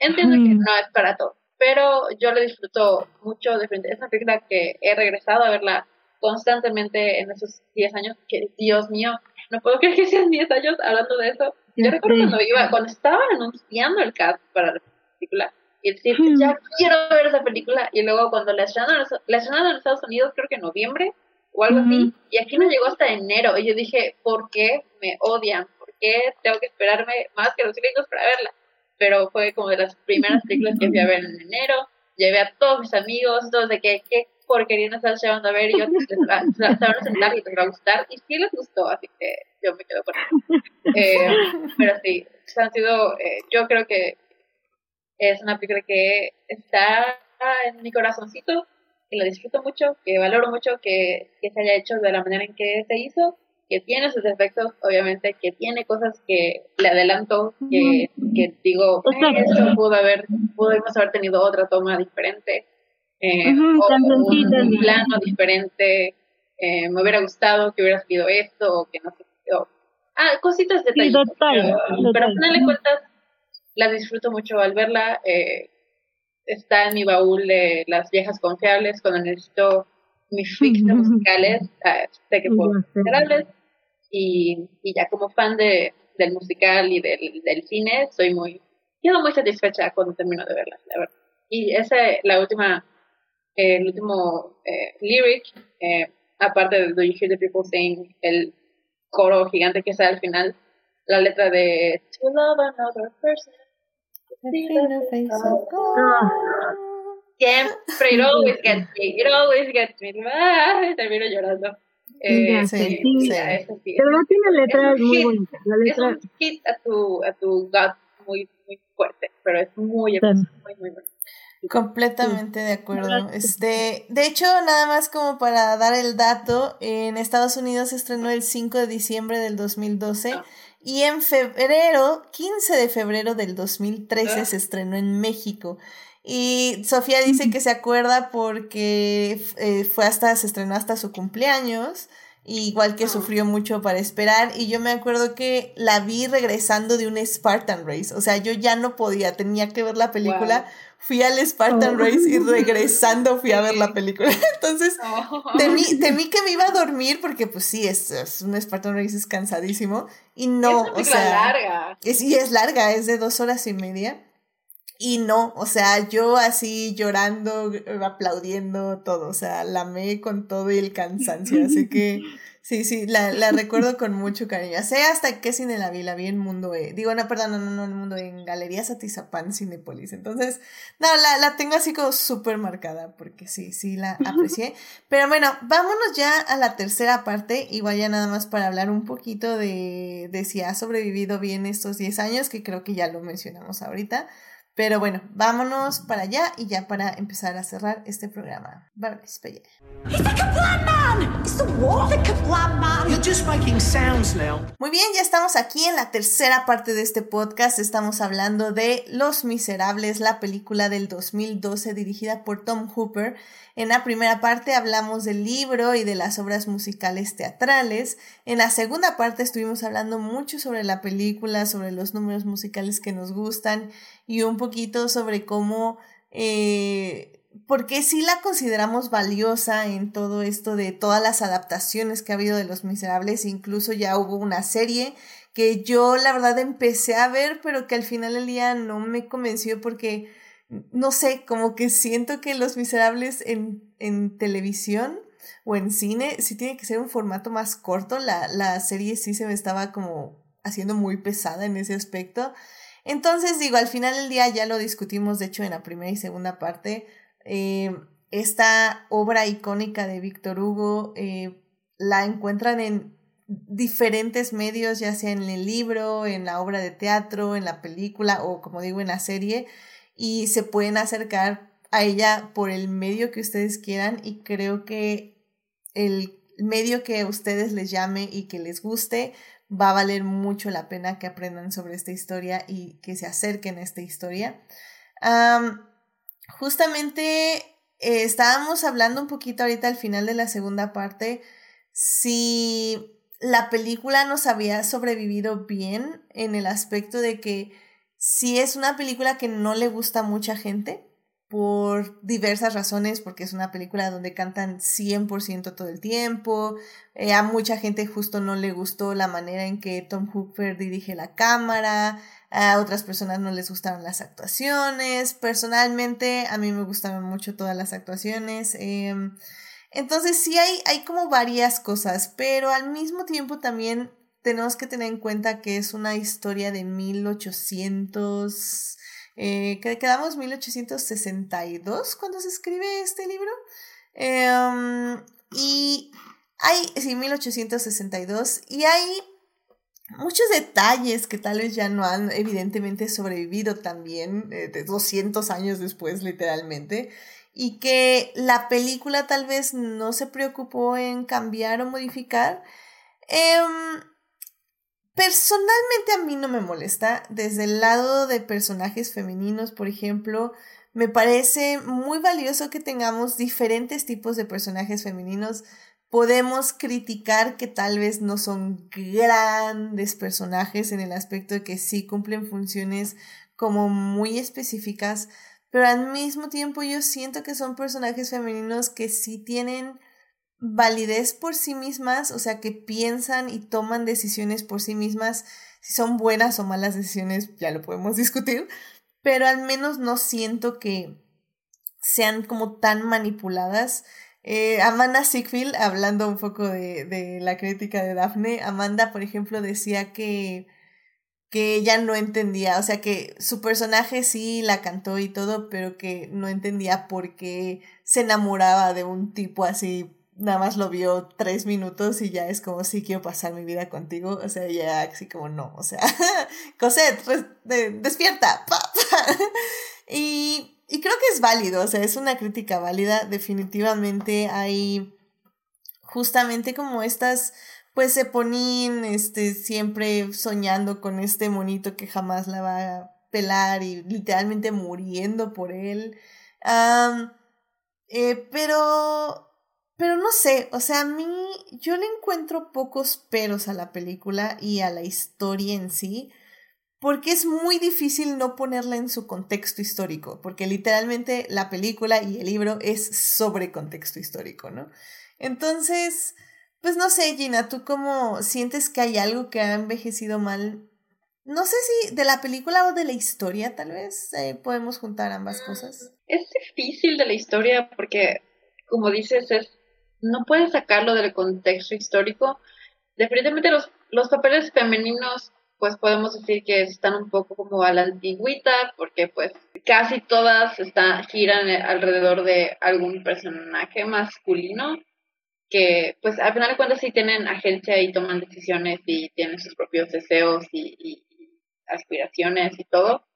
entiendo mm. que no es para todos pero yo le disfruto mucho de frente. Es una película que he regresado a verla constantemente en esos 10 años, que Dios mío, no puedo creer que sean 10 años hablando de eso. Yo recuerdo cuando iba, cuando estaba anunciando el cast para la película, y decir, ya quiero ver esa película, y luego cuando la estrenaron, la estrenaron en Estados Unidos, creo que en noviembre, o algo así, y aquí no llegó hasta enero, y yo dije, ¿por qué me odian? ¿Por qué tengo que esperarme más que los gringos para verla? pero fue como de las primeras películas que fui a ver en enero. Llevé a todos mis amigos, todos de que, qué porquería nos estás llevando a ver, y yo se van a sentar y te va a gustar, y sí les gustó, así que yo me quedo con eso. Eh, pero sí, han sido, eh, yo creo que es una película que está en mi corazoncito, que la disfruto mucho, que valoro mucho que, que se haya hecho de la manera en que se hizo, que tiene sus defectos, obviamente, que tiene cosas que le adelanto, que, que digo, eh, esto pudo haber, pudimos haber tenido otra toma diferente, eh, uh -huh, o, un, plano diferente, eh, me hubiera gustado que hubiera sido esto, o que no sé, o, ah, cositas de detalle, sí, pero, pero al final de cuentas, la disfruto mucho al verla, eh, está en mi baúl de las viejas confiables, cuando necesito mis fix musicales, uh, sé que puedo y, y ya como fan de, del musical y del, del cine, soy muy, quedo muy satisfecha cuando termino de verla, la verdad. Y esa, la última, eh, el último eh, lyric, eh, aparte de Do You Hear the People Sing, el coro gigante que sale al final, la letra de To Love Another Person. Siempre, it always gets me, it always gets me. Ah, termino llorando. Eh, sí, sí, sí. Eso sí. Pero no tiene letras muy bonitas. La letra... Es un hit a tu, a tu gut muy, muy fuerte, pero es muy, sí. muy, muy bueno. Completamente de acuerdo. Este, de hecho, nada más como para dar el dato, en Estados Unidos se estrenó el 5 de diciembre del 2012 ah. Y en febrero, 15 de febrero del 2013 ah. se estrenó en México. Y Sofía dice que se acuerda porque eh, fue hasta, se estrenó hasta su cumpleaños, igual que sufrió mucho para esperar. Y yo me acuerdo que la vi regresando de un Spartan Race. O sea, yo ya no podía, tenía que ver la película. Fui al Spartan oh. Race y regresando fui a ver la película. Entonces, oh. temí, que me iba a dormir porque, pues sí, es, es un Spartan Race, es cansadísimo. Y no, o sea. larga. Es, y es larga, es de dos horas y media. Y no, o sea, yo así llorando, aplaudiendo todo, o sea, la amé con todo y el cansancio, así que sí, sí, la, la recuerdo con mucho cariño. Sé hasta qué cine la vi, la vi en Mundo E, digo, no, perdón, no, no, no, en Mundo E, en Galerías Atizapán, Cinepolis, entonces, no, la, la tengo así como súper marcada, porque sí, sí, la aprecié. Pero bueno, vámonos ya a la tercera parte, igual ya nada más para hablar un poquito de, de si ha sobrevivido bien estos 10 años, que creo que ya lo mencionamos ahorita. Pero bueno, vámonos para allá y ya para empezar a cerrar este programa. Vámonos para Muy bien, ya estamos aquí en la tercera parte de este podcast. Estamos hablando de Los Miserables, la película del 2012 dirigida por Tom Hooper. En la primera parte hablamos del libro y de las obras musicales teatrales. En la segunda parte estuvimos hablando mucho sobre la película, sobre los números musicales que nos gustan y un poquito sobre cómo, eh, porque sí la consideramos valiosa en todo esto de todas las adaptaciones que ha habido de Los Miserables, incluso ya hubo una serie que yo la verdad empecé a ver, pero que al final del día no me convenció porque no sé, como que siento que Los Miserables en, en televisión o en cine sí tiene que ser un formato más corto. La, la serie sí se me estaba como haciendo muy pesada en ese aspecto. Entonces, digo, al final del día ya lo discutimos, de hecho, en la primera y segunda parte. Eh, esta obra icónica de Víctor Hugo eh, la encuentran en diferentes medios, ya sea en el libro, en la obra de teatro, en la película o, como digo, en la serie y se pueden acercar a ella por el medio que ustedes quieran y creo que el medio que a ustedes les llame y que les guste va a valer mucho la pena que aprendan sobre esta historia y que se acerquen a esta historia. justamente eh, estábamos hablando un poquito ahorita al final de la segunda parte si la película nos había sobrevivido bien en el aspecto de que si es una película que no le gusta a mucha gente por diversas razones, porque es una película donde cantan 100% todo el tiempo, eh, a mucha gente justo no le gustó la manera en que Tom Hooper dirige la cámara, a otras personas no les gustaron las actuaciones, personalmente a mí me gustaron mucho todas las actuaciones. Em, entonces sí hay, hay como varias cosas, pero al mismo tiempo también tenemos que tener en cuenta que es una historia de 1800, eh, que quedamos 1862 cuando se escribe este libro. Em, y hay, sí, 1862, y hay muchos detalles que tal vez ya no han evidentemente sobrevivido también, eh, de 200 años después literalmente, y que la película tal vez no se preocupó en cambiar o modificar. Em, Personalmente a mí no me molesta. Desde el lado de personajes femeninos, por ejemplo, me parece muy valioso que tengamos diferentes tipos de personajes femeninos. Podemos criticar que tal vez no son grandes personajes en el aspecto de que sí cumplen funciones como muy específicas, pero al mismo tiempo yo siento que son personajes femeninos que sí tienen validez por sí mismas, o sea, que piensan y toman decisiones por sí mismas, si son buenas o malas decisiones, ya lo podemos discutir, pero al menos no siento que sean como tan manipuladas. Eh, Amanda Siegfried, hablando un poco de, de la crítica de Daphne, Amanda, por ejemplo, decía que, que ella no entendía, o sea que su personaje sí la cantó y todo, pero que no entendía por qué se enamoraba de un tipo así nada más lo vio tres minutos y ya es como, sí, quiero pasar mi vida contigo. O sea, ya así como, no, o sea, Cosette, despierta. y, y creo que es válido, o sea, es una crítica válida. Definitivamente hay justamente como estas, pues ponían este, siempre soñando con este monito que jamás la va pelar y literalmente muriendo por él. eh, pero pero no sé, o sea, a mí yo le encuentro pocos peros a la película y a la historia en sí, porque es muy difícil no ponerla en su contexto histórico, porque literalmente la película y el libro es sobre contexto histórico, ¿no? Entonces, pues no sé, Gina, ¿tú cómo sientes que hay algo que ha envejecido mal? No sé si de la película o de la historia, tal vez eh, podemos juntar ambas cosas. Es difícil de la historia porque, como dices, es no puedes sacarlo del contexto histórico. Definitivamente los, los papeles femeninos, pues podemos decir que están un poco como a la antigüita, porque pues casi todas están, giran alrededor de algún personaje masculino que pues al final de cuentas sí tienen agencia y toman decisiones y tienen sus propios deseos y, y aspiraciones y todo,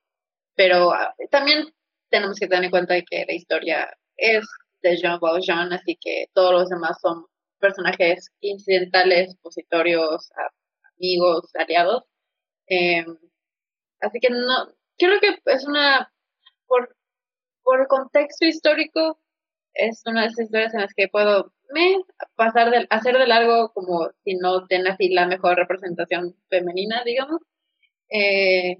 pero ah, también tenemos que tener en cuenta que la historia es de Jean Valjean, así que todos los demás son personajes incidentales, positorios, amigos, aliados. Em, así que no, creo que es una, por, por contexto histórico, es una de esas historias en las que puedo me pasar de, hacer de largo como si no tiene así la mejor representación femenina, digamos. Eh,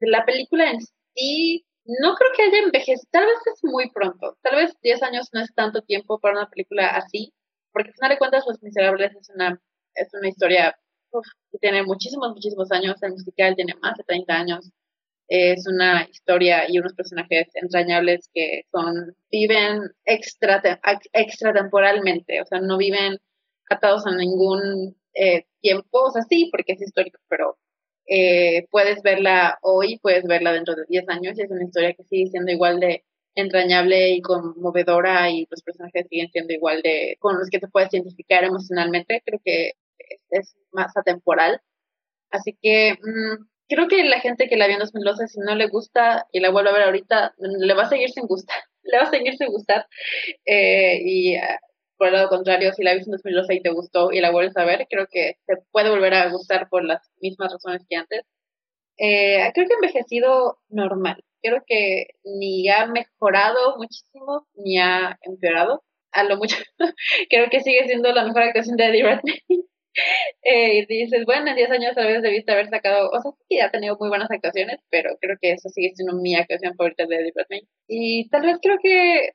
la película en sí no creo que haya envejecido, tal vez es muy pronto, tal vez 10 años no es tanto tiempo para una película así, porque al final de cuentas Los Miserables es una, es una historia que tiene muchísimos, muchísimos años, el musical tiene más de 30 años, es una historia y unos personajes entrañables que son, viven extra, extratemporalmente, o sea, no viven atados a ningún eh, tiempo, o sea, sí, porque es histórico, pero eh, puedes verla hoy, puedes verla dentro de 10 años y es una historia que sigue siendo igual de entrañable y conmovedora y los personajes siguen siendo igual de con los que te puedes identificar emocionalmente. Creo que es, más atemporal. Así que mm, creo que la gente que la vio en 2012, si no le gusta y la vuelve a ver ahorita, le va a seguir sin gustar. le va a seguir sin gustar. Eh, y por el lado contrario, si la viste en 2012 y te gustó y la vuelves a ver, creo que te puede volver a gustar por las mismas razones que antes. Eh, creo que ha envejecido normal. Creo que ni ha mejorado muchísimo, ni ha empeorado. A lo mucho. creo que sigue siendo la mejor actuación de Eddie Redmayne. eh, y dices, bueno, en 10 años tal vez debiste haber sacado, o sea, sí, ha tenido muy buenas actuaciones, pero creo que eso sigue siendo mi actuación favorita de Eddie Redmayne. Y tal vez creo que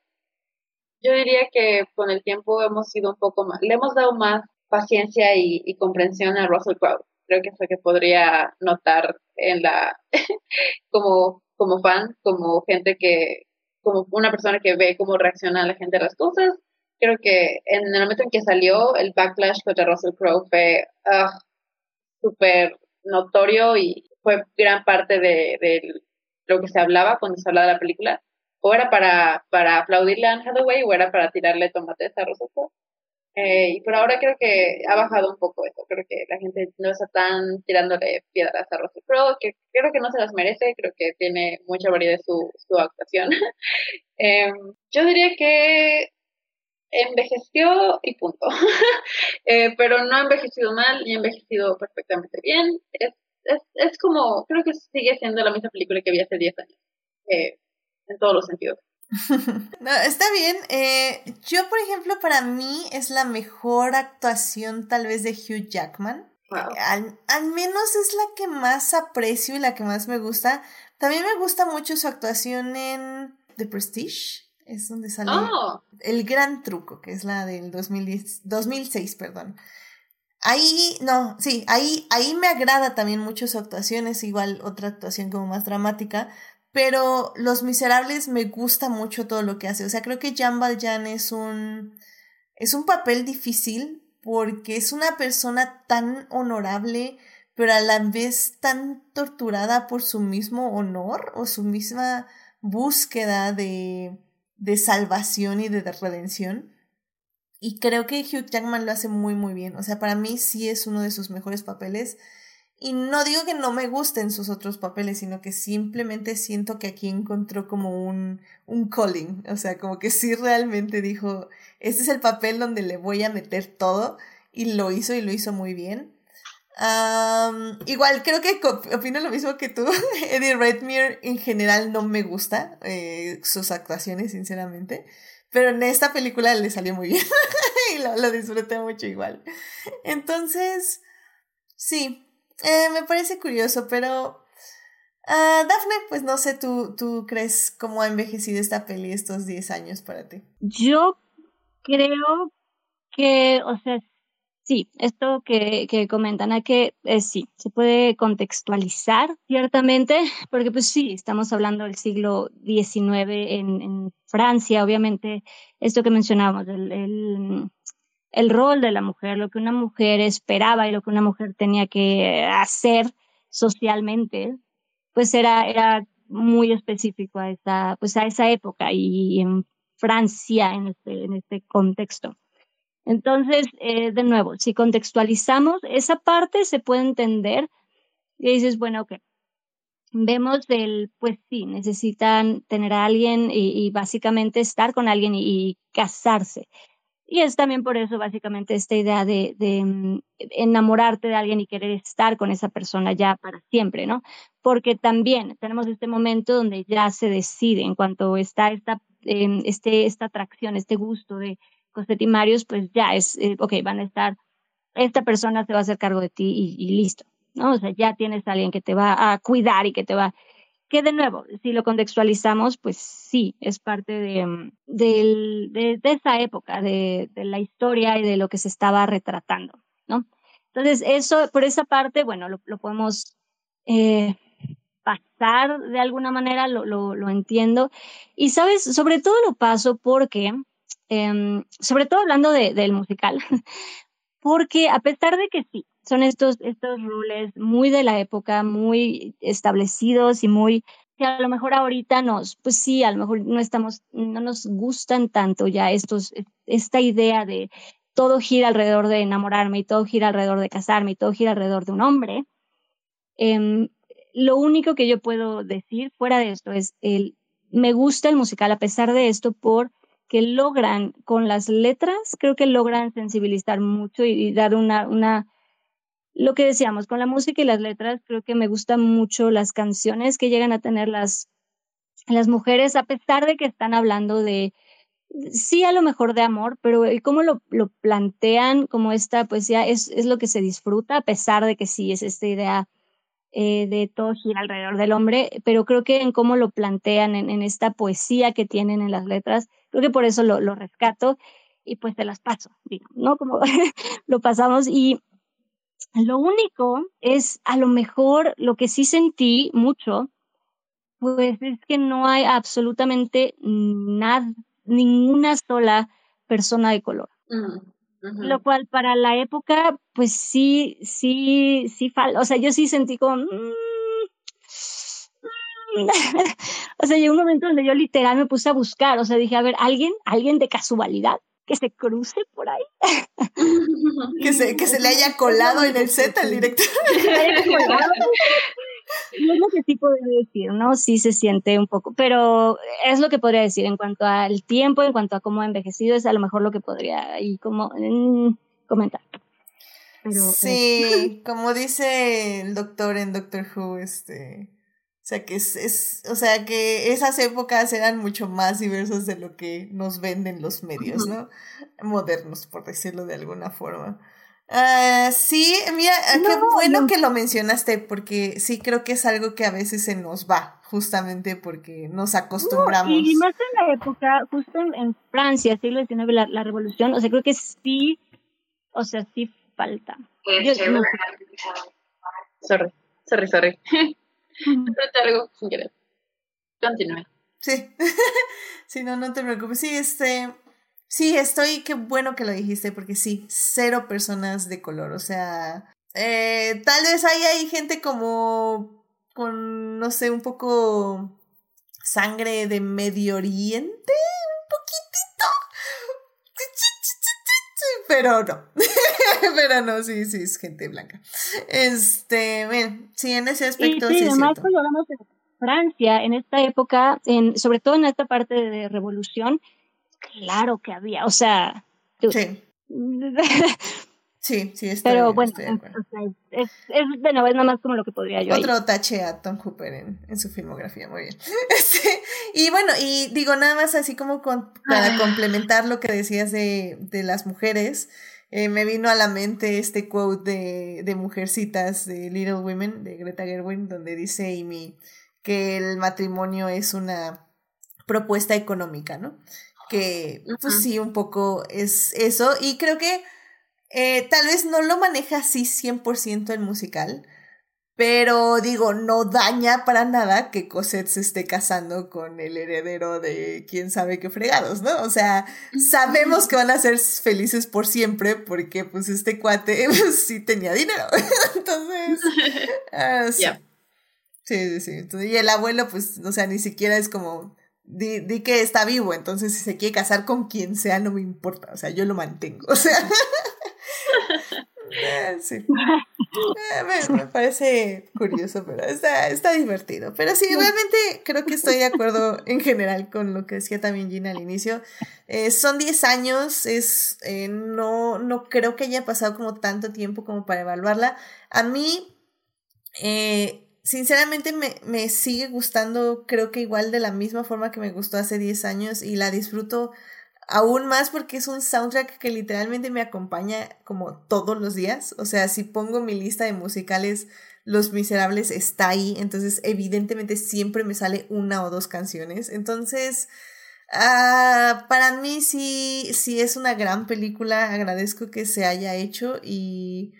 yo diría que con el tiempo hemos sido un poco más, le hemos dado más paciencia y, comprensión a Russell Crowe. Creo que fue que podría notar en la, como, como fan, como gente que, como una persona que ve cómo reacciona la gente a las cosas. Creo que en el momento en que salió, el backlash contra Russell Crowe fue uh, súper notorio y fue gran parte de lo que se hablaba cuando se hablaba de la película o era para, para aplaudirle a Anne Hathaway o era para tirarle tomates a Rosetta. Eh, y por ahora creo que ha bajado un poco eso. Creo que la gente no está tan tirándole piedras a Russell Crowe, que creo que no se las merece. Creo que tiene mucha variedad su, su actuación. Em, yo diría que envejeció y punto. eh, pero no ha envejecido mal ni ha envejecido perfectamente bien. Es, es, es como, creo que sigue siendo la misma película que vi hace 10 años. Eh, en todos los sentidos. no, está bien. Eh, yo, por ejemplo, para mí es la mejor actuación tal vez de Hugh Jackman. Al, al, menos es la que más aprecio y la que más me gusta. También me gusta mucho su actuación en The Prestige. Es donde sale oh. El Gran Truco, que es la del 2010, 2006, perdón. Ahí, no, sí, ahí, ahí me agrada también mucho su actuación, es igual otra actuación como más dramática, pero Los Miserables me gusta mucho todo lo que hace. O sea, creo que Jean Valjean es un, es un papel difícil porque es una persona tan honorable, pero a la vez tan torturada por su mismo honor o su misma búsqueda de, de salvación y de redención. Y creo que Hugh Jackman lo hace muy, muy bien. O sea, para mí sí es uno de sus mejores papeles. Y no digo que no me gusten sus otros papeles, sino que simplemente siento que aquí encontró como un, un calling. O sea, como que sí realmente dijo, este es el papel donde le voy a meter todo. Y lo hizo y lo hizo muy bien. igual, creo que opino lo mismo que tú. Eddie Redmayne en general no me gusta eh, sus actuaciones, sinceramente. Pero en esta película le salió muy bien y lo, disfruté mucho igual. Entonces, sí, eh, me parece curioso, pero uh, Dafne, pues no sé, ¿tú, ¿tú crees cómo ha envejecido esta peli estos 10 años para ti? Yo creo que, o sea, Sí, esto que, que comentan, a que sí, se puede contextualizar ciertamente, porque pues sí, estamos hablando del siglo XIX en, Francia, obviamente, esto que mencionábamos, el, el, rol de la mujer, lo que una mujer esperaba y lo que una mujer tenía que hacer socialmente, pues era, era muy específico a esa, pues a esa época y en Francia en este, en este contexto. Entonces, eh, de nuevo, si contextualizamos esa parte, se puede entender y dices, bueno, ok, vemos el, pues sí, necesitan tener a alguien y, básicamente estar con alguien y, casarse. Y es también por eso básicamente esta idea de, mm, enamorarte de alguien y querer estar con esa persona ya para siempre, ¿no? Porque también tenemos este momento donde ya se decide en cuanto está esta, em, este, esta atracción, este gusto de cosetimarios, pues ya es, eh, ok, van a estar, esta persona se va a hacer cargo de ti y, listo, ¿no? O sea, ya tienes a alguien que te va a cuidar y que te va, que de nuevo, si lo contextualizamos, pues sí, es parte de, mm, de, esa época, de, la historia y de lo que se estaba retratando, ¿no? Entonces, eso, por esa parte, bueno, lo, podemos eh, pasar de alguna manera, lo, lo, entiendo. Y, ¿sabes? Sobre todo lo paso porque Em, sobre todo hablando de, del musical, porque a pesar de que sí, son estos, estos roles muy de la época, muy establecidos y muy que a lo mejor ahorita nos, pues sí, a lo mejor no estamos, no nos gustan tanto ya estos, esta idea de todo gira alrededor de enamorarme y todo gira alrededor de casarme y todo gira alrededor de un hombre. Eh, lo único que yo puedo decir fuera de esto es el, me gusta el musical a pesar de esto por que logran con las letras, creo que logran sensibilizar mucho y, dar una, una, lo que decíamos, con la música y las letras, creo que me gustan mucho las canciones que llegan a tener las, las mujeres, a pesar de que están hablando de, sí a lo mejor de amor, pero cómo lo, lo plantean como esta poesía es, es lo que se disfruta, a pesar de que sí es esta idea eh, de todo gira alrededor del hombre, pero creo que en cómo lo plantean, en, en esta poesía que tienen en las letras, Creo que por eso lo, lo rescato y pues te las paso, ¿no? Como lo pasamos y lo único es a lo mejor lo que sí sentí mucho, pues es que no hay absolutamente nada, ninguna sola persona de color. Mm, lo cual para la época, pues sí, sí, sí, o sea, yo sí sentí como, mm, o sea, llegó un momento donde yo literal me puse a buscar, o sea, dije, a ver, alguien, alguien de casualidad que se cruce por ahí. que, se, que se le haya colado en el set al director. No es lo que sí podría decir, ¿no? Sí se siente un poco, pero es lo que podría decir en cuanto al tiempo, en cuanto a cómo ha envejecido, es a lo mejor lo que podría y como mm, comentar. sí, eh, como dice el doctor en Doctor Who, este, sea que es, es, o sea que esas épocas eran mucho más diversas de lo que nos venden los medios, ¿no? Modernos, por decirlo de alguna forma. Uh, sí, mira, ah, qué bueno que lo mencionaste, porque sí creo que es algo que a veces se nos va, justamente porque nos acostumbramos. y más en la época, justo en, Francia, siglo XIX, la, la revolución, o sea, creo que sí, o sea, sí falta. Yo, Sorry, sorry, sorry. algo sin querer. Continúe. Sí. sí, no, no te preocupes. Sí, este. Sí, estoy. Qué bueno que lo dijiste, porque sí, cero personas de color. O sea. Eh, tal vez ahí hay gente como. con. no sé, un poco. sangre de Medio Oriente. Un poquitito. Pero no. Pero no, sí, sí, es gente blanca. Este, bien, sí, en ese aspecto sí, sí además cuando hablamos de Francia, en esta época, en, sobre todo en esta parte de revolución, claro que había, o sea, sí. Sí, sí, estoy, Pero bueno, es, es, bueno, es nada más como lo que podría yo. Otro tache a Tom Hooper en, en su filmografía, muy bien. Este, y bueno, y digo nada más así como con, para ah. complementar lo que decías de, de las mujeres, eh, me vino a la mente este quote de, de Mujercitas de Little Women de Greta Gerwin, donde dice Amy que el matrimonio es una propuesta económica, ¿no? Que pues sí, un poco es eso. Y creo que eh, tal vez no lo maneja así 100% el musical, pero digo, no daña para nada que Cosette se esté casando con el heredero de quién sabe qué fregados, ¿no? O sea, sabemos que van a ser felices por siempre porque pues este cuate pues, sí tenía dinero. Entonces, uh, sí. sí. sí, sí, y el abuelo pues, o sea, ni siquiera es como, di, di que está vivo, entonces si se quiere casar con quien sea no me importa, o sea, yo lo mantengo, o sea. Eh, sí. Eh, me, parece curioso, pero está, está divertido. Pero sí, realmente creo que estoy de acuerdo en general con lo que decía también Gina al inicio. Eh, son 10 años, es, no, no creo que haya pasado como tanto tiempo como para evaluarla. A mí, sinceramente, me, me sigue gustando, creo que igual de la misma forma que me gustó hace 10 años y la disfruto Aún más porque es un soundtrack que literalmente me acompaña como todos los días. O sea, si pongo mi lista de musicales, Los Miserables está ahí. Entonces, evidentemente siempre me sale una o dos canciones. Entonces, uh, para mí sí, sí es una gran película. Agradezco que se haya hecho y...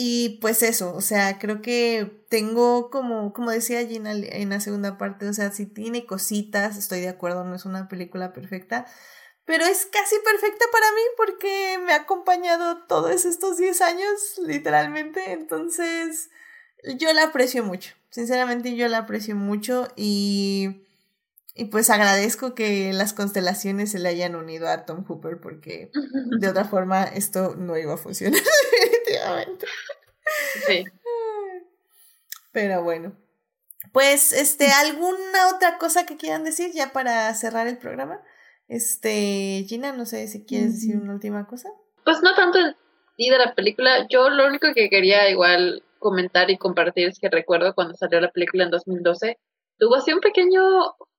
Y pues eso, o sea, creo que tengo como, como decía Gina en la segunda parte, o sea, si tiene cositas, estoy de acuerdo, no es una película perfecta, pero es casi perfecta para mí porque me ha acompañado todos estos 10 años, literalmente. Entonces, yo la aprecio mucho. Sinceramente, yo la aprecio mucho y, y pues agradezco que las constelaciones se le hayan unido a Tom Hooper porque de otra forma esto no iba a funcionar definitivamente. Sí. Pero bueno. Pues, este, ¿alguna otra cosa que quieran decir ya para cerrar el programa? Este, Gina, no sé si quieres decir una última cosa. Pues no tanto en sí de la película, yo lo único que quería igual comentar y compartir es que recuerdo cuando salió la película en 2012, tuvo así un pequeño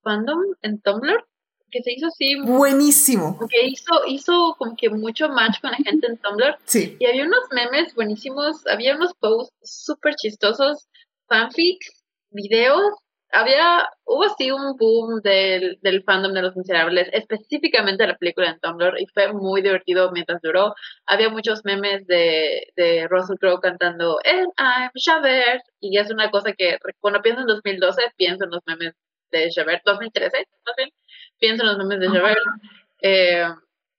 fandom en Tumblr que se hizo así buenísimo. que hizo hizo como que mucho match con la gente en Tumblr. Sí. Y había unos memes buenísimos había unos posts súper chistosos fanfics videos había, hubo así un boom del, del fandom de Los Miserables, específicamente de la película en Tumblr, y fue muy divertido mientras duró. Había muchos memes de, de Russell Crowe cantando And I'm Javert, y es una cosa que cuando pienso en 2012, pienso en los memes de Javert, 2013, más bien, pienso en los memes de Javert. Eh,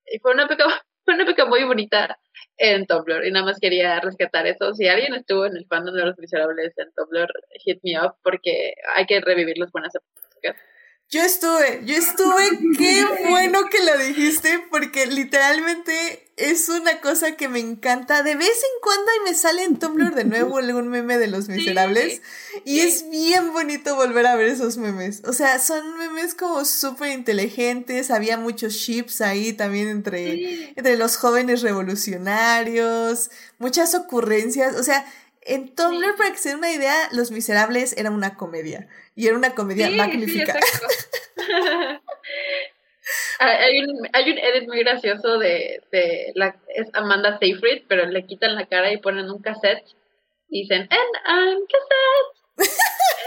y fue una época, fue una época muy bonita en Tumblr y nada más quería rescatar eso. Si alguien estuvo en el fandom de los miserables en Tumblr, hit me up porque hay que revivir las buenas. Yo estuve, yo estuve, qué bueno que lo dijiste, porque literalmente es una cosa que me encanta. De vez en cuando y me sale en Tumblr de nuevo algún meme de los miserables. y es bien bonito volver a ver esos memes. O sea, son memes como súper inteligentes. Había muchos chips ahí también entre, entre los jóvenes revolucionarios. Muchas ocurrencias. O sea, en Tumblr, para que se den una idea, Los Miserables era una comedia. Y era una comedia magnífica. hay, un, hay un edit muy gracioso de, de la, es Amanda Seyfried, pero le quitan la cara y ponen un cassette y dicen, and I'm cassette.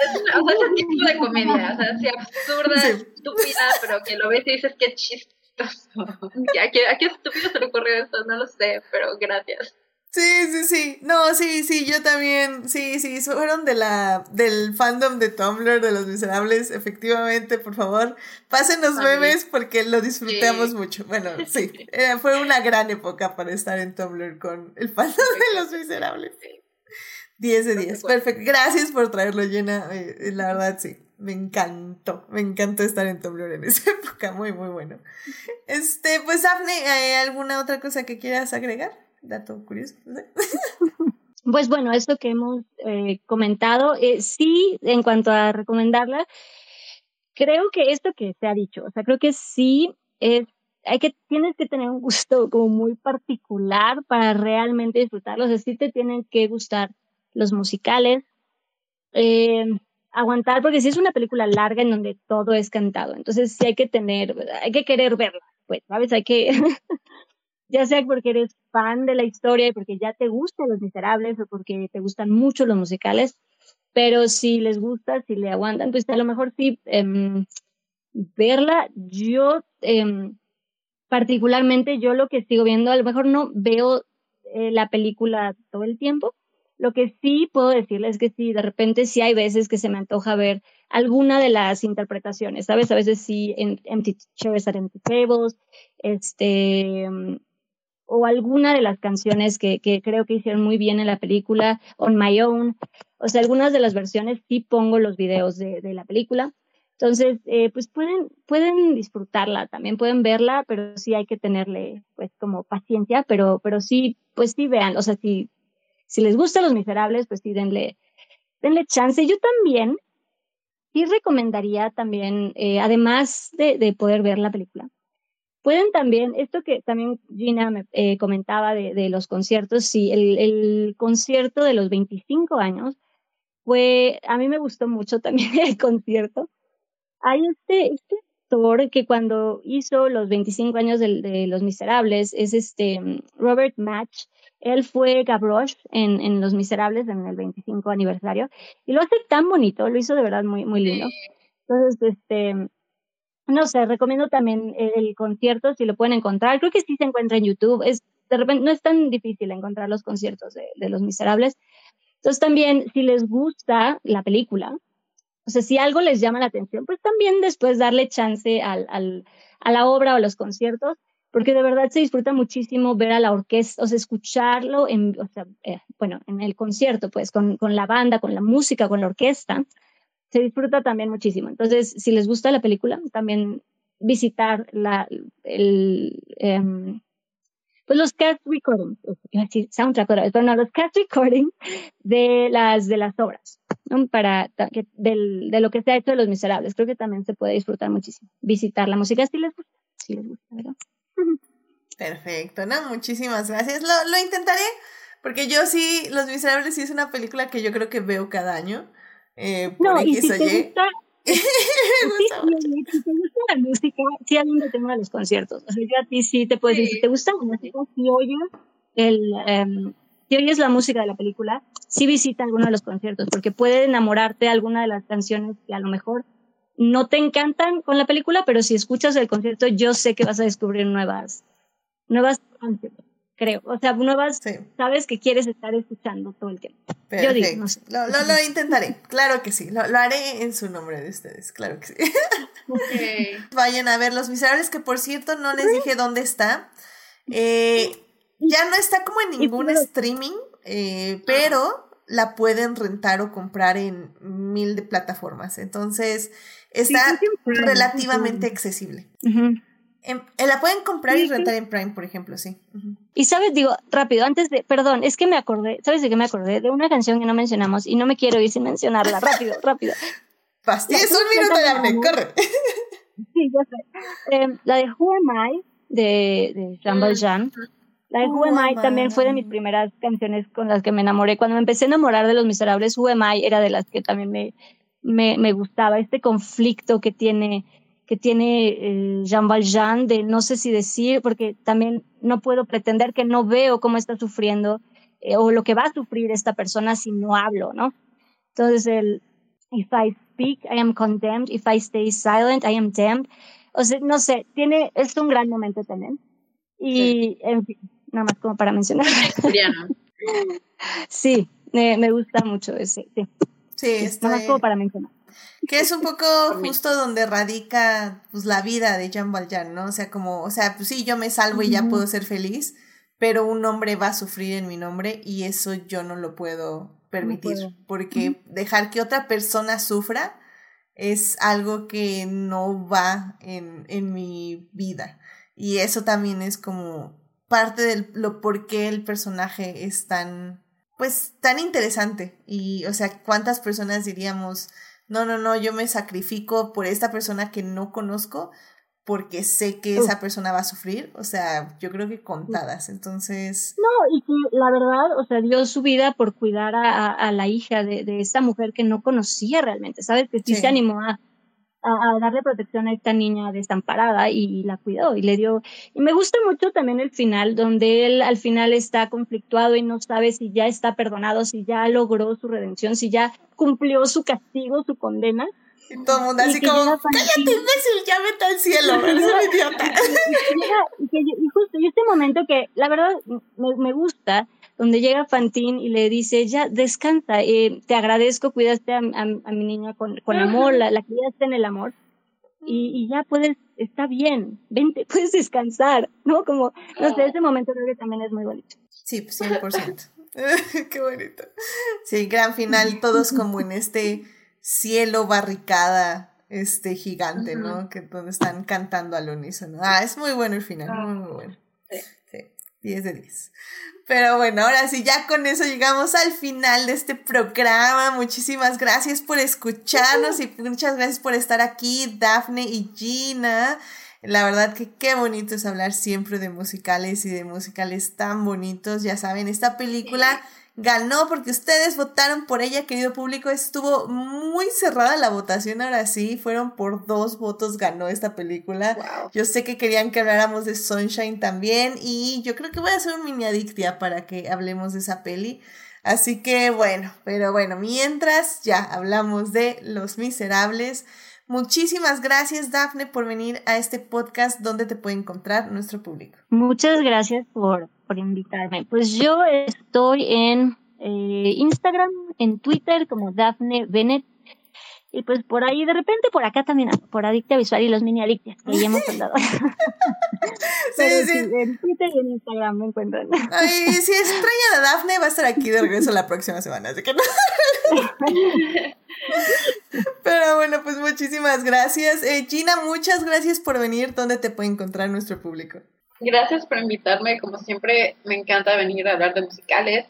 es una, o sea, ese tipo de comedia, o sea, así absurda, estúpida, pero que lo ves y dices, qué chistoso. ¿A qué, ¿A qué estúpido se le ocurrió esto? No lo sé, pero gracias. Sí, sí, sí. No, sí, sí, yo también. Sí, sí, fueron de la, del fandom de Tumblr de los miserables. Efectivamente, por favor, pasen los memes porque lo disfrutamos mucho. Bueno, sí, eh, fue una gran época para estar en Tumblr con el fandom de los miserables. 10 de 10. Perfecto. Gracias por traerlo, llena. Eh, la verdad, sí. Me encantó, me encantó estar en Tumblr en esa época, muy, muy bueno. Este, pues, Afne, ¿hay alguna otra cosa que quieras agregar? Dato curioso. Pues bueno, esto que hemos eh, comentado, eh, sí, en cuanto a recomendarla, creo que esto que se ha dicho, o sea, creo que sí es hay que, tienes que tener un gusto como muy particular para realmente disfrutarlos. Así te tienen que gustar los musicales. Eh, aguantar, porque si es una película larga en donde todo es cantado, entonces sí hay que tener, hay que querer verla, pues, ¿sabes? Hay que, ya sea porque eres fan de la historia y porque ya te gustan los miserables o porque te gustan mucho los musicales, pero si les gusta, si le aguantan, pues a lo mejor sí em, verla. Yo, em, particularmente, yo lo que sigo viendo, a lo mejor no veo eh, la película todo el tiempo, lo que sí puedo decirles es que sí, de repente sí hay veces que se me antoja ver alguna de las interpretaciones, ¿sabes? A veces sí, en Empty Chairs at Empty Tables, este, o alguna de las canciones que, que, creo que hicieron muy bien en la película, On My Own, o sea, algunas de las versiones sí pongo los videos de, de la película. Entonces, eh, pues pueden, pueden disfrutarla, también pueden verla, pero sí hay que tenerle, pues, como paciencia, pero, pero sí, pues sí vean, o sea, si si les gustan Los Miserables, pues sí, denle, denle chance. Yo también sí recomendaría también, eh, además de, de, poder ver la película, pueden también, esto que también Gina me eh, comentaba de, de, los conciertos, sí, el, el, concierto de los 25 años fue, a mí me gustó mucho también el concierto. Hay este, este actor que cuando hizo los 25 años de, de Los Miserables es este Robert Match, él fue Gavroche en, en Los Miserables en el 25 aniversario y lo hace tan bonito, lo hizo de verdad muy, muy lindo. Entonces, este, no sé, recomiendo también el, concierto si lo pueden encontrar. Creo que sí se encuentra en YouTube. Es, de repente, no es tan difícil encontrar los conciertos de, Los Miserables. Entonces, también, si les gusta la película, o sea, si algo les llama la atención, pues también después darle chance a la obra o a los conciertos porque de verdad se disfruta muchísimo ver a la orquesta, o sea, escucharlo en, eh, bueno, en el concierto, pues, con, la banda, con la música, con la orquesta, se disfruta también muchísimo. Entonces, si les gusta la película, también visitar la, el, um, pues los cast recordings, soundtrack pero no, los cast recordings de las, de las obras, ¿no? para, que, del, de lo que se ha hecho de Los Miserables. Creo que también se puede disfrutar muchísimo. Visitar la música si les gusta, si les gusta, ¿verdad? Perfecto, ¿no? Muchísimas gracias. Lo, lo intentaré, porque yo sí, Los Miserables sí es una película que yo creo que veo cada año. Eh, por no, y si te gusta, sí, si te gusta la música, sí a mí me tengo a los conciertos. O sea, yo a ti sí te puedo decir, si te gusta la música, si oyes, el, um, si oyes la música de la película, sí visita alguno de los conciertos, porque puede enamorarte de alguna de las canciones que a lo mejor no te encantan con la película, pero si escuchas el concierto, yo sé que vas a descubrir nuevas, nuevas creo. O sea, nuevas, sí. sabes que quieres estar escuchando todo el tiempo. Perfecto. Yo digo, no sé. lo, lo, lo, intentaré, claro que sí. Lo, lo, haré en su nombre de ustedes, claro que sí. Okay. Vayan a ver Los Miserables, que por cierto no les dije dónde está. Eh, ya no está como en ningún streaming, eh, pero la pueden rentar o comprar en mil de plataformas. Entonces, está sí, relativamente accesible. Uh -huh. En, la pueden comprar sí, y rentar en Prime, por ejemplo, sí. Uh -huh. Y sabes, digo, rápido, antes de, perdón, es que me acordé, ¿sabes de qué me acordé? De una canción que no mencionamos y no me quiero ir sin mencionarla, rápido, rápido. Basti, es un minuto de hambre, corre. Sí, ya sé. Eh, la de Who Am I, de, de Jean Valjean. La de Who Am I también fue de mis primeras canciones con las que me enamoré. Cuando me empecé a enamorar de Los Miserables, Who Am I era de las que también me, me, me gustaba. Este conflicto que tiene, que tiene eh, Jean Valjean de no sé si decir, porque también no puedo pretender que no veo cómo está sufriendo eh, o lo que va a sufrir esta persona si no hablo, ¿no? Entonces, el If I speak, I am condemned. If I stay silent, I am damned. O sea, no sé, tiene, es un gran momento también. Y, sí. en fin, nada más como para mencionar. sí, me, me, gusta mucho ese, sí. Sí, está nada más como para mencionar. Que es un poco justo donde radica pues, la vida de Jean Valjean, ¿no? O sea, como, o sea, pues sí, yo me salvo y ya puedo ser feliz, pero un hombre va a sufrir en mi nombre y eso yo no lo puedo permitir, no porque dejar que otra persona sufra es algo que no va en, en mi vida. Y eso también es como parte de lo por qué el personaje es tan, pues, tan interesante. Y, o sea, ¿cuántas personas diríamos, no, no, no, yo me sacrifico por esta persona que no conozco porque sé que esa persona va a sufrir, o sea, yo creo que contadas, entonces... No, y que la verdad, o sea, dio su vida por cuidar a, a, la hija de, de, esta mujer que no conocía realmente, ¿sabes? Que sí, se animó a, a, darle protección a esta niña desamparada y, la cuidó y le dio... Y me gusta mucho también el final, donde él al final está conflictuado y no sabe si ya está perdonado, si ya logró su redención, si ya cumplió su castigo, su condena y todo el mundo así como, cállate imbécil, ya vete al cielo, eres un idiota. y, justo, y este momento que la verdad me, me gusta, donde llega Fantín y le dice, ya descansa, eh, te agradezco, cuidaste a, a, mi niña con, con amor, la, la criaste en el amor, y, y, ya puedes, está bien, vente, puedes descansar, ¿no? Como, no sé, ese momento creo que también es muy bonito. Sí, 100%. Qué bonito. Sí, gran final, todos como en este cielo barricada este gigante, ¿no? Que donde están cantando al unísono. Ah, es muy bueno el final, muy, muy bueno. Sí. 10 de 10. Pero bueno, ahora sí, ya con eso llegamos al final de este programa. Muchísimas gracias por escucharnos y muchas gracias por estar aquí, Daphne y Gina. La verdad que qué bonito es hablar siempre de musicales y de musicales tan bonitos. Ya saben, esta película ganó porque ustedes votaron por ella, querido público. Estuvo muy cerrada la votación, ahora sí, fueron por dos votos, ganó esta película. Yo sé que querían que habláramos de Sunshine también y yo creo que voy a hacer un mini adictia para que hablemos de esa peli. Así que bueno, pero bueno, mientras ya hablamos de Los Miserables. Muchísimas gracias, Dafne, por venir a este podcast donde te puede encontrar nuestro público. Muchas gracias por, por invitarme. Pues yo estoy en eh, Instagram, en Twitter como Dafne Bennett. Y pues por ahí, de repente, por acá también, por Adicta Visual y los mini adictas, que ya hemos hablado. sí, sí, En Twitter y en Instagram me encuentran. Ay, si extrañan a Dafne, va a estar aquí de regreso la próxima semana, así que no. Pero bueno, pues muchísimas gracias. Eh, Gina, muchas gracias por venir. ¿Dónde te puede encontrar nuestro público? Gracias por invitarme. Como siempre, me encanta venir a hablar de musicales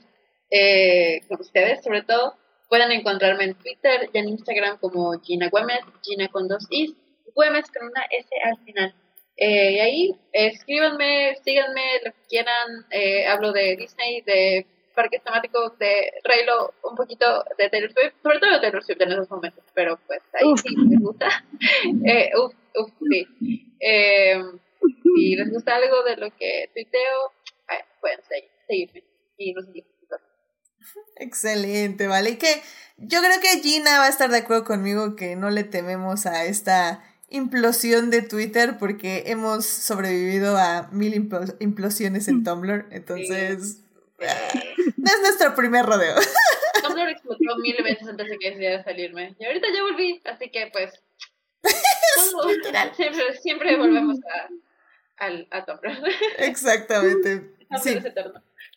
eh, con ustedes, sobre todo. Pueden encontrarme en Twitter y en Instagram como Gina Güemes, Gina con dos Is, Güemes con una S al final. Eh, y ahí escríbanme, síganme, lo que quieran. hablo de Disney, de parques temáticos de Reylo, un poquito de Taylor Swift, sobre todo de Taylor Swift en esos momentos, pero pues ahí sí me gusta. eh, uf, uf, sí. Eh, si les gusta algo de lo que tuiteo, pueden seguirme y nos seguimos. Excelente, vale. Y que yo creo que Gina va a estar de acuerdo conmigo que no le tememos a esta implosión de Twitter porque hemos sobrevivido a mil implosiones en Tumblr. Entonces, no es nuestro primer rodeo. Tumblr explotó mil veces antes de que decidiera salirme. Y ahorita ya volví, así que pues. siempre, siempre volvemos a, al, a Tumblr. Exactamente. sí.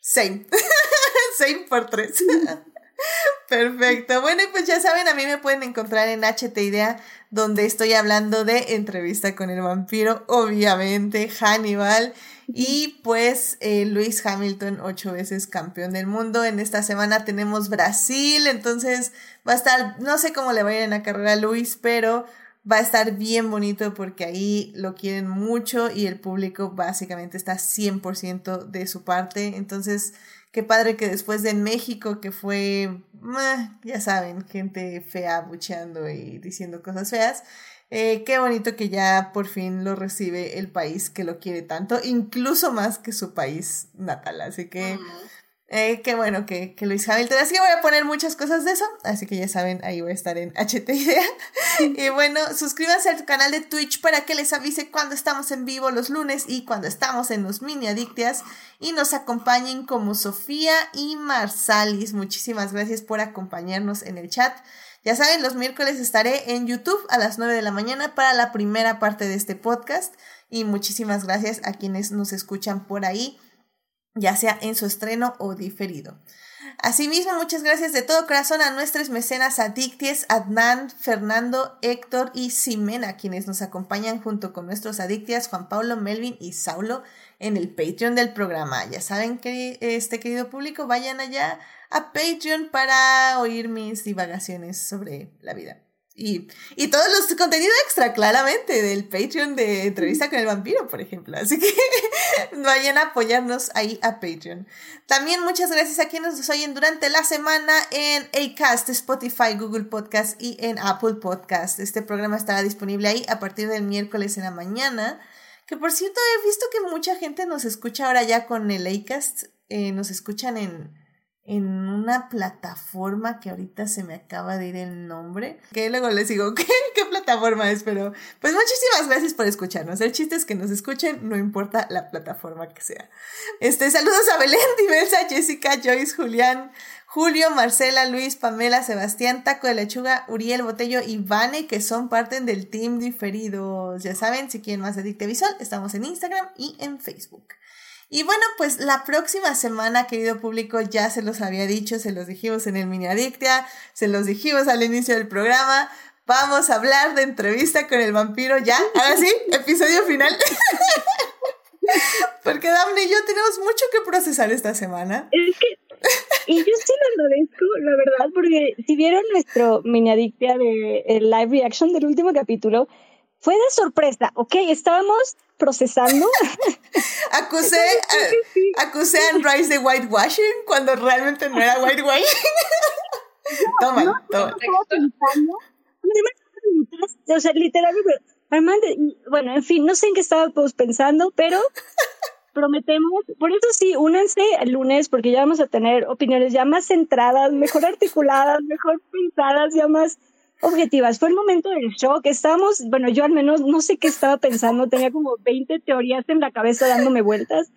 Same. Same por tres. Perfecto. Bueno, y pues ya saben, a mí me pueden encontrar en HT Idea, donde estoy hablando de entrevista con el vampiro, obviamente, Hannibal. Y pues eh, Luis Hamilton, ocho veces campeón del mundo. En esta semana tenemos Brasil, entonces va a estar, no sé cómo le va a ir en la carrera a Luis, pero va a estar bien bonito porque ahí lo quieren mucho y el público básicamente está 100% de su parte. Entonces, qué padre que después de México, que fue, ya saben, gente fea bucheando y diciendo cosas feas, eh, qué bonito que ya por fin lo recibe el país que lo quiere tanto, incluso más que su país natal. Así que eh, qué bueno que, que, Luis Hamilton. Así que voy a poner muchas cosas de eso. Así que ya saben, ahí voy a estar en HT Idea. y bueno, suscríbanse al canal de Twitch para que les avise cuando estamos en vivo los lunes y cuando estamos en los mini adictias. Y nos acompañen como Sofía y Marsalis. Muchísimas gracias por acompañarnos en el chat. Ya saben, los miércoles estaré en YouTube a las 9 de la mañana para la primera parte de este podcast. Y muchísimas gracias a quienes nos escuchan por ahí, ya sea en su estreno o diferido. Asimismo, muchas gracias de todo corazón a nuestros mecenas adicties, Adnan, Fernando, Héctor y Ximena, quienes nos acompañan junto con nuestros adictias Juan Pablo, Melvin y Saulo en el Patreon del programa. Ya saben que este querido público, vayan allá a Patreon para oír mis divagaciones sobre la vida Y, y todos los contenido extra, claramente, del Patreon de entrevista con el vampiro, por ejemplo. Así que vayan a apoyarnos ahí a Patreon. También muchas gracias a quienes nos oyen durante la semana en Acast, Spotify, Google Podcast y en Apple Podcast. Este programa estará disponible ahí a partir del miércoles en la mañana. Que por cierto, he visto que mucha gente nos escucha ahora ya con el Acast. Eh, nos escuchan en en una plataforma que ahorita se me acaba de ir el nombre, que luego les digo ¿qué, plataforma es, pero pues muchísimas gracias por escucharnos. El chiste es que nos escuchen, no importa la plataforma que sea. Este, saludos a Belén, Diversa, Jessica, Joyce, Julián, Julio, Marcela, Luis, Pamela, Sebastián, Taco de Lechuga, Uriel Botello y Vane, que son parte del team diferidos. Ya saben, si quieren más Adicte Visual, estamos en Instagram y en Facebook. Y bueno, pues la próxima semana, querido público, ya se los había dicho, se los dijimos en el Mini Adictia, se los dijimos al inicio del programa. Vamos a hablar de entrevista con el vampiro ya. Ahora sí, episodio final. Porque Daphne y yo tenemos mucho que procesar esta semana. Es que, y yo sí lo agradezco, la verdad, porque si vieron nuestro mini adictia de el live reaction del último capítulo, fue de sorpresa, ¿ok? Estábamos procesando. acusé, a, acusé a Rice de whitewashing cuando realmente no era whitewashing. toma, no, toma. O sea, literalmente, Armando, bueno, en fin, no sé en qué estábamos pensando, pero prometemos, por eso sí, únanse el lunes porque ya vamos a tener opiniones ya más centradas, mejor articuladas, mejor pensadas, ya más objetivas. Fue el momento del shock. Estábamos, bueno, yo al menos no sé qué estaba pensando, tenía como 20 teorías en la cabeza dándome vueltas.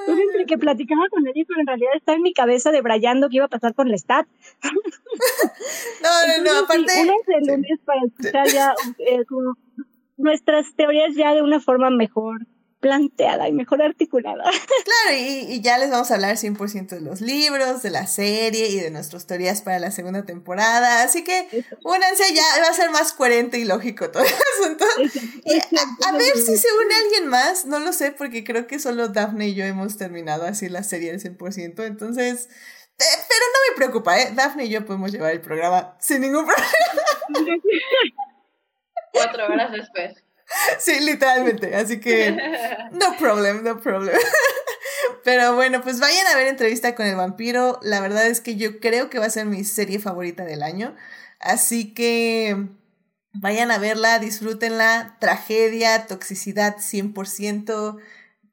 Entonces, entre que platicaba con él, pero en realidad estaba en mi cabeza debrayando qué iba a pasar con el stat. No, no, no, aparte. Sí, el lunes para escuchar ya eh, como nuestras teorías ya de una forma mejor planteada y mejor articulada. Claro, y, ya les vamos a hablar 100% de los libros, de la serie y de nuestras teorías para la segunda temporada. Así que únanse, ya va a ser más coherente y lógico todo el asunto. Y a, ver si se une alguien más, no lo sé, porque creo que solo Daphne y yo hemos terminado así la serie al 100%. Entonces, eh, pero no me preocupa, ¿eh? Daphne y yo podemos llevar el programa sin ningún problema. Cuatro horas después. Sí, literalmente. Así que, no problem, no problem. Pero bueno, pues vayan a ver entrevista con el vampiro. La verdad es que yo creo que va a ser mi serie favorita del año. Así que vayan a verla, disfrútenla. Tragedia, toxicidad 100%.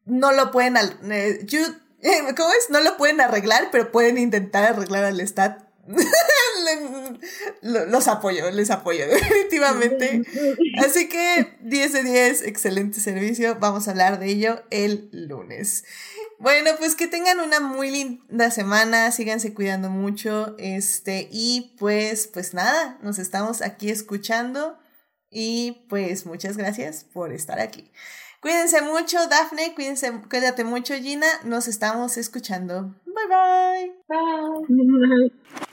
No lo pueden... Eh, ¿Cómo es? No lo pueden arreglar, pero pueden intentar arreglar al stat los apoyo, les apoyo definitivamente. Así que 10 de 10, excelente servicio. Vamos a hablar de ello el lunes. Bueno, pues que tengan una muy linda semana, síganse cuidando mucho, este, y pues, pues nada, nos estamos aquí escuchando y pues muchas gracias por estar aquí. Cuídense mucho, Dafne, cuídense, cuídate mucho, Gina, nos estamos escuchando. Bye bye. Bye.